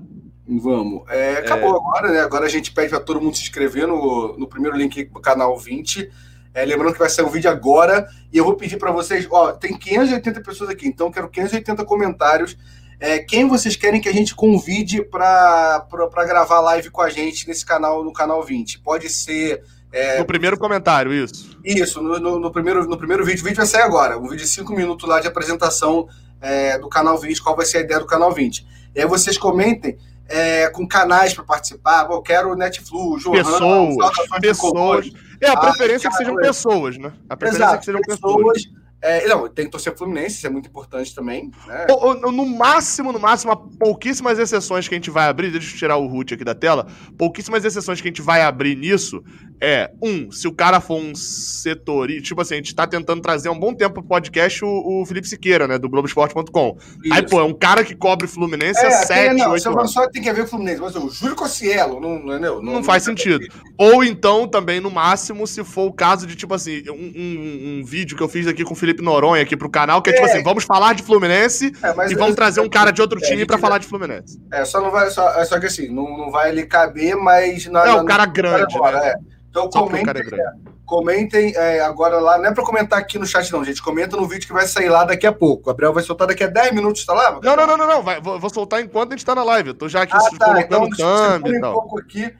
Vamos. É, acabou é... agora, né? Agora a gente pede para todo mundo se inscrever no, no primeiro link do canal 20. É, lembrando que vai sair um vídeo agora. E eu vou pedir para vocês: ó, tem 580 pessoas aqui, então quero 580 comentários. É, quem vocês querem que a gente convide para gravar live com a gente nesse canal, no canal 20? Pode ser é, no primeiro comentário, isso. Isso, no, no, no, primeiro, no primeiro vídeo. O vídeo vai sair agora. Um vídeo de 5 minutos lá de apresentação é, do canal 20, qual vai ser a ideia do canal 20. E aí vocês comentem é, com canais para participar. Eu quero o Netflix, Johan, pessoas, pessoas. É, a preferência ah, é que sejam pessoas, né? A preferência Exato, é que sejam pessoas. pessoas é, não, tem que torcer Fluminense, isso é muito importante também. Né? No máximo, no máximo, pouquíssimas exceções que a gente vai abrir, deixa eu tirar o root aqui da tela, pouquíssimas exceções que a gente vai abrir nisso é, um, se o cara for um setor, tipo assim, a gente tá tentando trazer há um bom tempo pro podcast o, o Felipe Siqueira, né, do Globoesporte.com. Aí, pô, é um cara que cobre Fluminense é, há 7, não, 8 anos. Só tem que ver o Fluminense, mas o Júlio Cossielo, não, não, não, não, não faz sentido. Ou então, também, no máximo, se for o caso de, tipo assim, um, um, um vídeo que eu fiz aqui com o Felipe Noronha aqui pro canal, que é, tipo é. assim, vamos falar de Fluminense é, e vamos trazer um cara de outro é, time para falar de Fluminense. É, só não vai, só, é só que assim, não, não vai ali caber, mas... Na, é, o cara grande, agora, né? É. Então comentem, é, comentem é, agora lá, não é para comentar aqui no chat não, gente, comenta no vídeo que vai sair lá daqui a pouco. O Gabriel vai soltar daqui a 10 minutos, tá lá? Não, não, não, não, não. Vai, vou, vou, soltar enquanto a gente tá na live. Eu tô já aqui ah, tá. colocando então, thumb e tal. Um pouco aqui,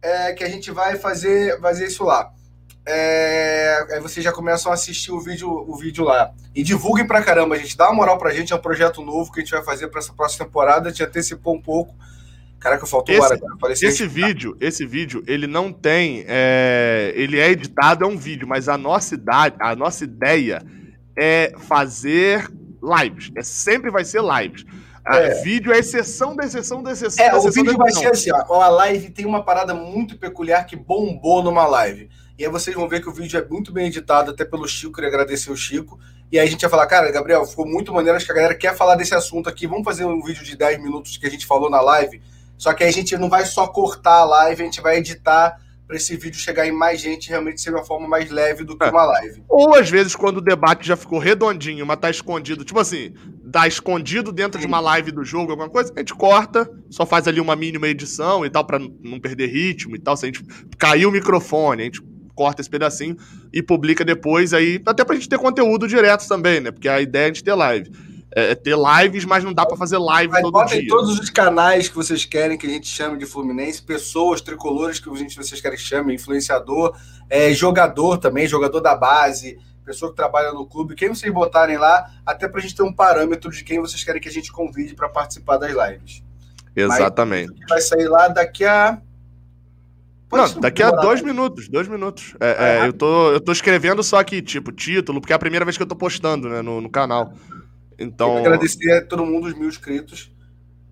é, que a gente vai fazer, fazer isso lá. É, aí vocês já começam a assistir o vídeo, o vídeo lá. E divulguem pra caramba, gente. Dá uma moral pra gente, é um projeto novo que a gente vai fazer pra essa próxima temporada. A gente antecipou um pouco. Caraca, faltou esse, hora. Esse vídeo, esse vídeo, ele não tem. É, ele é editado, é um vídeo, mas a nossa idade, a nossa ideia é fazer lives. É, sempre vai ser lives. É. Vídeo é exceção da exceção da exceção. É, da exceção o vídeo vai ser assim, ó. A live tem uma parada muito peculiar que bombou numa live. E aí vocês vão ver que o vídeo é muito bem editado, até pelo Chico, queria agradecer o Chico. E aí a gente vai falar, cara, Gabriel, ficou muito maneiro, acho que a galera quer falar desse assunto aqui. Vamos fazer um vídeo de 10 minutos que a gente falou na live. Só que aí a gente não vai só cortar a live, a gente vai editar para esse vídeo chegar em mais gente realmente ser uma forma mais leve do que é. uma live. Ou às vezes quando o debate já ficou redondinho, mas tá escondido, tipo assim, dá escondido dentro Sim. de uma live do jogo, alguma coisa, a gente corta, só faz ali uma mínima edição e tal, para não perder ritmo e tal. Se a gente caiu o microfone, a gente corta esse pedacinho e publica depois aí, até pra gente ter conteúdo direto também, né? Porque a ideia é a gente ter live. É, é ter lives, mas não dá para fazer live mas todo dia. todos os canais que vocês querem que a gente chame de Fluminense, pessoas, tricolores que a gente, vocês querem que chame, influenciador, é, jogador também, jogador da base, pessoa que trabalha no clube, quem vocês botarem lá, até para a gente ter um parâmetro de quem vocês querem que a gente convide para participar das lives. Exatamente. Mas vai sair lá daqui a Não, daqui a dois minutos, dois minutos. É, é, eu, tô, eu tô escrevendo só aqui, tipo, título, porque é a primeira vez que eu tô postando, né, no, no canal. Então. agradecer a todo mundo, os mil inscritos.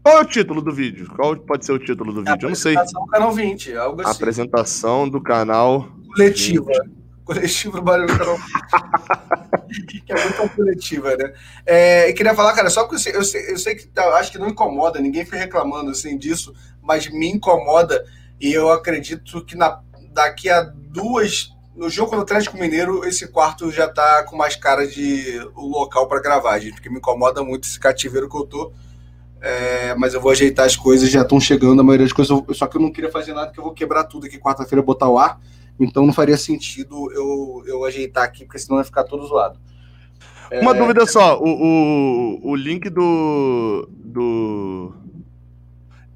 Qual é o título do vídeo? Qual pode ser o título do vídeo? Eu não sei. Apresentação do canal 20, algo assim. Apresentação do canal. Coletiva. 20. Coletiva Barulho do Canal que é muito coletiva, né? É, eu queria falar, cara, só que eu sei, eu sei, eu sei que tá, acho que não incomoda, ninguém foi reclamando assim disso, mas me incomoda e eu acredito que na, daqui a duas. No jogo do Atlético Mineiro, esse quarto já tá com mais cara de o local para gravar, gente, porque me incomoda muito esse cativeiro que eu tô. É, mas eu vou ajeitar as coisas, já estão chegando a maioria das coisas. Só que eu não queria fazer nada, que eu vou quebrar tudo aqui quarta-feira, botar o ar. Então não faria sentido eu, eu ajeitar aqui, porque senão vai ficar todo zoado. Uma é... dúvida só, o, o, o link do, do,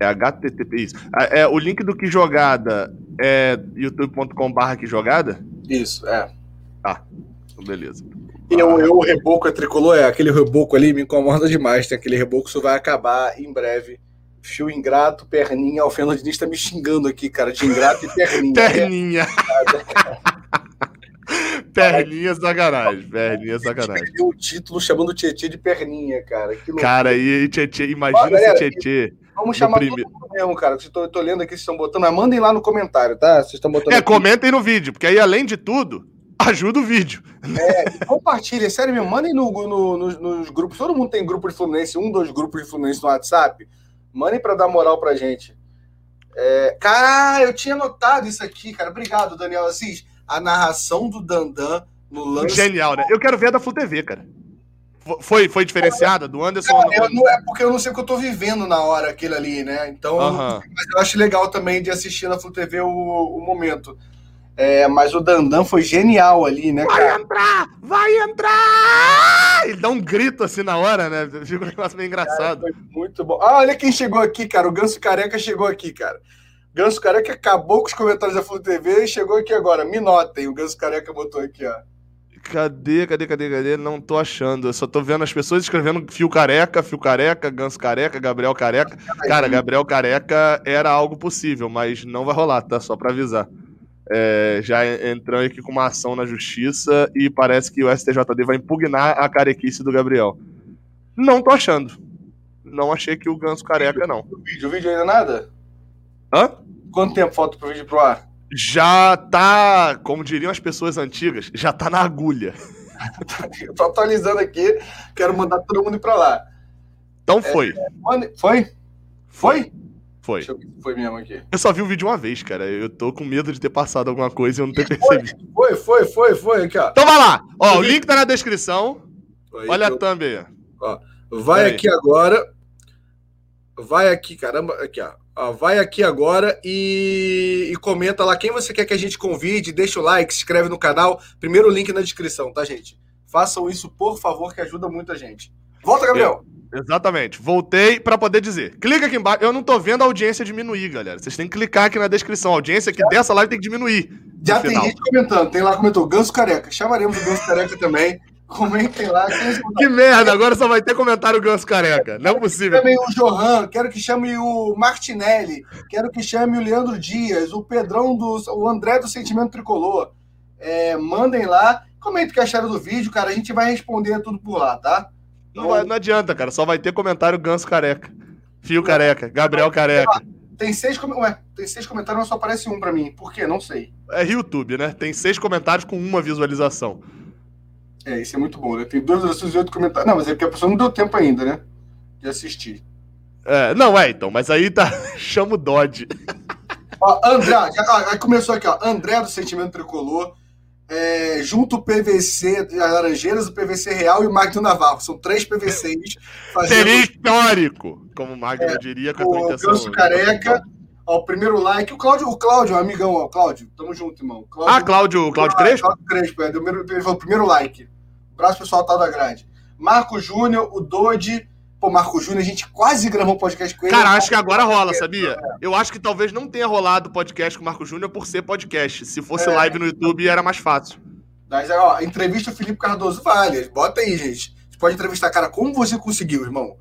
é HTTP, isso. É, é, o link do Que Jogada é youtube.com.br Que Jogada? Isso, é. Ah, beleza. E eu, eu, o reboco é tricolor, é aquele reboco ali me incomoda demais. Tem aquele reboco, isso vai acabar em breve. Fio ingrato, perninha. O Fernandinho está me xingando aqui, cara, de ingrato e perninha. perninha. Perninha sacanagem. Perninha sacanagem. o título chamando o Tietê de perninha, cara. cara, aí, Tietê, imagina galera, se Tietê. Vamos chamar prime... todo mundo mesmo, cara. Vocês tô, tô lendo aqui, vocês estão botando. Mas mandem lá no comentário, tá? Vocês estão botando. É, aqui. comentem no vídeo, porque aí, além de tudo, ajuda o vídeo. É, compartilhem, sério mesmo. Mandem no, no, nos, nos grupos. Todo mundo tem grupo de Fluminense, um, dois grupos de Fluminense no WhatsApp. Mandem para dar moral pra gente. É, cara, eu tinha notado isso aqui, cara. Obrigado, Daniel Assis. A narração do Dandan no lance. Genial, né? Eu quero ver a da Flu TV, cara. Foi, foi diferenciada do Anderson? Cara, não, é porque eu não sei o que eu tô vivendo na hora aquele ali, né? Então, mas eu acho legal também de assistir na Flu TV o, o momento. É, mas o Dandan foi genial ali, né, cara? Vai entrar! Vai entrar! Ele dá um grito assim na hora, né? Fica um negócio meio engraçado. Cara, muito bom. Ah, olha quem chegou aqui, cara. O Ganso Careca chegou aqui, cara. Ganso Careca acabou com os comentários da Flu TV e chegou aqui agora. Me notem. O Ganso Careca botou aqui, ó. Cadê, cadê, cadê, cadê? Não tô achando. Eu só tô vendo as pessoas escrevendo fio careca, fio careca, ganso careca, Gabriel careca. Cara, Gabriel careca era algo possível, mas não vai rolar, tá? Só pra avisar. É, já entrando aqui com uma ação na justiça e parece que o STJD vai impugnar a carequice do Gabriel. Não tô achando. Não achei que o ganso careca, não. O vídeo, o vídeo ainda nada? Hã? Quanto tempo falta pro vídeo pro ar? Já tá, como diriam as pessoas antigas, já tá na agulha. Eu tô atualizando aqui, quero mandar todo mundo ir pra lá. Então foi. É, foi? Foi? Foi. Deixa eu ver se foi mesmo aqui. Eu só vi o vídeo uma vez, cara. Eu tô com medo de ter passado alguma coisa e eu não ter percebido. Foi, foi, foi, foi. Aqui, ó. Então vai lá. Ó, o link tá na descrição. Aí, Olha eu... a thumb aí. Ó, vai aí. aqui agora. Vai aqui, caramba. Aqui, ó. Vai aqui agora e, e, comenta lá quem você quer que a gente convide, deixa o like, se inscreve no canal. Primeiro link na descrição, tá, gente? Façam isso, por favor, que ajuda muito a gente. Volta, Gabriel! Exatamente. Voltei pra poder dizer. Clica aqui embaixo. Eu não tô vendo a audiência diminuir, galera. Vocês têm que clicar aqui na descrição. A audiência aqui dessa live tem que diminuir. Já tem gente comentando. Tem lá comentou Ganso Careca. Chamaremos o Ganso Careca também. Comentem lá. Que merda, agora só vai ter comentário Ganso Careca. Não é possível. Chame o Johan, quero que chame o Martinelli, quero que chame o Leandro Dias, o Pedrão do. o André do Sentimento Tricolor. É, mandem lá, comentem o que acharam do vídeo, cara. A gente vai responder tudo por lá, tá? Não, vai, não adianta, cara. Só vai ter comentário Ganso Careca. Fio Careca, Gabriel Careca. Tem seis, Ué, tem seis comentários, mas só aparece um pra mim. Por quê? Não sei. É YouTube, né? Tem seis comentários com uma visualização. É, isso é muito bom, né? Tem duas visualizações e oito comentários. Não, mas é porque a pessoa não deu tempo ainda, né? De assistir. É, não, é, então. Mas aí tá. Chama o Dodge. Ó, André, já, começou aqui, ó. André do Sentimento Tricolor é, junto o PVC, as Laranjeiras, o PVC Real e o Magno Navarro. São três PVCs. Fazendo... Seria histórico, como o Magno é, diria com a intenção. Ganso Careca, ó, o primeiro like. O Cláudio, o Cláudio, amigão, ó, Cláudio, tamo junto, irmão. Cláudio, ah, Cláudio, Cláudio Crespo? Cláudio Crespo, é, deu o primeiro like. Abraço pessoal tal da grade. Marco Júnior, o Dodi, Pô, Marco Júnior, a gente quase gravou um podcast com ele. Cara, acho que agora rola, sabia? Eu acho que talvez não tenha rolado podcast com o Marco Júnior por ser podcast. Se fosse é, live no YouTube, era mais fácil. Mas, ó, entrevista o Felipe Cardoso vale. Bota aí, gente. Você pode entrevistar, cara, como você conseguiu, irmão?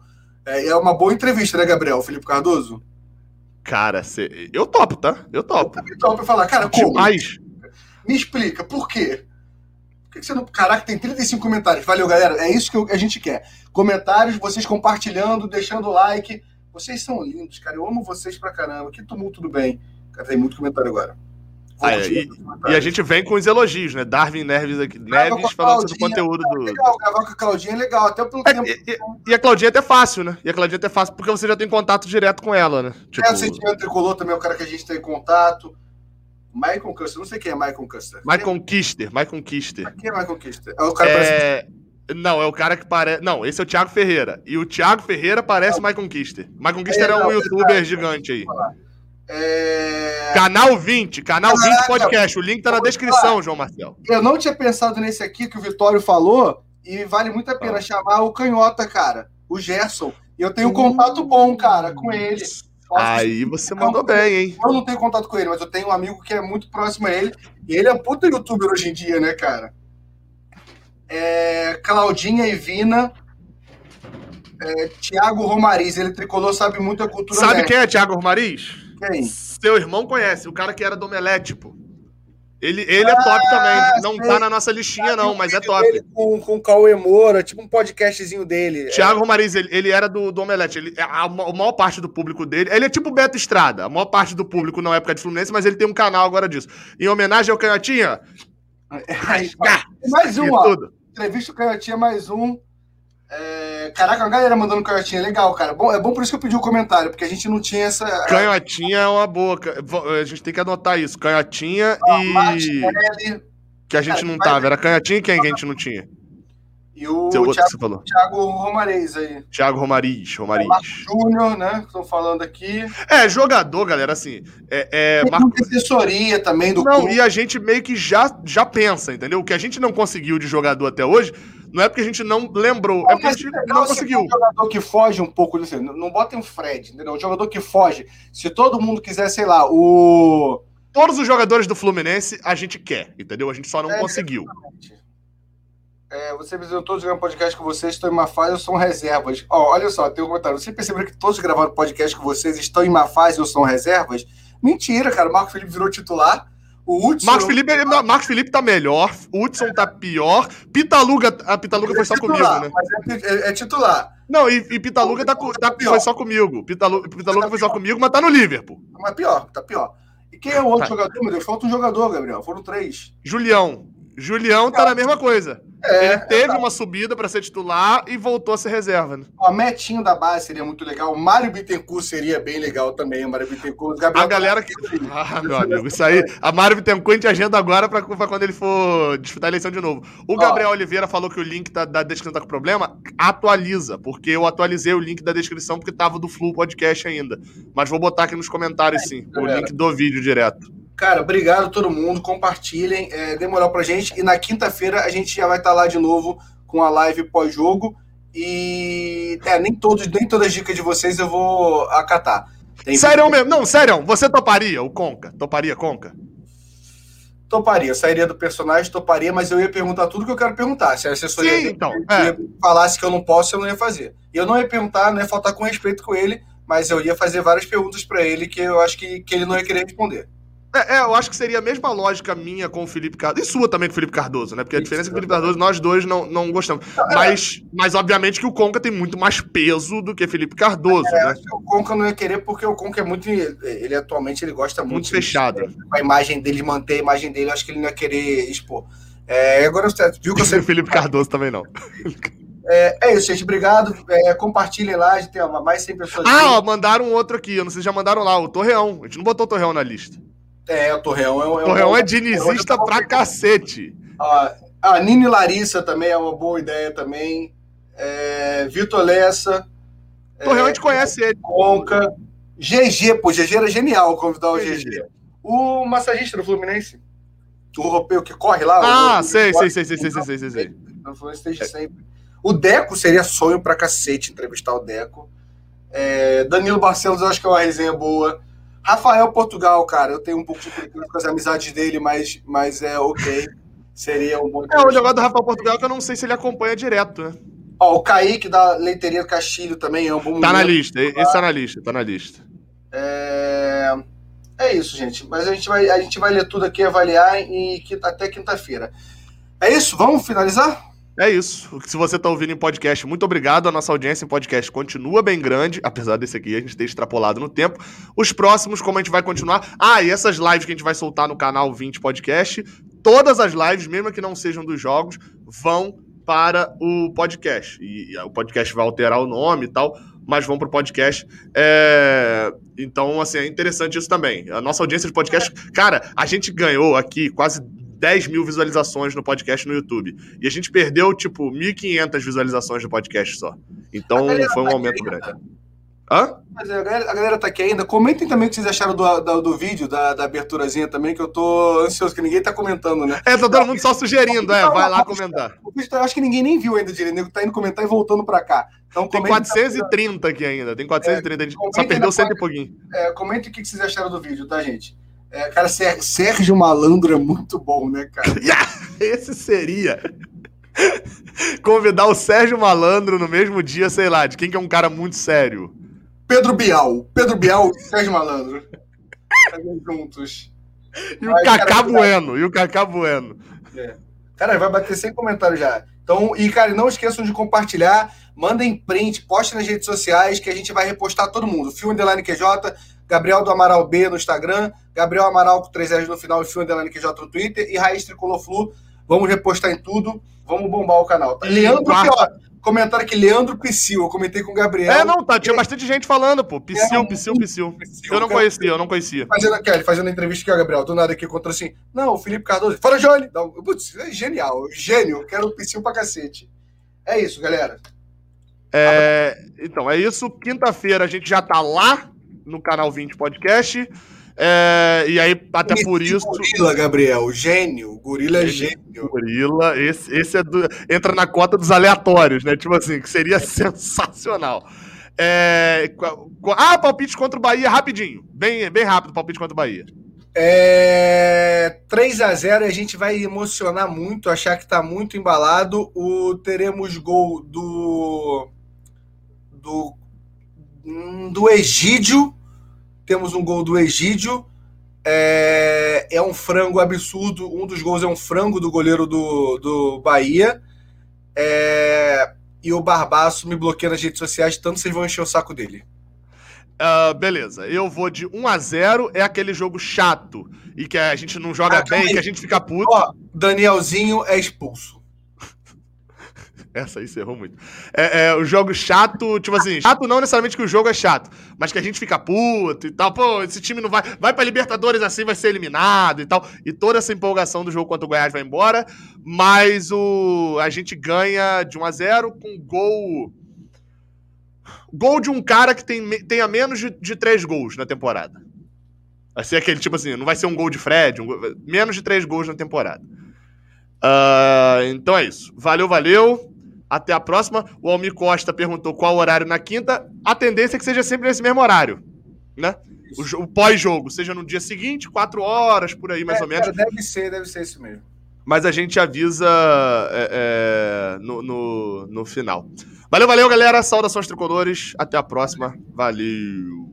É, é uma boa entrevista, né, Gabriel? Felipe Cardoso? Cara, cê... eu topo, tá? Eu topo. Eu topo falar, cara, como? Demais. Me explica, por quê? Por que você não. Caraca, tem 35 comentários. Valeu, galera. É isso que a gente quer. Comentários, vocês compartilhando, deixando like. Vocês são lindos, cara. Eu amo vocês pra caramba. Que tumulto do bem. Cara, tem muito comentário agora. Ah, é, e, e, a gente vem com os elogios, né? Darwin Neves aqui. Neves falando sobre o conteúdo do. Legal, gravar com a Claudinha é legal, até pelo é, tempo. E, e, a Claudinha é até fácil, né? E a Claudinha é até fácil, porque você já tem contato direto com ela, né? Tipo... É, o sentimento tricolor também é o cara que a gente tem contato. Michael Custer, não sei quem é Michael Custer. Michael Kister, Michael Kister. Quem é Michael Kister? É o cara é... parece. Não, é o cara que parece. Não, esse é o Thiago Ferreira. E o Thiago Ferreira parece o Michael Kister. Michael Kister é, é um youtuber é, gigante aí. É... Canal 20, Canal Caraca, 20 Podcast. O link tá na descrição, João Marcel. Eu não tinha pensado nesse aqui que o Vitório falou. E vale muito a pena ah. chamar o Canhota, cara. O Gerson. E eu tenho um contato bom, cara, com ele. Aí você mandou bem, hein? Eu não tenho contato com ele, mas eu tenho um amigo que é muito próximo a ele. E ele é um puta youtuber hoje em dia, né, cara? É, Claudinha e Vina. É, Tiago Romariz, ele tricolou, sabe muito a cultura. Sabe quem é Tiago Romariz? Quem? Seu irmão conhece, o cara que era do Omelete, pô. Ele, ele é top também. Não sei. tá na nossa listinha, não, mas é top. Com, com o Cauê Moura, tipo um podcastzinho dele. Thiago é. Romariz, ele, ele era do, do Omelete. Ele, a, a, maior parte do público dele. Ele é tipo Beto Estrada. A maior parte do público na época de Fluminense, mas ele tem um canal agora disso. Em homenagem ao Canhotinha. mais um, ó. Entrevista o Canhotinha, mais um. É... Caraca, a galera mandando canhotinha, legal, cara. Bom, é bom por isso que eu pedi o um comentário, porque a gente não tinha essa. Canhotinha é uma boa. A gente tem que anotar isso. Canhotinha ah, e. Martinelli. Que a gente cara, não tava. Era canhotinha e quem que a gente não tinha? E o Thiago, que você falou? Thiago Romariz aí. Thiago Romariz, Romariz. Júnior, né? Estou falando aqui. É, jogador, galera, assim. É, é Tem Marco... assessoria também do Não, clube. e a gente meio que já, já pensa, entendeu? O que a gente não conseguiu de jogador até hoje não é porque a gente não lembrou, é porque a gente não conseguiu. Um jogador que foge um pouco disso, não, não botem um Fred, entendeu? Um jogador que foge. Se todo mundo quiser, sei lá, o. Todos os jogadores do Fluminense a gente quer, entendeu? A gente só não é, conseguiu. É, você visitou todos um podcast com vocês, estão em má fase ou são reservas? Ó, olha só, tem um comentário. Você percebeu que todos gravaram podcast com vocês estão em má fase ou são reservas? Mentira, cara. O Marco Felipe virou titular. O Hudson. Marcos Felipe, é, Marcos Felipe tá melhor, o Hudson tá pior. Pitaluga, a Pitaluga foi só titular, comigo, né? É, é, é, titular. Não, e, e Pitaluga tá, tá, foi só comigo. Pitaluga, Pitaluga tá foi só comigo, mas tá no Liverpool. Mas pior, tá pior. E quem é o outro tá. jogador, meu Deus? Falta um jogador, Gabriel. Foram três. Julião. Julião tá na mesma coisa. É, ele teve é, uma subida para ser titular e voltou a ser reserva. Né? O Metinho da base seria muito legal. O Mário Bittencourt seria bem legal também. O Mário Bittencourt. Gabriel a galera que. Ah, meu amigo, isso aí. A Mário Bittencourt a gente agenda agora para quando ele for disputar a eleição de novo. O Gabriel Ó, Oliveira falou que o link tá, da descrição tá com problema. Atualiza, porque eu atualizei o link da descrição porque tava do Flu Podcast ainda. Mas vou botar aqui nos comentários sim. O link do vídeo direto. Cara, obrigado a todo mundo. Compartilhem, é, dê moral pra gente. E na quinta-feira a gente já vai estar tá lá de novo com a live pós-jogo. E é, nem, todos, nem todas as dicas de vocês eu vou acatar. Tem sério mesmo? Não, sério, você toparia o Conca? Toparia Conca? Toparia, eu sairia do personagem, toparia, mas eu ia perguntar tudo que eu quero perguntar. Se a assessoria Sim, então, é. falasse que eu não posso, eu não ia fazer. E eu não ia perguntar, não ia faltar com respeito com ele, mas eu ia fazer várias perguntas para ele que eu acho que, que ele não ia querer responder. É, é, eu acho que seria a mesma lógica minha com o Felipe Cardoso. E sua também com o Felipe Cardoso, né? Porque a Isso, diferença é que o Felipe Cardoso, nós dois não, não gostamos. É. Mas, mas, obviamente, que o Conca tem muito mais peso do que Felipe Cardoso, é, né? O Conca não ia querer porque o Conca é muito. Ele atualmente ele gosta muito. Muito fechado. a imagem dele, manter a imagem dele, acho que ele não ia querer expor. É, agora você viu que eu sei. o Felipe Cardoso também não. É, é, isso, gente. Obrigado. É, compartilhem lá. A gente tem mais 100 pessoas. Ah, ó, mandaram outro aqui. Eu não sei se já mandaram lá. O Torreão. A gente não botou o Torreão na lista. É, o Torreão é um. É Torreão é dinizista é pra cacete. A, a Nini Larissa também é uma boa ideia também. É, Vitor Lessa. Torreão é, a gente conhece ele. Conca. GG, pô, GG era genial convidar o GG. GG. O massagista do Fluminense. O europeu que corre lá. Ah, o, sei, sei, sei, sei, sei, sei, sei, sei. No Fluminense desde sempre. O Deco seria sonho pra cacete entrevistar o Deco. É, Danilo Barcelos, eu acho que é uma resenha boa. Rafael Portugal, cara, eu tenho um pouco de preconceito com as amizades dele, mas, mas é ok. Seria um bom. É, o negócio do Rafael Portugal que eu não sei se ele acompanha direto, né? Ó, o Kaique da Leiteria do Castilho também é um bom. Tá na lista, esse tá na lista, tá na lista. É... é isso, gente. Mas a gente vai, a gente vai ler tudo aqui, avaliar e até quinta-feira. É isso? Vamos finalizar? É isso. Se você está ouvindo em podcast, muito obrigado. A nossa audiência em podcast continua bem grande, apesar desse aqui a gente ter extrapolado no tempo. Os próximos, como a gente vai continuar. Ah, e essas lives que a gente vai soltar no canal 20 Podcast, todas as lives, mesmo que não sejam dos jogos, vão para o podcast. E, o podcast vai alterar o nome e tal, mas vão para o podcast. É... Então, assim, é interessante isso também. A nossa audiência de podcast. Cara, a gente ganhou aqui quase 10 mil visualizações no podcast no YouTube. E a gente perdeu, tipo, 1.500 visualizações no podcast só. Então foi um tá aumento grande. Hã? Mas a galera, a galera tá aqui ainda. Comentem também o que vocês acharam do, do, do vídeo, da, da aberturazinha também, que eu tô ansioso, que ninguém tá comentando, né? É, tá todo mundo só sugerindo, é, vai lá comentar. Eu acho que ninguém nem viu ainda direito, tá indo comentar e voltando pra cá. Então, tem 430 aqui ainda, tem 430, é, a gente só perdeu cento e pouquinho. É, comente o que vocês acharam do vídeo, tá, gente? É, cara, Sérgio Malandro é muito bom, né, cara? Esse seria. Convidar o Sérgio Malandro no mesmo dia, sei lá, de quem que é um cara muito sério. Pedro Bial. Pedro Bial e Sérgio Malandro. juntos. E o Cacá Bueno. E o Cacá Bueno. É. Cara, vai bater 100 comentários já. Então, e, cara, não esqueçam de compartilhar. Mandem print, postem nas redes sociais que a gente vai repostar todo mundo. Fio Underline QJ, Gabriel do Amaral B no Instagram, Gabriel Amaral com 3 R's no final e Fio QJ no Twitter e Raiz Tricolor Flu. Vamos repostar em tudo, vamos bombar o canal. Tá? Leandro, quarta... comentaram aqui, Leandro Psyu, eu comentei com o Gabriel. É, não, tá, tinha bastante gente falando, pô. Psyu, Psyu, Psyu. Eu não conhecia, eu não conhecia. Fazendo aqui, fazendo a entrevista aqui, ó, Gabriel, do nada aqui, contra assim, não, o Felipe Cardoso, fala, Johnny! Não, putz, é genial, gênio, quero o Psyu pra cacete. É isso, galera. É, então, é isso. Quinta-feira a gente já tá lá no canal 20 Podcast. É, e aí, até esse por isso. Gorila, Gabriel, gênio. Gorila é gênio. Gorila, esse, esse é do, entra na cota dos aleatórios, né? Tipo assim, que seria sensacional. É, ah, palpite contra o Bahia, rapidinho. Bem, bem rápido, palpite contra o Bahia. É, 3 a 0 a gente vai emocionar muito, achar que tá muito embalado. O, teremos gol do. do do Egídio. Temos um gol do Egídio. É, é um frango absurdo. Um dos gols é um frango do goleiro do, do Bahia. É, e o Barbaço me bloqueia nas redes sociais, tanto vocês vão encher o saco dele. Uh, beleza, eu vou de 1 a 0 é aquele jogo chato e que a gente não joga ah, bem, que a gente fica puto. Ó, Danielzinho é expulso. Essa aí você errou muito. É, é, o jogo chato, tipo assim, chato não necessariamente que o jogo é chato, mas que a gente fica puto e tal. Pô, esse time não vai. Vai pra Libertadores assim, vai ser eliminado e tal. E toda essa empolgação do jogo contra o Goiás vai embora. Mas o a gente ganha de 1 a 0 com gol. Gol de um cara que tem, tenha menos de, de três gols na temporada. Vai ser aquele, tipo assim, não vai ser um gol de Fred, um gol, menos de três gols na temporada. Uh, então é isso. Valeu, valeu. Até a próxima. O Almir Costa perguntou qual horário na quinta. A tendência é que seja sempre nesse mesmo horário, né? O, o pós-jogo, seja no dia seguinte, quatro horas, por aí, mais é, ou menos. Cara, deve ser, deve ser isso mesmo. Mas a gente avisa é, é, no, no, no final. Valeu, valeu, galera. Saudações tricolores. Até a próxima. Valeu.